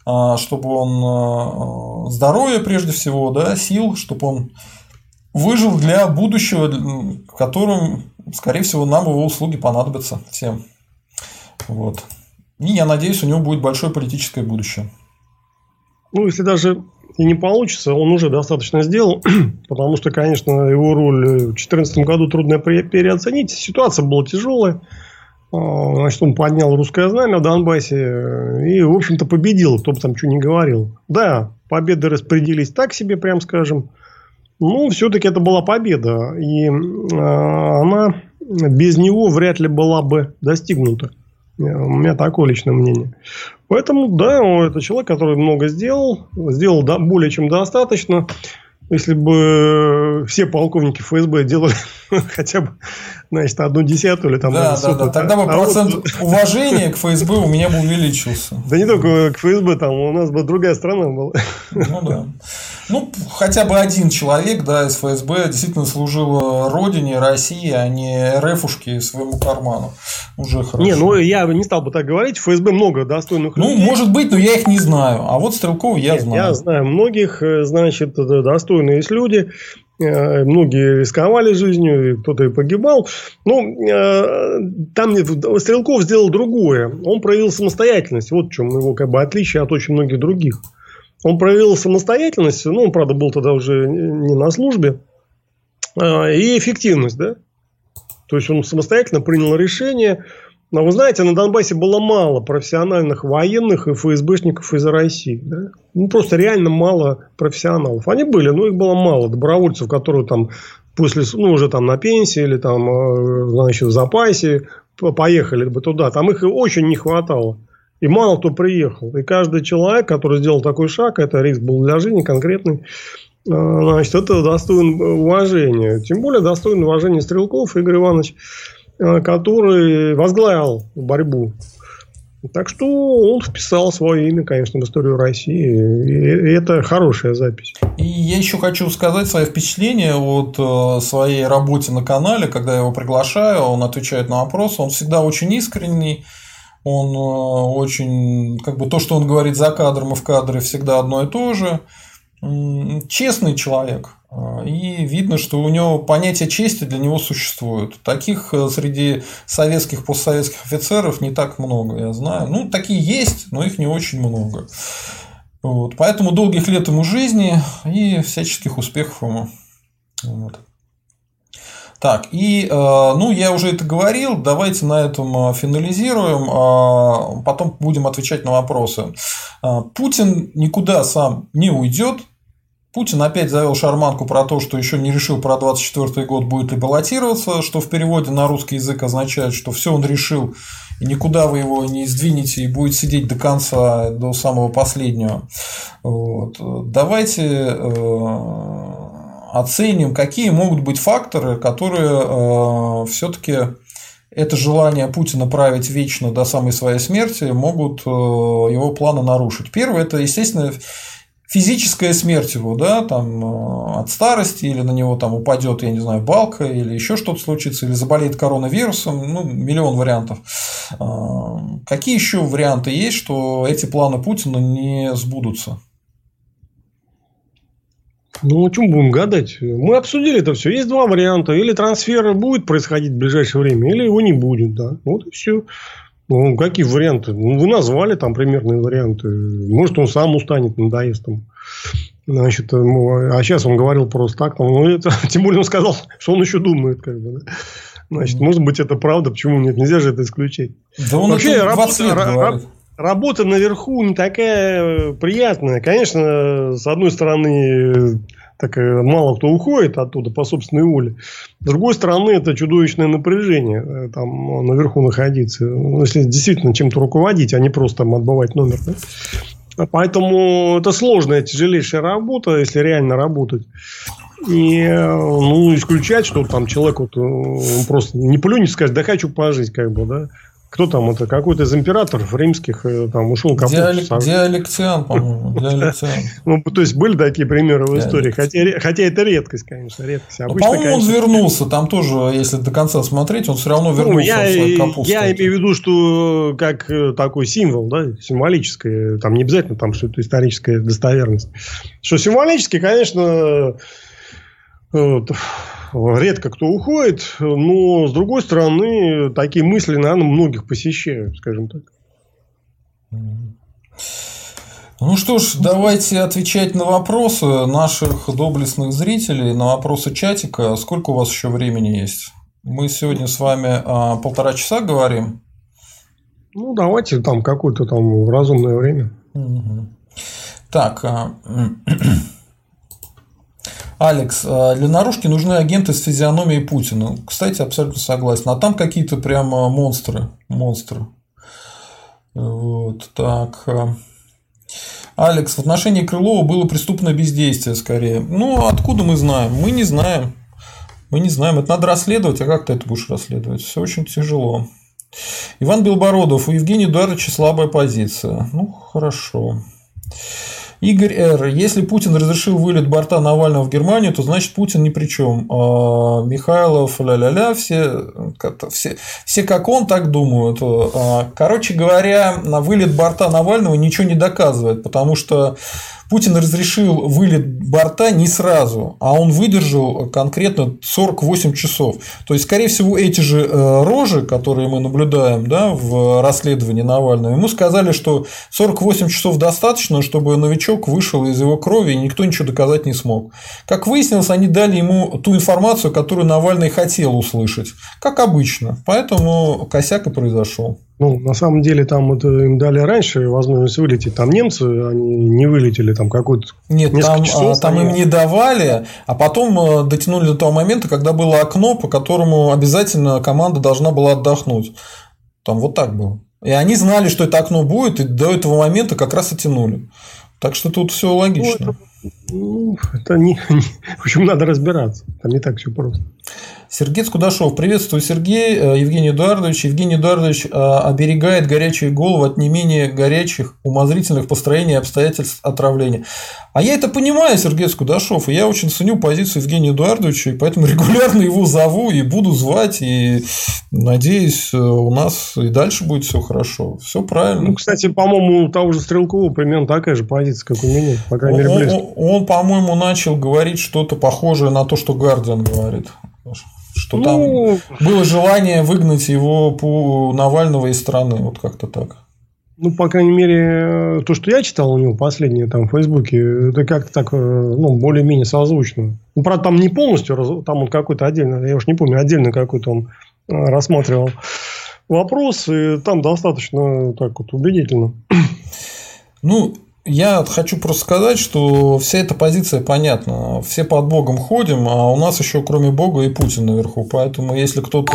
а, чтобы он а, здоровья прежде всего, да, сил, чтобы он выжил для будущего, в скорее всего, нам его услуги понадобятся всем. Вот. И я надеюсь, у него будет большое политическое будущее. Ну, если даже и не получится, он уже достаточно сделал, потому что, конечно, его роль в 2014 году трудно переоценить. Ситуация была тяжелая. А, значит, он поднял русское знамя в Донбассе и, в общем-то, победил, кто бы там что ни говорил. Да, победы распределились так себе, прям скажем. Но все-таки это была победа. И э, она без него вряд ли была бы достигнута. У меня такое личное мнение. Поэтому, да, это человек, который много сделал, сделал более чем достаточно. Если бы все полковники ФСБ делали хотя бы, значит, одну десятую или там... Да, да, да. Тогда бы а процент вот... уважения к ФСБ у меня бы увеличился. Да не только к ФСБ, там у нас бы другая страна была. Ну да. Ну, хотя бы один человек, да, из ФСБ действительно служил родине, России, а не РФушке своему карману. Уже хорошо. Не, ну я не стал бы так говорить. В ФСБ много достойных ну, людей. Ну, может быть, но я их не знаю. А вот Стрелкова я Нет, знаю. Я знаю многих, э, значит, достойные есть люди. Э, многие рисковали жизнью, кто-то и погибал. Но э, там Стрелков сделал другое. Он проявил самостоятельность. Вот в чем его как бы отличие от очень многих других. Он проявил самостоятельность, ну, он, правда, был тогда уже не на службе, а, и эффективность, да. То есть, он самостоятельно принял решение, Но вы знаете, на Донбассе было мало профессиональных военных и ФСБшников из России. Да? Ну, просто реально мало профессионалов. Они были, но их было мало. Добровольцев, которые там после, ну, уже там на пенсии или там, э, значит, в запасе поехали бы туда. Там их очень не хватало. И мало кто приехал. И каждый человек, который сделал такой шаг, это риск был для жизни конкретный, э, значит, это достоин уважения. Тем более достоин уважения Стрелков Игорь Иванович Э, который возглавил борьбу. Так что он вписал свое имя, конечно, в историю России. И это хорошая запись. И я еще хочу сказать свои впечатления от э, своей работе на канале, когда я его приглашаю, он отвечает на вопросы, он всегда очень искренний, он э, очень, как бы то, что он говорит за кадром и в кадре, всегда одно и то же. Честный человек, и видно, что у него понятие чести для него существует. Таких э, среди советских, постсоветских офицеров не так много, я знаю. Ну, такие есть, но их не очень много. Вот. Поэтому долгих лет ему жизни и всяческих успехов ему. Вот. Так, и, э, ну, я уже это говорил, давайте на этом э, финализируем, а потом будем отвечать на вопросы. Путин никуда сам не уйдет, Путин опять завел шарманку про то, что еще не решил про 24 год будет ли баллотироваться, что в переводе на русский язык означает, что все он решил, и никуда вы его не сдвинете и будет сидеть до конца, до самого последнего. Вот. Давайте э, оценим, какие могут быть факторы, которые э, все-таки это желание Путина править вечно до самой своей смерти могут э, его планы нарушить. Первое – это, естественно, физическая смерть его, да, там э, от старости, или на него там упадет, я не знаю, балка, или еще что-то случится, или заболеет коронавирусом, ну, миллион вариантов. А, какие еще варианты есть, что эти планы Путина не сбудутся? Ну, о чем будем гадать? Мы обсудили это все. Есть два варианта. Или трансфер будет происходить в ближайшее время, или его не будет. Да? Вот и все. Ну, какие варианты? Ну, вы назвали там примерные варианты. Может, он сам устанет, надоест там. Значит, а сейчас он говорил просто так. Там, ну, это, тем более он сказал, что он еще думает. Как бы, да? Значит, может быть, это правда. Почему нет? Нельзя же это исключить. Да он Вообще, работа, работа наверху не такая приятная. Конечно, с одной стороны, так мало кто уходит оттуда по собственной воле. С другой стороны, это чудовищное напряжение э, там наверху находиться. Ну, если действительно чем-то руководить, а не просто там отбывать номер. Да? Поэтому это сложная, тяжелейшая работа, если реально работать. И ну, исключать, что там человек вот, просто не плюнет, скажет, да хочу пожить, как бы, да кто там это, какой-то из императоров римских э, там ушел капусту Диалек, Диалектиан, по-моему, Диалектиан. Ну, то есть, были такие примеры в истории, хотя, хотя это редкость, конечно, редкость. Ну, по-моему, он вернулся, там тоже, если до конца смотреть, он все равно ну, вернулся ну, я, в свою капусту. Я имею в виду, что как э, такой символ, да, символическое, там не обязательно там, что это историческая достоверность. Что символически, конечно, редко кто уходит, но с другой стороны, такие мысли, наверное, многих посещают, скажем так. Ну что ж, давайте отвечать на вопросы наших доблестных зрителей, на вопросы чатика. Сколько у вас еще времени есть? Мы сегодня с вами а, полтора часа говорим. Ну, давайте там какое-то там разумное время. Угу. Так, а, Алекс, а для наружки нужны агенты с физиономией Путина. Кстати, абсолютно согласен. А там какие-то прямо монстры. Монстры. Вот так. Алекс, в отношении Крылова было преступное бездействие скорее. Ну, откуда мы знаем? Мы не знаем. Мы не знаем. Это надо расследовать, а как ты это будешь расследовать? Все очень тяжело. Иван Белбородов, у Евгения Эдуардовича слабая позиция. Ну, хорошо. Игорь Р. Если Путин разрешил вылет борта Навального в Германию, то значит Путин ни при чем. А Михайлов, ля-ля-ля, все, все, все как он так думают. А, короче говоря, на вылет борта Навального ничего не доказывает, потому что Путин разрешил вылет борта не сразу, а он выдержал конкретно 48 часов. То есть, скорее всего, эти же э, рожи, которые мы наблюдаем да, в расследовании Навального, ему сказали, что 48 часов достаточно, чтобы новичок вышел из его крови, и никто ничего доказать не смог. Как выяснилось, они дали ему ту информацию, которую Навальный хотел услышать, как обычно. Поэтому косяк и произошел. Ну, на самом деле, там это им дали раньше возможность вылететь. Там немцы, они не вылетели там какой-то Нет, там, часов, там они... им не давали, а потом э, дотянули до того момента, когда было окно, по которому обязательно команда должна была отдохнуть. Там вот так было. И они знали, что это окно будет, и до этого момента как раз и тянули. Так что тут все логично. Ну, это, ну, это не, не. В общем, надо разбираться. Там не так все просто. Сергей Скудашов. Приветствую, Сергей. Э, Евгений Эдуардович. Евгений Эдуардович э, оберегает горячие головы от не менее горячих, умозрительных построений и обстоятельств отравления. А я это понимаю, Сергей Скудашов, и я очень ценю позицию Евгения Эдуардовича, и поэтому регулярно его зову и буду звать, и надеюсь, э, у нас и дальше будет все хорошо. Все правильно. Ну, кстати, по-моему, у того же Стрелкова примерно такая же позиция, как у меня, по крайней мере, близко. Он, он по-моему, начал говорить что-то похожее на то, что Гардиан говорит что ну... там было желание выгнать его по Навального из страны, вот как-то так. Ну, по крайней мере, то, что я читал у него последнее там в Фейсбуке, это как-то так, э, ну, более-менее созвучно. Ну, правда, там не полностью, там он какой-то отдельно, я уж не помню, отдельно какой-то он э, рассматривал вопрос, и там достаточно так вот убедительно. Ну, я хочу просто сказать, что вся эта позиция понятна. Все под Богом ходим, а у нас еще кроме Бога и Путин наверху. Поэтому если кто-то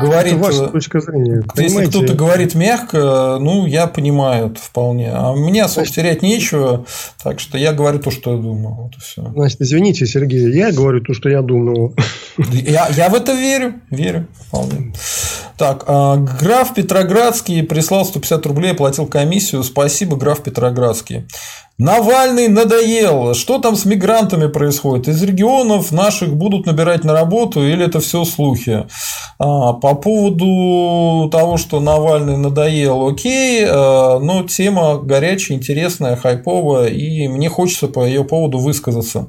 говорит... Это ваша точка зрения. Если кто-то говорит мягко, ну, я понимаю это вполне. А мне особо Значит, терять нечего, так что я говорю то, что я думаю. Вот и все. Значит, извините, Сергей, я говорю то, что я думаю. Я, я в это верю, верю вполне. Так, а, граф Петроградский прислал 150 рублей, платил комиссию. Спасибо, граф Петроградский. Навальный надоел. Что там с мигрантами происходит? Из регионов наших будут набирать на работу или это все слухи? А, по поводу того, что Навальный надоел, окей, а, но тема горячая, интересная, хайповая, и мне хочется по ее поводу высказаться.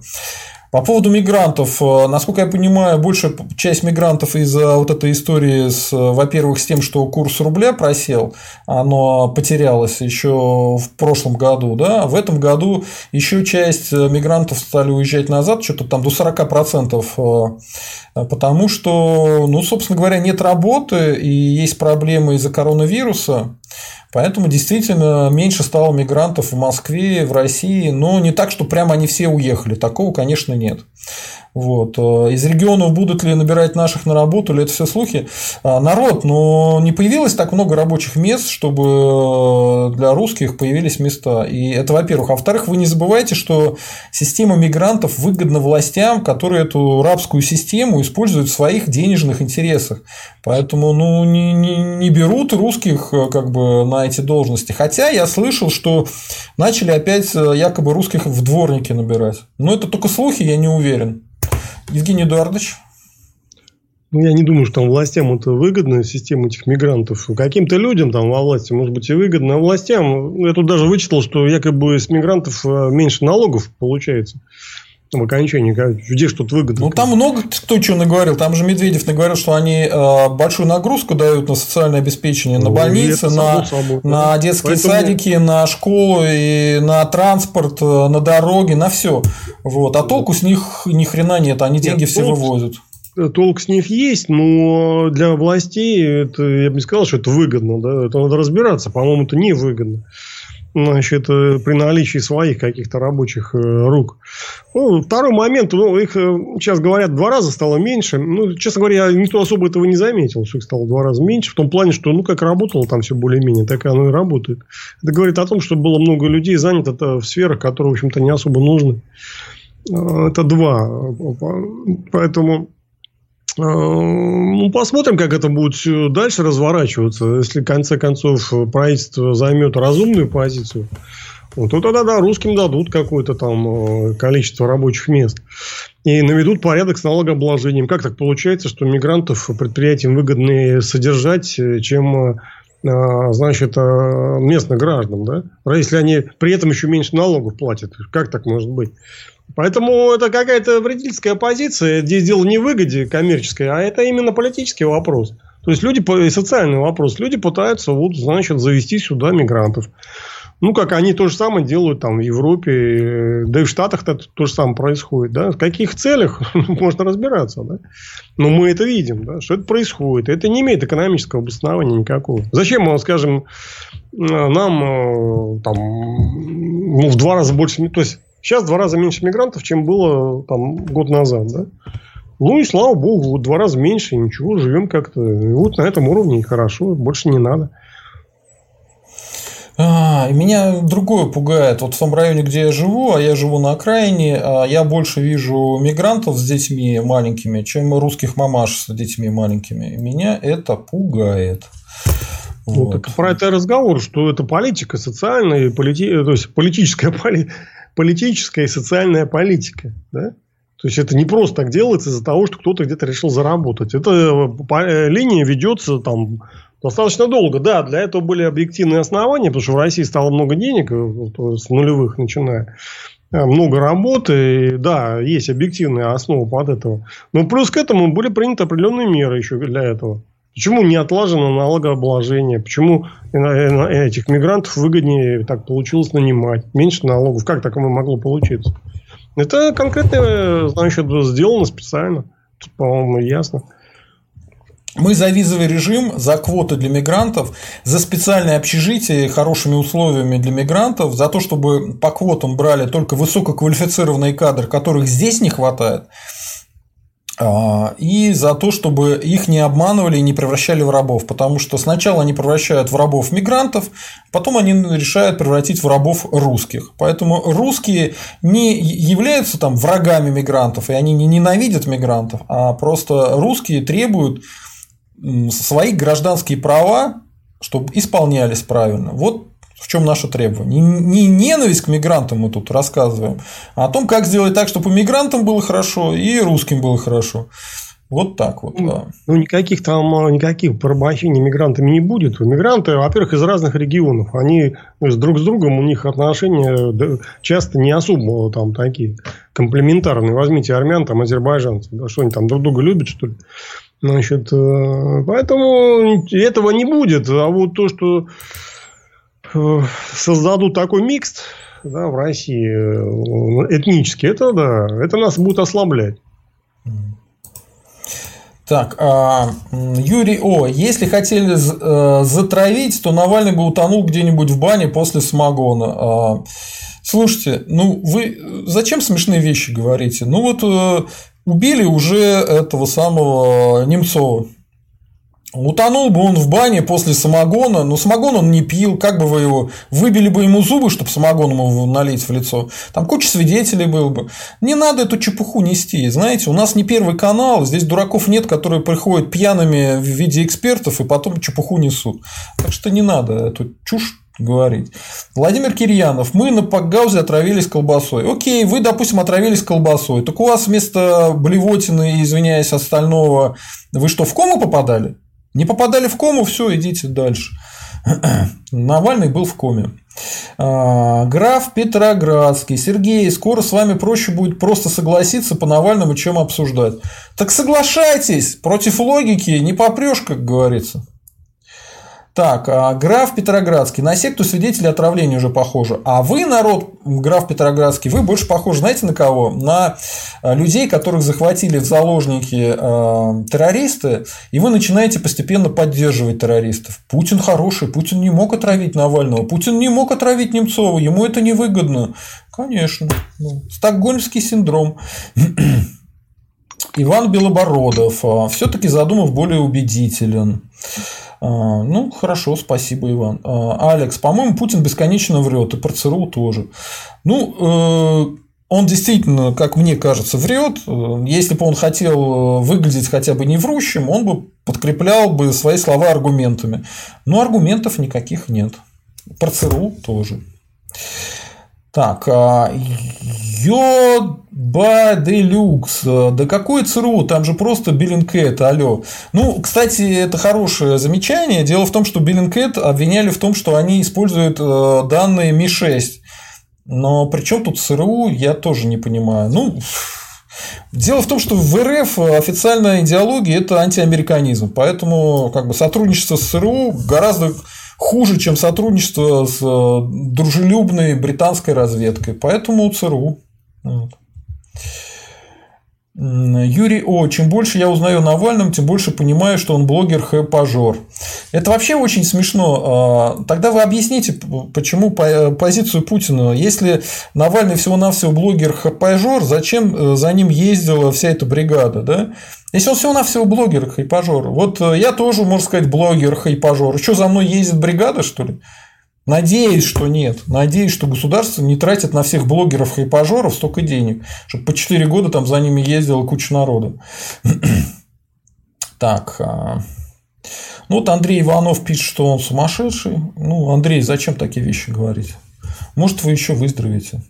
По поводу мигрантов, э, насколько я понимаю, большая часть мигрантов из-за вот этой истории, с, во-первых, с тем, что курс рубля просел, оно потерялось еще в прошлом году, да, в этом году еще часть мигрантов стали уезжать назад, что-то там до 40%, э, потому что, ну, собственно говоря, нет работы и есть проблемы из-за коронавируса, Поэтому действительно меньше стало мигрантов в Москве, в России, но не так, что прямо они все уехали. Такого, конечно, нет. Вот. Э, из регионов будут ли набирать наших на работу, или это все слухи? А, народ, но не появилось так много рабочих мест, чтобы э, для русских появились места. И это, во-первых. А во-вторых, вы не забывайте, что система мигрантов выгодна властям, которые эту рабскую систему используют в своих денежных интересах. Поэтому ну, не, не, не берут русских э, как бы, на эти должности. Хотя я слышал, что начали опять якобы русских в дворники набирать. Но это только слухи, я не уверен. Евгений Эдуардович. Ну, я не думаю, что там властям это выгодно, система этих мигрантов. Каким-то людям там во власти, может быть, и выгодно, а властям, я тут даже вычитал, что якобы с мигрантов э, меньше налогов получается в окончании, где что-то выгодно. Ну, там много кто что наговорил. Там же Медведев наговорил, что они э, большую нагрузку дают на социальное обеспечение, на ну, больницы, на, собой, на детские Поэтому... садики, на школу, и на транспорт, э, на дороги, на все. Вот. А толку с них ни хрена нет, они деньги нет, все толк, вывозят. Толк с них есть, но для властей это, я бы не сказал, что это выгодно. Да? Это надо разбираться. По-моему, это не выгодно значит, э, при наличии своих каких-то рабочих э, рук. Ну, второй момент, ну, их э, сейчас говорят, два раза стало меньше. Ну, честно говоря, никто особо этого не заметил, что их стало два раза меньше. В том плане, что, ну, как работало там все более-менее, так и оно и работает. Это говорит о том, что было много людей занято в сферах, которые, в общем-то, не особо нужны. Это два. Поэтому ну, посмотрим, как это будет дальше разворачиваться. Если, в конце концов, правительство займет разумную позицию, то тогда, да, русским дадут какое-то там э, количество рабочих мест. И наведут порядок с налогообложением. Как так получается, что мигрантов предприятиям выгоднее содержать, э, чем а, значит, а, местных граждан, да? Если они при этом еще меньше налогов платят, как так может быть? Поэтому это какая-то вредительская позиция. Здесь дело не выгоде коммерческой, а это именно политический вопрос. То есть люди, социальный вопрос. Люди пытаются, вот, значит, завести сюда мигрантов. Ну, как они то же самое делают там в Европе, э, да и в Штатах -то, то же самое происходит. Да? В каких целях можно разбираться. Да? Но мы это видим, да, что это происходит. Это не имеет экономического обоснования никакого. Зачем, мы, скажем, нам э, там, ну, в два раза больше... То есть, сейчас два раза меньше мигрантов, чем было там, год назад. Да? Ну и слава богу, вот два раза меньше, ничего, живем как-то. И вот на этом уровне и хорошо, больше не надо. А, меня другое пугает. Вот в том районе, где я живу, а я живу на окраине, а я больше вижу мигрантов с детьми маленькими, чем русских мамаш с детьми маленькими. Меня это пугает. Ну, вот. так про это разговор, что это политика социальная, полити... то есть политическая, поли... политическая и социальная политика. Да? То есть это не просто так делается из-за того, что кто-то где-то решил заработать. Эта э, линия ведется там достаточно долго. Да, для этого были объективные основания, потому что в России стало много денег, э, с нулевых начиная. Э, много работы, да, есть объективная основа под этого. Но плюс к этому были приняты определенные меры еще для этого. Почему не отлажено налогообложение? Почему этих мигрантов выгоднее так получилось нанимать? Меньше налогов. Как так могло получиться? Это конкретно, значит, сделано специально. Тут, по-моему, ясно. Мы за визовый режим, за квоты для мигрантов, за специальное общежитие хорошими условиями для мигрантов, за то, чтобы по квотам брали только высококвалифицированные кадры, которых здесь не хватает, и за то, чтобы их не обманывали и не превращали в рабов. Потому что сначала они превращают в рабов мигрантов, потом они решают превратить в рабов русских. Поэтому русские не являются там врагами мигрантов, и они не ненавидят мигрантов, а просто русские требуют свои гражданские права, чтобы исполнялись правильно. Вот в чем наше требование. Не, ненависть к мигрантам мы тут рассказываем, а о том, как сделать так, чтобы мигрантам было хорошо и русским было хорошо. Вот так вот. Да. Ну, никаких там, а, никаких порабощений мигрантами не будет. Мигранты, во-первых, из разных регионов. Они ну, друг с другом, у них отношения часто не особо там такие комплементарные. Возьмите армян, там, азербайджанцев. Да, что они там друг друга любят, что ли? Значит, э, поэтому этого не будет. А вот то, что создадут такой микс да, в России э, этнический, это да, это нас будет ослаблять. Так, а, Юрий О, если хотели затравить, то Навальный бы утонул где-нибудь в бане после самогона. А, слушайте, ну вы зачем смешные вещи говорите? Ну вот убили уже этого самого Немцова. Утонул бы он в бане после самогона, но самогон он не пил, как бы вы его, выбили бы ему зубы, чтобы самогон ему налить в лицо, там куча свидетелей было бы. Не надо эту чепуху нести, знаете, у нас не первый канал, здесь дураков нет, которые приходят пьяными в виде экспертов и потом чепуху несут. Так что не надо эту чушь говорить. Владимир Кирьянов, мы на Пакгаузе отравились колбасой. Окей, вы, допустим, отравились колбасой. Так у вас вместо блевотины, извиняюсь, остального, вы что, в кому попадали? Не попадали в кому, все, идите дальше. Навальный был в коме. А, граф Петроградский. Сергей, скоро с вами проще будет просто согласиться по Навальному, чем обсуждать. Так соглашайтесь, против логики не попрешь, как говорится. Так, а граф Петроградский. На секту свидетелей отравления уже похоже. А вы, народ, граф Петроградский, вы больше похожи, знаете, на кого? На а, людей, которых захватили в заложники э, террористы, и вы начинаете постепенно поддерживать террористов. Путин хороший, Путин не мог отравить Навального, Путин не мог отравить Немцова, ему это невыгодно. Конечно. Ну, стокгольмский синдром. Иван Белобородов. Все-таки задумав более убедителен. А, ну, хорошо, спасибо, Иван. А, Алекс, по-моему, Путин бесконечно врет, и про ЦРУ тоже. Ну, э, он действительно, как мне кажется, врет. Если бы он хотел выглядеть хотя бы не врущим, он бы подкреплял бы свои слова аргументами. Но аргументов никаких нет. Про ЦРУ тоже. Так, Йоба Делюкс. Да какой ЦРУ? Там же просто Биллинкет, алло. Ну, кстати, это хорошее замечание. Дело в том, что Биллинкет обвиняли в том, что они используют данные Ми-6. Но при чем тут ЦРУ, я тоже не понимаю. Ну, Дело в том, что в РФ официальная идеология – это антиамериканизм. Поэтому как бы, сотрудничество с ЦРУ гораздо хуже, чем сотрудничество с э, дружелюбной британской разведкой. Поэтому ЦРУ. Вот. Юрий О. Чем больше я узнаю о Навальном, тем больше понимаю, что он блогер хэпажор. Это вообще очень смешно. А, тогда вы объясните, почему позицию Путина. Если Навальный всего-навсего блогер хэпажор, зачем э, за ним ездила вся эта бригада? Да? Если он всего-навсего блогер хайпажор. Вот э, я тоже, можно сказать, блогер хайпажор. Что, за мной ездит бригада, что ли? Надеюсь, что нет. Надеюсь, что государство не тратит на всех блогеров и пажоров столько денег, чтобы по 4 года там за ними ездила куча народа. так. А, ну, вот Андрей Иванов пишет, что он сумасшедший. Ну, Андрей, зачем такие вещи говорить? Может, вы еще выздоровеете.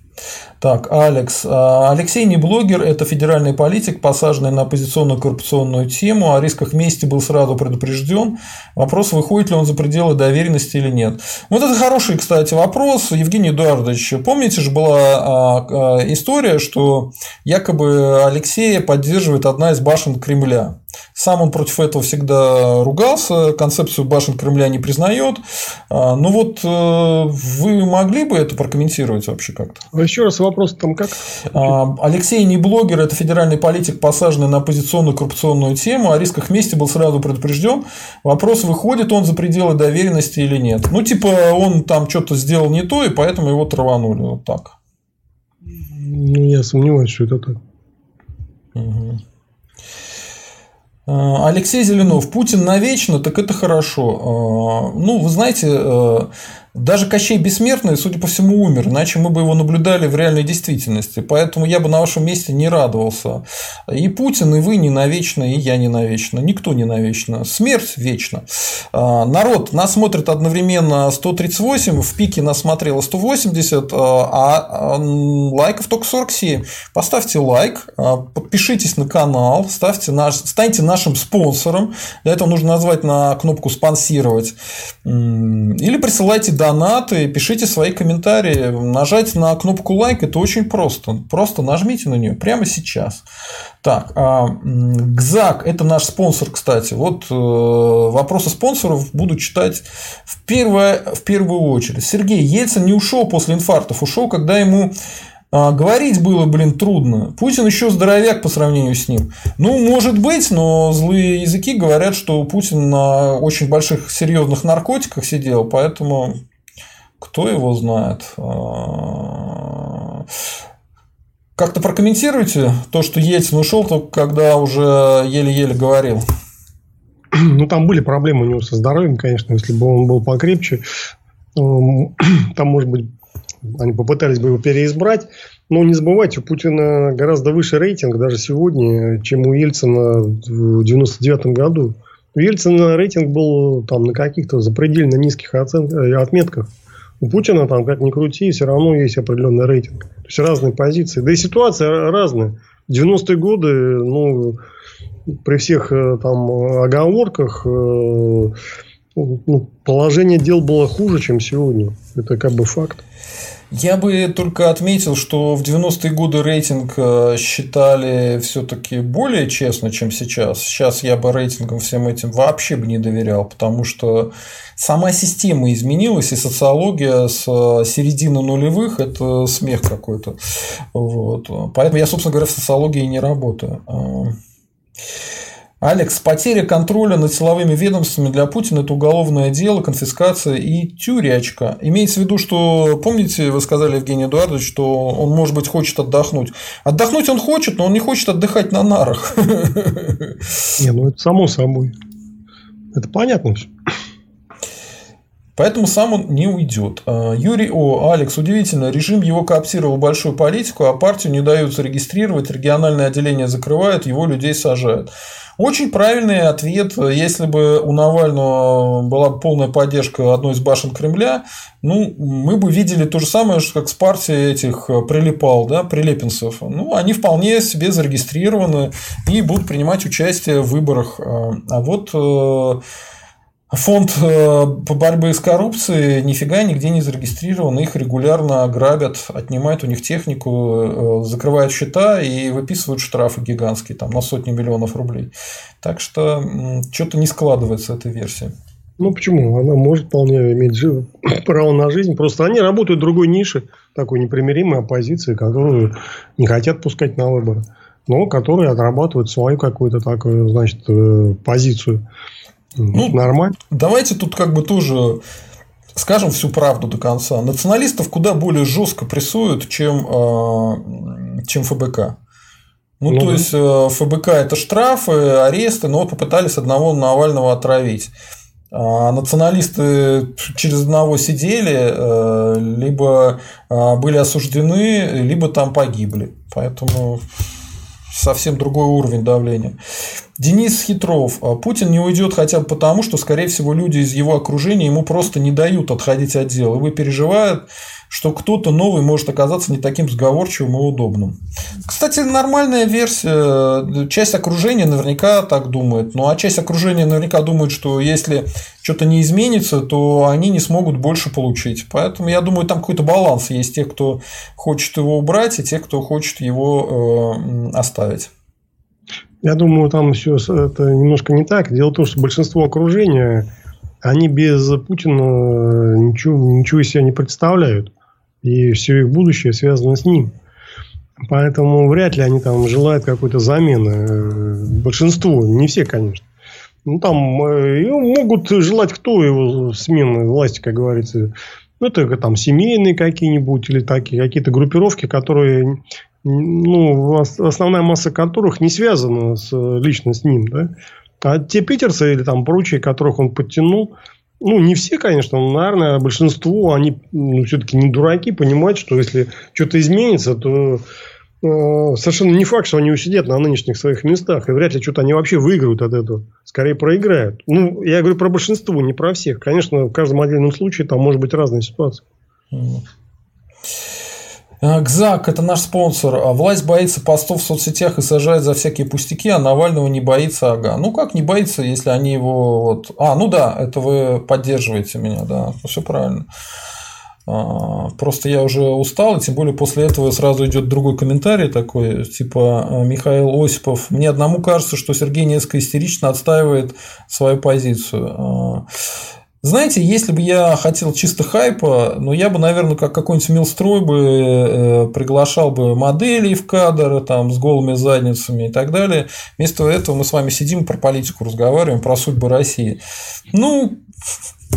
Так, Алекс. А, Алексей не блогер, это федеральный политик, посаженный на оппозиционную коррупционную тему. О рисках мести был сразу предупрежден. Вопрос, выходит ли он за пределы доверенности или нет. Вот это хороший, кстати, вопрос. Евгений Эдуардович, помните же была а, а, история, что якобы Алексея поддерживает одна из башен Кремля. Сам он против этого всегда ругался, концепцию башен Кремля не признает. Ну вот э, вы могли бы это прокомментировать вообще как-то? Еще раз вопрос там как? А, Алексей не блогер, это федеральный политик, посаженный на оппозиционную коррупционную тему. О рисках мести был сразу предупрежден. Вопрос, выходит он за пределы доверенности или нет. Ну, типа, он там что-то сделал не то, и поэтому его траванули. Вот так. Ну, я сомневаюсь, что это так. Угу. Алексей Зеленов, Путин навечно, так это хорошо. А, ну, вы знаете, э, даже Кощей Бессмертный, судя по всему, умер, иначе мы бы его наблюдали в реальной действительности. Поэтому я бы на вашем месте не радовался. И Путин, и вы не навечно, и я не навечно. Никто не навечно. Смерть вечна. А, народ, нас смотрит одновременно 138, в пике нас смотрело 180, а, а лайков только 47. Поставьте лайк, а, подпишитесь на канал, ставьте наш, станьте нашим спонсором. Для этого нужно назвать на кнопку «Спонсировать». Или присылайте донаты, пишите свои комментарии. Нажать на кнопку лайк это очень просто. Просто нажмите на нее прямо сейчас. Так, а, ГЗАК – это наш спонсор, кстати. Вот э, вопросы спонсоров буду читать в, первое, в первую очередь. Сергей Ельцин не ушел после инфарктов, ушел, когда ему а, говорить было, блин, трудно. Путин еще здоровяк по сравнению с ним. Ну, может быть, но злые языки говорят, что Путин на очень больших серьезных наркотиках сидел, поэтому кто его знает. А, как-то прокомментируйте то, что Ельцин ушел, только когда уже еле-еле говорил. Ну, там были проблемы у него со здоровьем, конечно. Если бы он был покрепче, там, может быть, они попытались бы его переизбрать. Но не забывайте, у Путина гораздо выше рейтинг даже сегодня, чем у Ельцина в 99 году. У Ельцина рейтинг был там на каких-то запредельно низких оцен... Э, отметках. У Путина там, как ни крути, все равно есть определенный рейтинг. То есть разные позиции. Да и ситуация разная. В 90-е годы, ну, при всех э, там оговорках, э, ну, положение дел было хуже, чем сегодня. Это как бы факт. Я бы только отметил, что в 90-е годы рейтинг э, считали все-таки более честно, чем сейчас. Сейчас я бы рейтингам всем этим вообще бы не доверял, потому что сама система изменилась, и социология с э, середины нулевых – это смех какой-то. Вот. Поэтому я, собственно говоря, в социологии не работаю. Алекс, потеря контроля над силовыми ведомствами для Путина – это уголовное дело, конфискация и тюрячка. Имеется в виду, что, помните, вы сказали, Евгений Эдуардович, что он, может быть, хочет отдохнуть. Отдохнуть он хочет, но он не хочет отдыхать на нарах. Не, ну это само собой. Это понятно все. Поэтому сам он не уйдет. А, Юрий О. Алекс, удивительно, режим его кооптировал большую политику, а партию не дают зарегистрировать, региональное отделение закрывают, его людей сажают. Очень правильный ответ. Если бы у Навального была полная поддержка одной из башен Кремля, ну, мы бы видели то же самое, как с партией этих прилипал, да, прилепинцев. Ну, они вполне себе зарегистрированы и будут принимать участие в выборах. А вот э, Фонд э, по борьбе с коррупцией нифига нигде не зарегистрирован, их регулярно грабят, отнимают у них технику, э, закрывают счета и выписывают штрафы гигантские там, на сотни миллионов рублей. Так что что-то не складывается эта версия. Ну почему? Она может вполне иметь право на жизнь. Просто они работают в другой нише, такой непримиримой оппозиции, которую не хотят пускать на выборы, но которые отрабатывают свою какую-то такую, значит, э, позицию. Ну, Нормально. Давайте тут как бы тоже скажем всю правду до конца. Националистов куда более жестко прессуют, чем, э, чем ФБК. Ну, ну, то есть э, ФБК это штрафы, аресты, но попытались одного Навального отравить. А националисты через одного сидели, э, либо были осуждены, либо там погибли. Поэтому совсем другой уровень давления. Денис Хитров. «А Путин не уйдет хотя бы потому, что, скорее всего, люди из его окружения ему просто не дают отходить от дела. Его переживают, что кто-то новый может оказаться не таким сговорчивым и удобным. Кстати, нормальная версия. Часть окружения наверняка так думает. Ну а часть окружения наверняка думает, что если что-то не изменится, то они не смогут больше получить. Поэтому я думаю, там какой-то баланс есть. Те, кто хочет его убрать, и те, кто хочет его э, оставить. Я думаю, там все это немножко не так. Дело в том, что большинство окружения, они без Путина ничего, ничего из себя не представляют. И все их будущее связано с ним. Поэтому вряд ли они там желают какой-то замены. Большинство, не все, конечно. Ну, там э, могут желать кто его смены власти, как говорится. Ну, это там семейные какие-нибудь или такие какие-то группировки, которые ну, основная масса которых не связана с, лично с ним, да. А те питерцы или там прочие, которых он подтянул, ну, не все, конечно, но, наверное, большинство, они ну, все-таки не дураки, понимают, что если что-то изменится, то э, совершенно не факт, что они усидят на нынешних своих местах. И вряд ли что-то они вообще выиграют от этого. Скорее проиграют. Ну, я говорю про большинство, не про всех. Конечно, в каждом отдельном случае там может быть разная ситуация. Э, ГЗАК – это наш спонсор. А власть боится постов в соцсетях и сажает за всякие пустяки, а Навального не боится ага. Ну, как не боится, если они его... Вот... А, ну да, это вы поддерживаете меня, да, все правильно. А, просто я уже устал, и тем более после этого сразу идет другой комментарий такой, типа «Э, Михаил Осипов. Мне одному кажется, что Сергей несколько истерично отстаивает свою позицию. Знаете, если бы я хотел чисто хайпа, ну, я бы, наверное, как какой-нибудь милстрой бы э, приглашал бы моделей в кадр, там, с голыми задницами и так далее. Вместо этого мы с вами сидим про политику разговариваем, про судьбы России. Ну,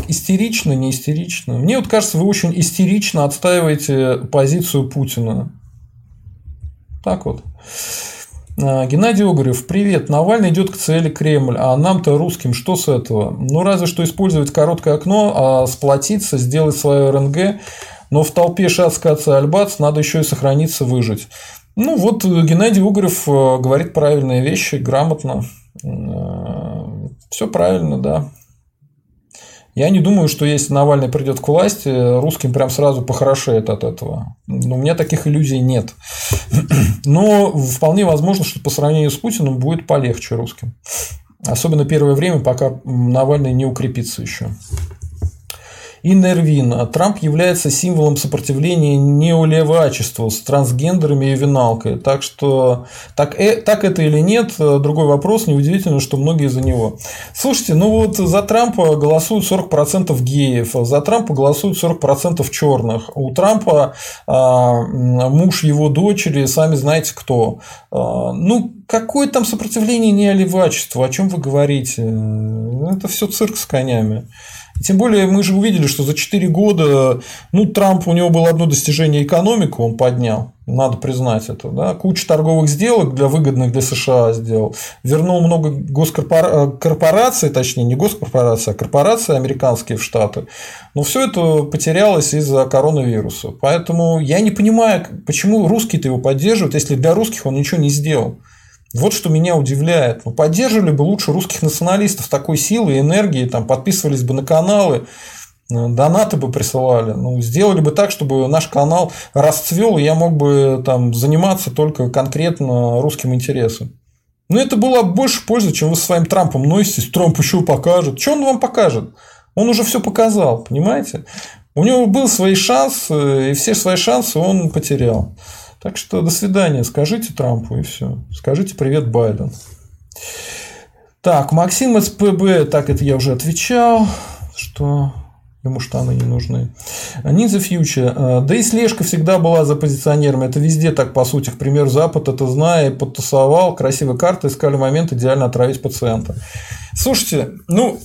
истерично, не истерично. Мне вот кажется, вы очень истерично отстаиваете позицию Путина. Так вот. А, Геннадий Огарев, привет. Навальный идет к цели Кремль, а нам-то русским что с этого? Ну, разве что использовать короткое окно, а сплотиться, сделать свое РНГ, но в толпе шацкаться альбац надо еще и сохраниться, выжить. Ну, вот Геннадий Угорев э, говорит правильные вещи, грамотно. Э, Все правильно, да. Я не думаю, что если Навальный придет к власти, русским прям сразу похорошеет от этого. Но у меня таких иллюзий нет. Но вполне возможно, что по сравнению с Путиным будет полегче русским. Особенно первое время, пока Навальный не укрепится еще. И Нервин. Трамп является символом сопротивления неолевачеству с трансгендерами и виналкой. Так что так, э, так это или нет, другой вопрос. Неудивительно, что многие за него. Слушайте, ну вот за Трампа голосуют 40% геев, за Трампа голосуют 40% черных. У Трампа а, муж его дочери, сами знаете кто. А, ну, какое там сопротивление неолевачеству? О чем вы говорите? Это все цирк с конями. Тем более мы же увидели, что за 4 года, ну, Трамп, у него было одно достижение экономику, он поднял, надо признать это, да, куча торговых сделок для выгодных для США сделал, вернул много госкорпораций, э, точнее, не госкорпораций, а корпораций американские в Штаты, но все это потерялось из-за коронавируса. Поэтому я не понимаю, почему русские-то его поддерживают, если для русских он ничего не сделал. Вот что меня удивляет. Ну, поддерживали бы лучше русских националистов такой силы и энергии, там, подписывались бы на каналы, э, донаты бы присылали. Ну, сделали бы так, чтобы наш канал расцвел, и я мог бы там, заниматься только конкретно русским интересом. Но это было больше пользы, чем вы со своим Трампом носитесь. Трамп еще покажет. Что он вам покажет? Он уже все показал, понимаете? У него был свой шанс, и все свои шансы он потерял. Так что до свидания. Скажите Трампу и все. Скажите привет Байден. Так, Максим СПБ, так это я уже отвечал, что ему штаны не нужны. Ниндзя Фьючер. Э, да и слежка всегда была за позиционерами. Это везде так, по сути. К примеру, Запад это зная, подтасовал, красивые карты, искали момент идеально отравить пациента. Слушайте, ну,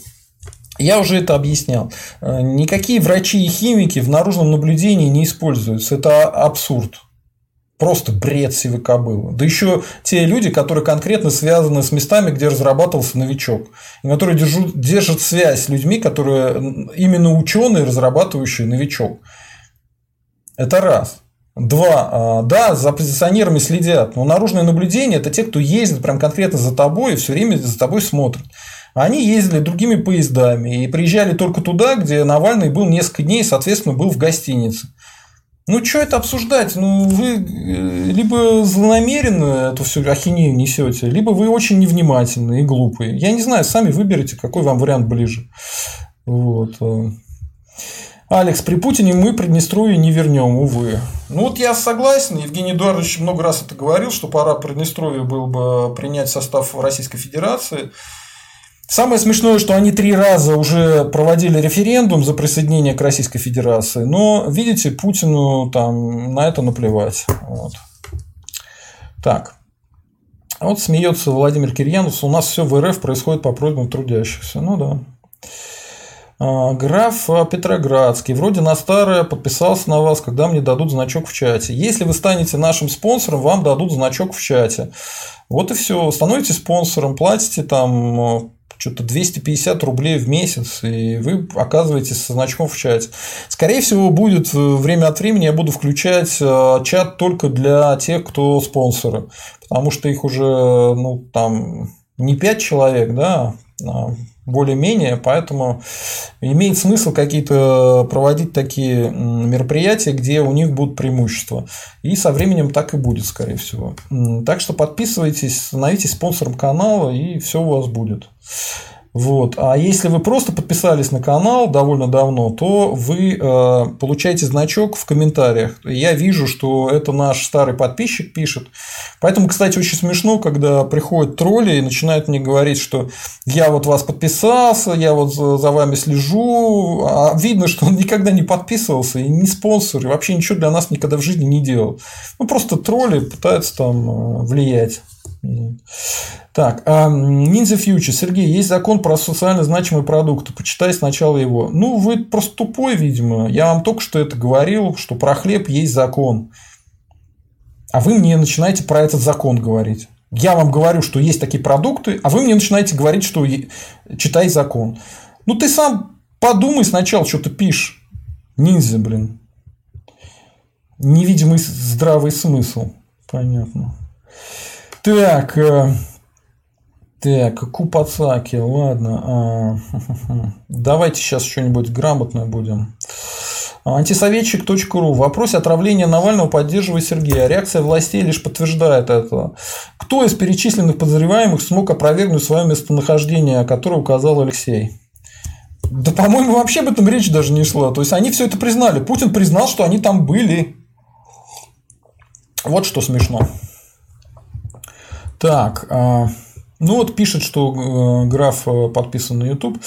я уже это объяснял. Э, никакие врачи и химики в наружном наблюдении не используются. Это абсурд. Просто бред сивой кобылы. Да еще те люди, которые конкретно связаны с местами, где разрабатывался новичок, и которые держат, держат связь с людьми, которые именно ученые, разрабатывающие новичок. Это раз. Два. А, да, за позиционерами следят, но наружное наблюдение – это те, кто ездит прям конкретно за тобой и все время за тобой смотрит. Они ездили другими поездами и приезжали только туда, где Навальный был несколько дней, соответственно, был в гостинице. Ну, что это обсуждать? Ну, вы э, либо злонамеренно эту всю ахинею несете, либо вы очень невнимательны и глупые. Я не знаю, сами выберите, какой вам вариант ближе. Вот. Э. Алекс, при Путине мы Приднестровье не вернем, увы. Ну вот я согласен, Евгений Эдуардович много раз это говорил, что пора Приднестровье было бы принять состав Российской Федерации. Самое смешное, что они три раза уже проводили референдум за присоединение к Российской Федерации, но, видите, Путину там на это наплевать. Вот. Так. Вот смеется Владимир Кирьянов, у нас все в РФ происходит по просьбам трудящихся. Ну да. А, граф Петроградский. Вроде на старое подписался на вас, когда мне дадут значок в чате. Если вы станете нашим спонсором, вам дадут значок в чате. Вот и все. Становитесь спонсором, платите там что-то 250 рублей в месяц, и вы оказываетесь со значком в чате. Скорее всего, будет э, время от времени я буду включать э, чат только для тех, кто спонсоры, потому что их уже ну, там не 5 человек, да, а более-менее, поэтому имеет смысл какие-то проводить такие мероприятия, где у них будут преимущества. И со временем так и будет, скорее всего. Так что подписывайтесь, становитесь спонсором канала, и все у вас будет. Вот. А если вы просто подписались на канал довольно давно, то вы э, получаете значок в комментариях. Я вижу, что это наш старый подписчик пишет. Поэтому, кстати, очень смешно, когда приходят тролли и начинают мне говорить, что я вот вас подписался, я вот за вами слежу. А видно, что он никогда не подписывался и не спонсор, и вообще ничего для нас никогда в жизни не делал. Ну, просто тролли пытаются там э, влиять. Так, Ninja Future. Сергей, есть закон про социально значимые продукты. Почитай сначала его. Ну, вы просто тупой, видимо. Я вам только что это говорил, что про хлеб есть закон. А вы мне начинаете про этот закон говорить. Я вам говорю, что есть такие продукты, а вы мне начинаете говорить, что читай закон. Ну, ты сам подумай сначала, что ты пишешь. Ниндзя, блин. Невидимый здравый смысл. Понятно. Так, э, так, Купацаки, ладно. А, давайте сейчас что-нибудь грамотное будем. Антисоветчик.ру. В вопросе отравления Навального поддерживает Сергея. Реакция властей лишь подтверждает это. Кто из перечисленных подозреваемых смог опровергнуть свое местонахождение, которое указал Алексей? Да, по-моему, вообще об этом речь даже не шла. То есть они все это признали. Путин признал, что они там были. Вот что смешно. Так, а, ну вот пишет, что э, граф э, подписан на YouTube.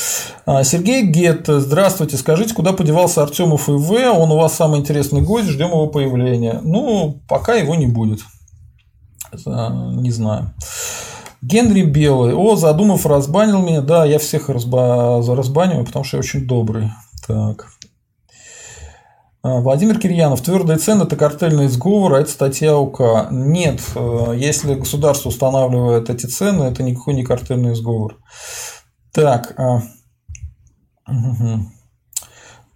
А, Сергей Гет, здравствуйте, скажите, куда подевался Артемов ИВ? Он у вас самый интересный гость, ждем его появления. Ну, пока его не будет. Не знаю. Генри Белый. О, задумав, разбанил меня. Да, я всех разба... разбаниваю, потому что я очень добрый. Так. А, Владимир Кирьянов. Твердые цены – это картельный сговор, а это статья УК. Нет, э, если государство устанавливает эти цены, это никакой не картельный сговор. Так. Угу.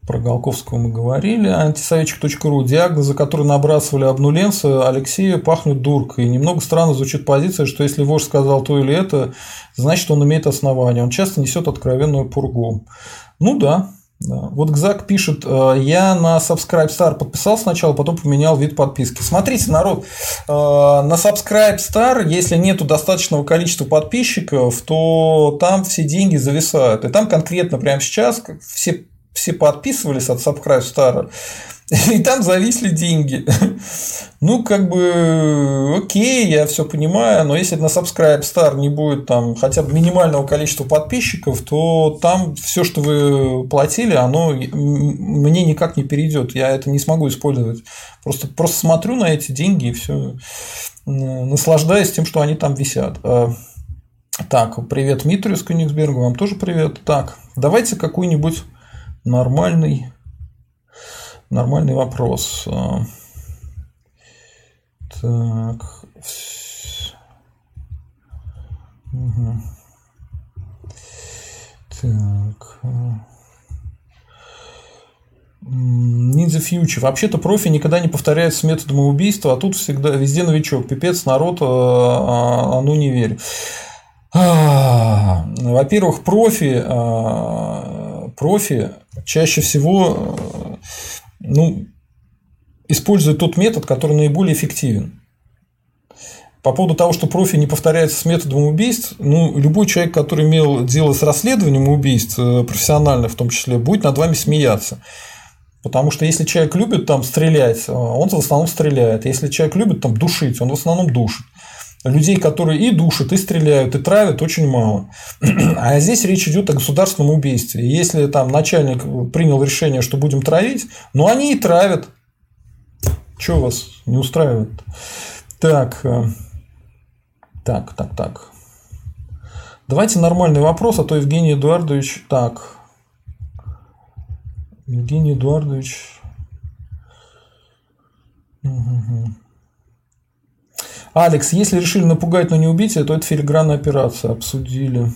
Про Голковского мы говорили. Антисоветчик.ру. Диагнозы, которые набрасывали обнуленцы, Алексею пахнут дуркой. Немного странно звучит позиция, что если вождь сказал то или это, значит он имеет основание. Он часто несет откровенную пургу. Ну да, да. Вот Гзак пишет, «Э, я на Subscribe Star подписал сначала, потом поменял вид подписки. Смотрите, народ, э, на Subscribe Star, если нету достаточного количества подписчиков, то там все деньги зависают. И там конкретно прямо сейчас все все подписывались от Subscribe Star, и там зависли деньги. Ну, как бы, окей, я все понимаю, но если на Subscribe не будет там хотя бы минимального количества подписчиков, то там все, что вы платили, оно мне никак не перейдет. Я это не смогу использовать. Просто, просто смотрю на эти деньги и все наслаждаюсь тем, что они там висят. А, так, привет Митрию с Кёнигсбергу, вам тоже привет. Так, давайте какую-нибудь нормальный, нормальный вопрос. А, так. Так. Ниндзя Фьючи. Вообще-то профи никогда не повторяется методом убийства, а тут всегда везде новичок. Пипец, народ, а, а, а ну не верь. Во-первых, профи, профи чаще всего ну, используют тот метод, который наиболее эффективен. По поводу того, что профи не повторяется с методом убийств, ну, любой человек, который имел дело с расследованием убийств, э, профессионально в том числе, будет над вами смеяться. Потому что если человек любит там стрелять, э, он в основном стреляет. Если человек любит там душить, он в основном душит людей, которые и душат, и стреляют, и травят, очень мало. А здесь речь идет о государственном убийстве. Если там начальник принял решение, что будем травить, ну они и травят. Что вас не устраивает? Так, э, так, так, так. Давайте нормальный вопрос, а то Евгений Эдуардович. Так. Евгений Эдуардович. Угу. Алекс, если решили напугать, но не убить, то это филигранная операция. Обсудили.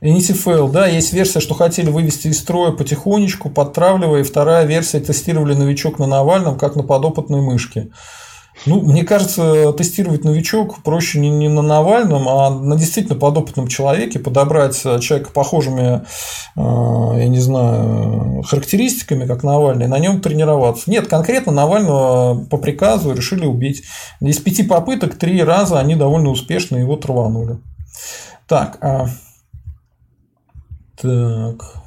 NCFL, да, есть версия, что хотели вывести из строя потихонечку, подтравливая, и вторая версия тестировали новичок на Навальном, как на подопытной мышке. Ну, мне кажется, тестировать новичок проще не, не на Навальном, а на действительно подопытном человеке, подобрать человека похожими, э, я не знаю, характеристиками, как Навальный, на нем тренироваться. Нет, конкретно Навального по приказу решили убить. Из пяти попыток три раза они довольно успешно его траванули. Так, а... так.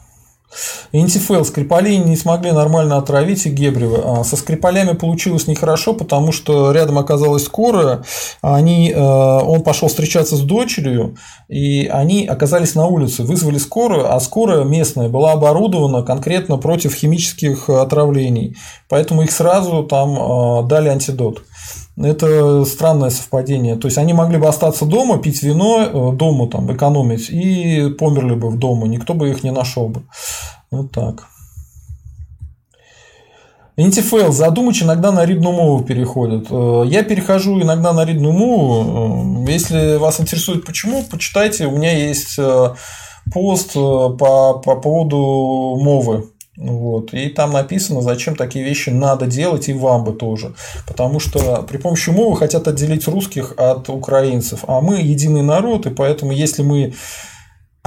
Интифел Скрипалей не смогли нормально отравить и Гебрева. А со Скрипалями получилось нехорошо, потому что рядом оказалась скорая. Они, э, он пошел встречаться с дочерью, и они оказались на улице, вызвали скорую, а скорая местная была оборудована конкретно против химических отравлений. Поэтому их сразу там э, дали антидот. Это странное совпадение. То есть они могли бы остаться дома, пить вино, э, дома там экономить, и померли бы в дома, никто бы их не нашел бы. Вот так. Интифейл, задумыч иногда на ридную мову переходит. Э, я перехожу иногда на ридную мову. Э, если вас интересует почему, почитайте. У меня есть пост по, по поводу мовы. Вот. И там написано, зачем такие вещи надо делать, и вам бы тоже. Потому что при помощи мовы хотят отделить русских от украинцев. А мы единый народ, и поэтому если мы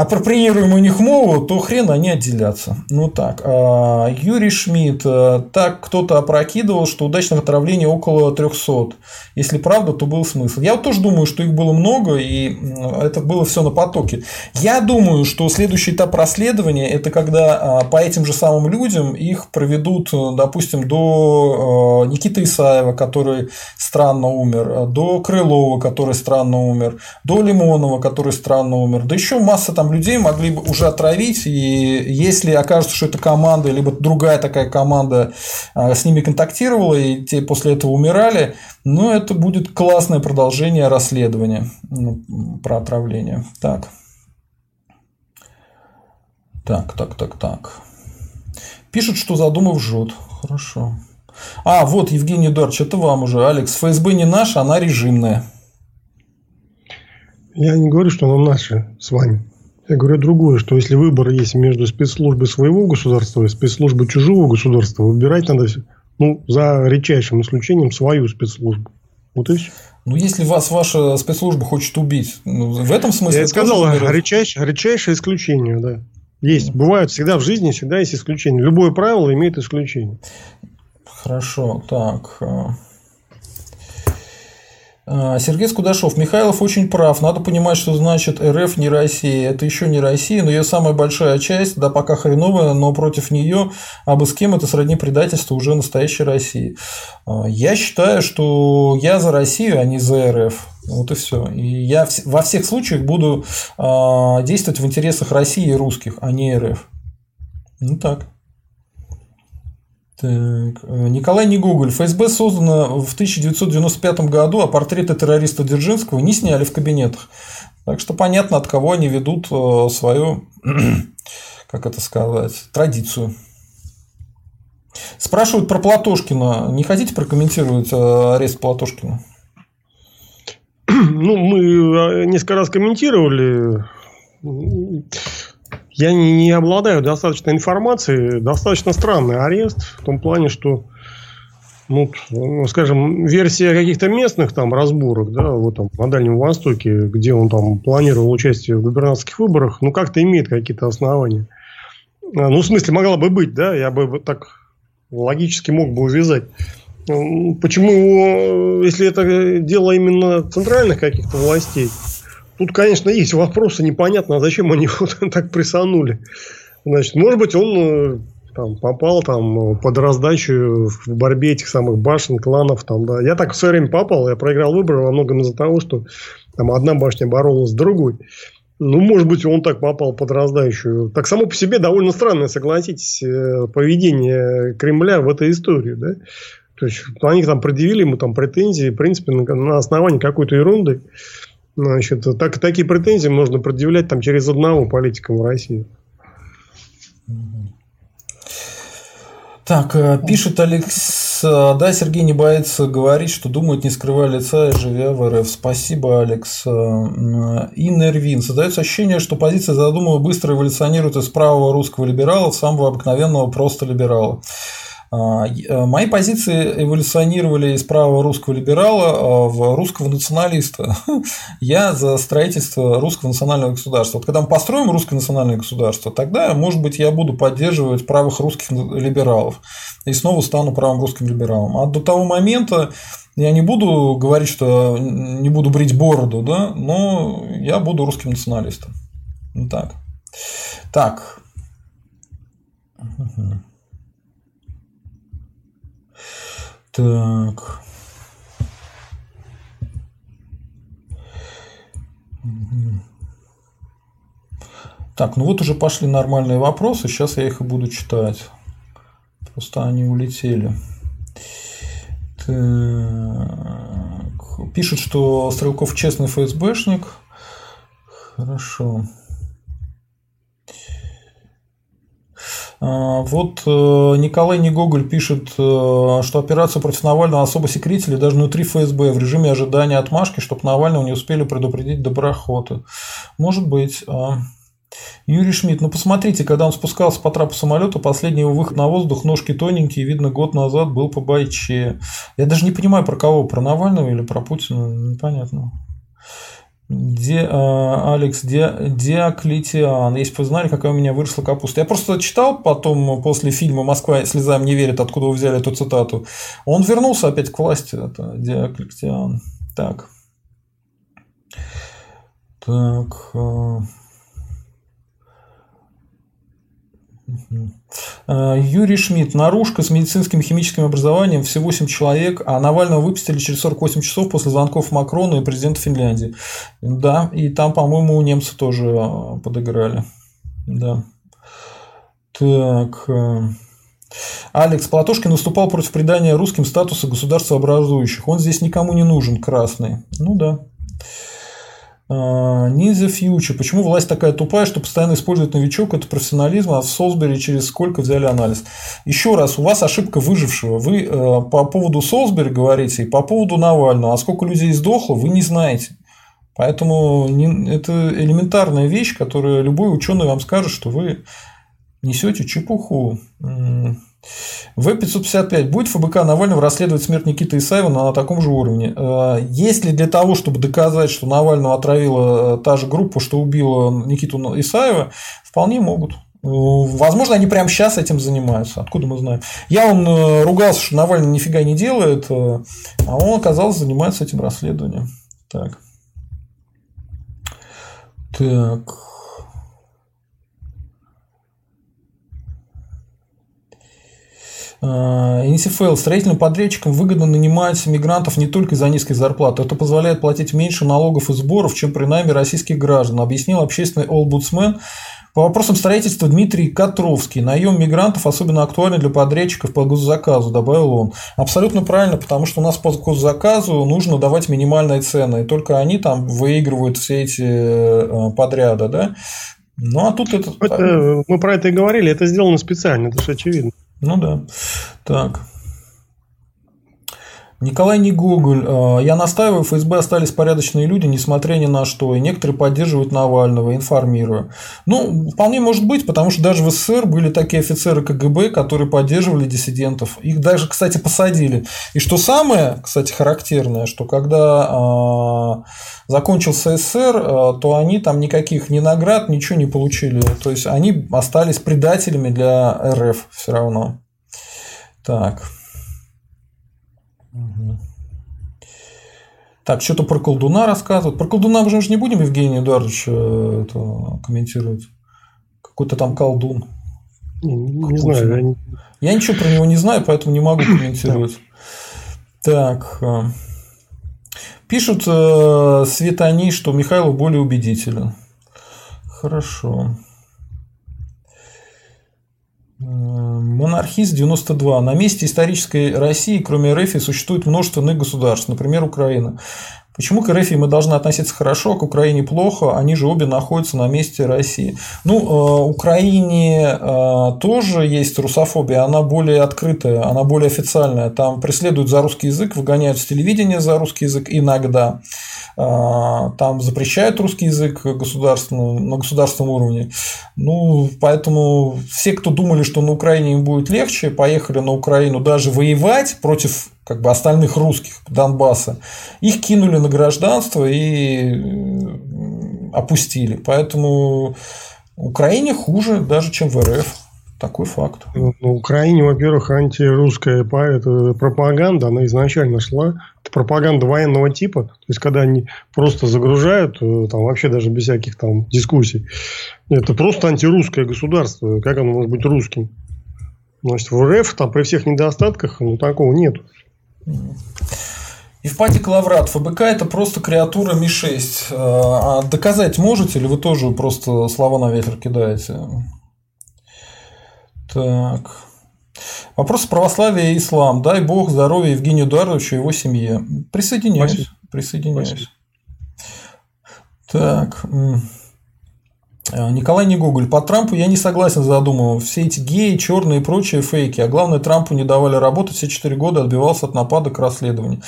апроприируем у них мову, то хрен они отделятся. Ну так. А, Юрий Шмидт. Э, так кто-то опрокидывал, что удачных отравлений около 300. Если правда, то был смысл. Я вот тоже думаю, что их было много, и это было все на потоке. Я думаю, что следующий этап расследования – это когда а, по этим же самым людям их проведут, допустим, до э, Никиты Исаева, который странно умер, до Крылова, который странно умер, до Лимонова, который странно умер, да еще масса там людей могли бы уже отравить, и если окажется, что эта команда, либо другая такая команда а, с ними контактировала, и те после этого умирали, ну, это будет классное продолжение расследования ну, про отравление. Так. Так, так, так, так. Пишут, что задумав жжет. Хорошо. А, вот, Евгений Эдуардович, это вам уже. Алекс, ФСБ не наша, она режимная. Я не говорю, что она наша с вами. Я говорю другое, что если выбор есть между спецслужбой своего государства и спецслужбой чужого государства, выбирать надо, ну, за редчайшим исключением, свою спецслужбу. Вот и все. Ну, если вас ваша спецслужба хочет убить, ну, в этом смысле... Я сказал, редчайшее, редчайшее исключение, да. Есть. Бывают всегда в жизни, всегда есть исключения. Любое правило имеет исключение. Хорошо, так. А, Сергей Скудашов. Михайлов очень прав. Надо понимать, что значит РФ не Россия. Это еще не Россия, но ее самая большая часть, да пока хреновая, но против нее, а бы с кем это сродни предательству уже настоящей России. А, я считаю, что я за Россию, а не за РФ. Вот и все. И я во всех случаях буду а, действовать в интересах России и русских, а не РФ. Ну так. Так. Э, Николай Негоголь. ФСБ создано в 1995 году, а портреты террориста Дзержинского не сняли в кабинетах. Так что понятно, от кого они ведут э, свою, как это сказать, традицию. Спрашивают про Платошкина. Не хотите прокомментировать э, арест Платошкина? Ну, мы несколько раз комментировали. Я не, не обладаю достаточной информацией. Достаточно странный арест в том плане, что ну, ну, скажем, версия каких-то местных там разборок, да, вот там на Дальнем Востоке, где он там планировал участие в губернаторских выборах, ну, как-то имеет какие-то основания. А, ну, в смысле, могла бы быть, да, я бы так логически мог бы увязать. Почему, если это дело именно центральных каких-то властей, Тут, конечно, есть вопросы, непонятно, а зачем они вот так присанули. Значит, может быть, он э, там, попал там, под раздачу в борьбе этих самых башен, кланов. Там, да. Я так в свое время попал, я проиграл выборы во многом из-за того, что там одна башня боролась с другой. Ну, может быть, он так попал под раздачу. Так само по себе довольно странное, согласитесь, э, поведение Кремля в этой истории. Да? То есть, они там предъявили ему там претензии, в принципе, на основании какой-то ерунды. Значит, так, такие претензии можно предъявлять там через одного политика в России. Так, э, пишет Алекс, э, да, Сергей не боится говорить, что думает, не скрывая лица, живя в РФ. Спасибо, Алекс. Э, Иннервин. Создается ощущение, что позиция задумывая быстро эволюционирует из правого русского либерала в самого обыкновенного просто либерала. А, э, мои позиции эволюционировали из правого русского либерала а, в русского националиста. Я за строительство русского национального государства. Вот когда мы построим русское национальное государство, тогда, может быть, я буду поддерживать правых русских либералов и снова стану правым русским либералом. А до того момента я не буду говорить, что не буду брить бороду, да, но я буду русским националистом. Так. Так. Так. Так, ну вот уже пошли нормальные вопросы, сейчас я их и буду читать. Просто они улетели. Так. Пишут, что Стрелков честный ФСБшник. Хорошо. Вот э, Николай Негоголь пишет, э, что операцию против Навального особо секретили даже внутри ФСБ в режиме ожидания отмашки, чтобы Навального не успели предупредить доброхоты. Может быть. А. Юрий Шмидт, ну посмотрите, когда он спускался по трапу самолета, последний его выход на воздух, ножки тоненькие, видно, год назад был по бойче. Я даже не понимаю, про кого, про Навального или про Путина, непонятно. Де, э, Алекс Де, Диоклетиан. Если бы вы знали, какая у меня выросла капуста. Я просто читал потом, после фильма «Москва слезам не верит», откуда вы взяли эту цитату. Он вернулся опять к власти, это Диоклетиан. Так. Так. Э, Э, Юрий Шмидт. Наружка с медицинским и химическим образованием, всего 7 человек, а Навального выпустили через 48 часов после звонков Макрона и президента Финляндии. Да, и там, по-моему, немцы тоже э, подыграли. Да. Так. Э, Алекс Платошкин выступал против придания русским статуса государствообразующих. Он здесь никому не нужен, красный. Ну да. Ниндзя Фьючер. Почему власть такая тупая, что постоянно использует новичок? Это профессионализм, а в Солсбери через сколько взяли анализ? Еще раз, у вас ошибка выжившего. Вы э, по поводу Солсбери говорите и по поводу Навального. А сколько людей сдохло, вы не знаете. Поэтому это элементарная вещь, которую любой ученый вам скажет, что вы несете чепуху. В-555. Будет ФБК Навального расследовать смерть Никиты Исаева на таком же уровне? Э, есть ли для того, чтобы доказать, что Навального отравила э, та же группа, что убила Никиту Исаева, вполне могут. Э, возможно, они прямо сейчас этим занимаются. Откуда мы знаем? Я он ругался, что Навальный нифига не делает, а он, оказался, занимается этим расследованием. Так. Так. НСФЛ строительным подрядчикам выгодно нанимать мигрантов не только из-за низкой зарплаты. Это позволяет платить меньше налогов и сборов, чем при найме российских граждан, объяснил общественный олбудсмен по вопросам строительства Дмитрий Котровский. Наем мигрантов особенно актуален для подрядчиков по госзаказу, добавил он. Абсолютно правильно, потому что у нас по госзаказу нужно давать минимальные цены, и только они там выигрывают все эти э, подряды. Да? Ну, а тут это... это... Мы про это и говорили, это сделано специально, это же очевидно. Ну да. Так. Николай не Гоголь. А, я настаиваю, в ФСБ остались порядочные люди, несмотря ни на что, и некоторые поддерживают Навального, информирую. Ну, вполне может быть, потому что даже в СССР были такие офицеры КГБ, которые поддерживали диссидентов. Их даже, кстати, посадили. И что самое, кстати, характерное, что когда э, закончился СССР, э, то они там никаких ни наград, ничего не получили. То есть они остались предателями для РФ все равно. Так. Так, что-то про колдуна рассказывают. Про колдуна мы же не будем Евгений Эдуардович э, это, комментировать. Какой-то там колдун. Не, не знаю. Я... я ничего про него не знаю, поэтому не могу комментировать. Так. Э, пишут э, Светани, что Михайлов более убедителен. Хорошо. Монархист 92. На месте исторической России, кроме РФ, существует множество иных государств, например, Украина. Почему к РФ мы должны относиться хорошо, а к Украине плохо? Они же обе находятся на месте России. Ну, э, Украине э, тоже есть русофобия, она более открытая, она более официальная. Там преследуют за русский язык, выгоняют с телевидения за русский язык иногда. Э, там запрещают русский язык государственный, на государственном уровне. Ну, поэтому все, кто думали, что на Украине им будет легче, поехали на Украину даже воевать против как бы остальных русских Донбасса, их кинули на гражданство и опустили. Поэтому Украине хуже даже, чем в РФ. Такой факт. Ну, Украине, во-первых, антирусская это пропаганда, она изначально шла. Это пропаганда военного типа. То есть, когда они просто загружают, э, там вообще даже без всяких там дискуссий. Это просто антирусское государство. Как оно может быть русским? Значит, в РФ там при всех недостатках ну, такого нет. Евпатий Лаврат, ФБК это просто креатура Ми-6. А доказать можете или вы тоже просто слова на ветер кидаете? Так. Вопрос православия и ислам. Дай бог здоровья Евгению Эдуардовичу и его семье. Присоединяюсь. Спасибо. Присоединяюсь. Спасибо. Так. Э, Николай не Гоголь. По Трампу я не согласен с. Все эти геи, черные и прочие фейки. А главное, Трампу не давали работать. Все четыре года отбивался от нападок расследований.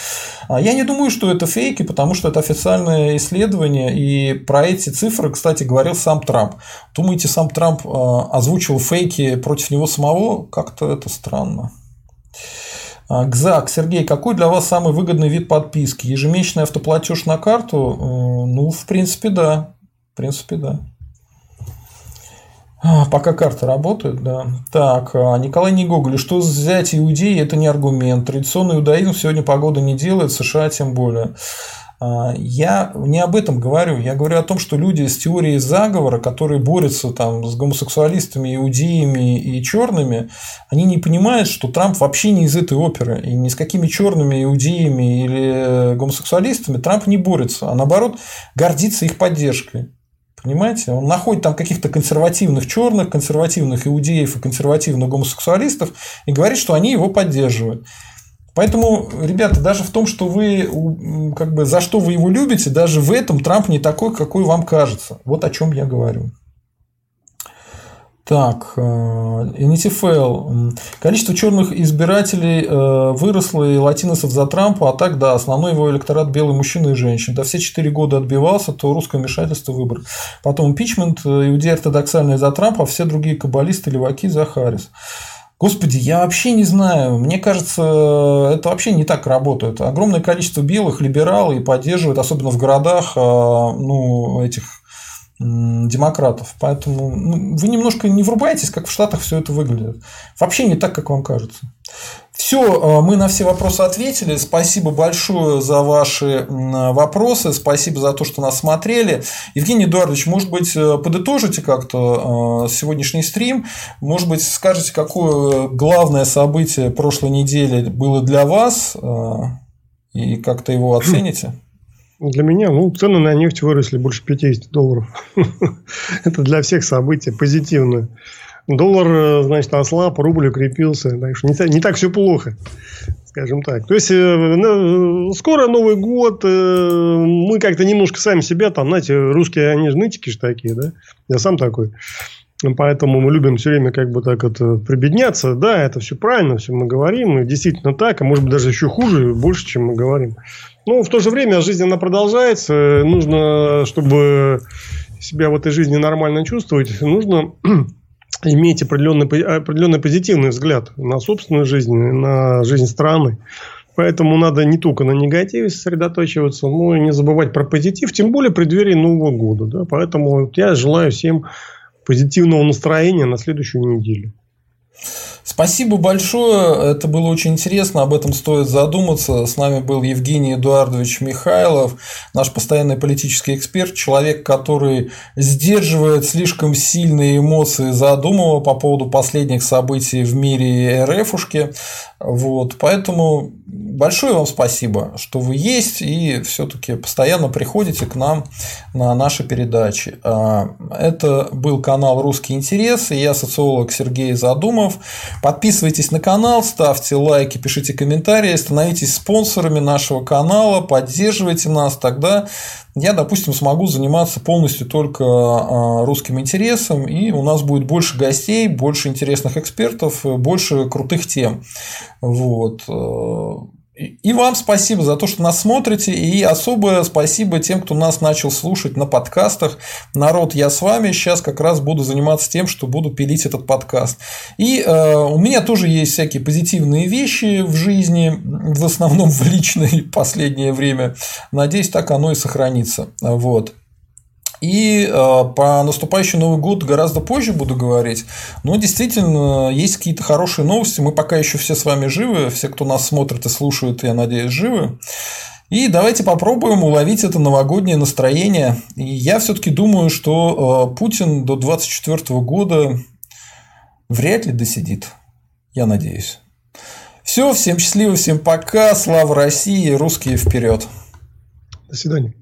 А я не думаю, что это фейки, потому что это официальное исследование. И про эти цифры, кстати, говорил сам Трамп. Думаете, сам Трамп э, озвучил фейки против него самого? Как-то это странно. А, ГЗАК. Сергей, какой для вас самый выгодный вид подписки? Ежемесячный автоплатеж на карту? Э, ну, в принципе, да. В принципе, да. А, пока карта работает, да. Так, а, Николай Негоголь, что взять иудеи, это не аргумент. Традиционный иудаизм сегодня погода не делает, США тем более. А, я не об этом говорю. Я говорю о том, что люди с теорией заговора, которые борются там, с гомосексуалистами, иудеями и черными, они не понимают, что Трамп вообще не из этой оперы. И ни с какими черными, иудеями или гомосексуалистами Трамп не борется, а наоборот гордится их поддержкой. Понимаете? Он находит там каких-то консервативных черных, консервативных иудеев и консервативных гомосексуалистов и говорит, что они его поддерживают. Поэтому, ребята, даже в том, что вы, как бы, за что вы его любите, даже в этом Трамп не такой, какой вам кажется. Вот о чем я говорю. Так. Э, Количество черных избирателей э, выросло и латиносов за Трампа, а так, да, основной его электорат белый мужчины и женщины. Да, все четыре года отбивался, то русское вмешательство выбор. Потом импичмент, э, иудеи ортодоксальные за Трампа, а все другие каббалисты, леваки за Харрис. Господи, я вообще не знаю. Мне кажется, это вообще не так работает. Огромное количество белых либералов и поддерживают, особенно в городах, ну, этих демократов. Поэтому ну, вы немножко не врубаетесь, как в Штатах все это выглядит. Вообще не так, как вам кажется. Все, э, мы на все вопросы ответили. Спасибо большое за ваши вопросы. Спасибо за то, что нас смотрели. Евгений Эдуардович, может быть, э, подытожите как-то э, сегодняшний стрим? Может быть, скажете, какое главное событие прошлой недели было для вас и как-то его оцените? Для меня, ну, цены на нефть выросли больше 50 долларов. Это для всех события позитивное. Доллар, э, значит, ослаб, рубль укрепился. Так что не, не так все плохо, скажем так. То есть, э, скоро Новый год. Э, мы как-то немножко сами себя там, знаете, русские, они же нытики же такие, да? Я сам такой. Поэтому мы любим все время как бы так вот прибедняться. Да, это все правильно, все мы говорим. И действительно так, а может быть даже еще хуже, больше, чем мы говорим. Но в то же время жизнь она продолжается. Нужно, чтобы себя в этой жизни нормально чувствовать, нужно иметь определенный, определенный позитивный взгляд на собственную жизнь, на жизнь страны. Поэтому надо не только на негативе сосредоточиваться, но и не забывать про позитив, тем более при преддверии Нового года. Да? Поэтому я желаю всем позитивного настроения на следующую неделю. Спасибо большое, это было очень интересно, об этом стоит задуматься. С нами был Евгений Эдуардович Михайлов, наш постоянный политический эксперт, человек, который сдерживает слишком сильные эмоции задумывая по поводу последних событий в мире РФушки. Вот, поэтому большое вам спасибо, что вы есть и все-таки постоянно приходите к нам на наши передачи. А, это был канал Русский интерес, и я социолог Сергей Задумов. Подписывайтесь на канал, ставьте лайки, пишите комментарии, становитесь спонсорами нашего канала, поддерживайте нас, тогда я, допустим, смогу заниматься полностью только а, русским интересом, и у нас будет больше гостей, больше интересных экспертов, больше крутых тем. Вот. И вам спасибо за то, что нас смотрите, и особое спасибо тем, кто нас начал слушать на подкастах. Народ, я с вами сейчас как раз буду заниматься тем, что буду пилить этот подкаст. И э, у меня тоже есть всякие позитивные вещи в жизни, в основном в личной последнее время. Надеюсь, так оно и сохранится. Вот. И э, по наступающий Новый год гораздо позже буду говорить. Но действительно, есть какие-то хорошие новости. Мы пока еще все с вами живы. Все, кто нас смотрит и слушает, я надеюсь, живы. И давайте попробуем уловить это новогоднее настроение. И я все-таки думаю, что э, Путин до 2024 года вряд ли досидит. Я надеюсь. Все, всем счастливо, всем пока, слава России, русские вперед. До свидания.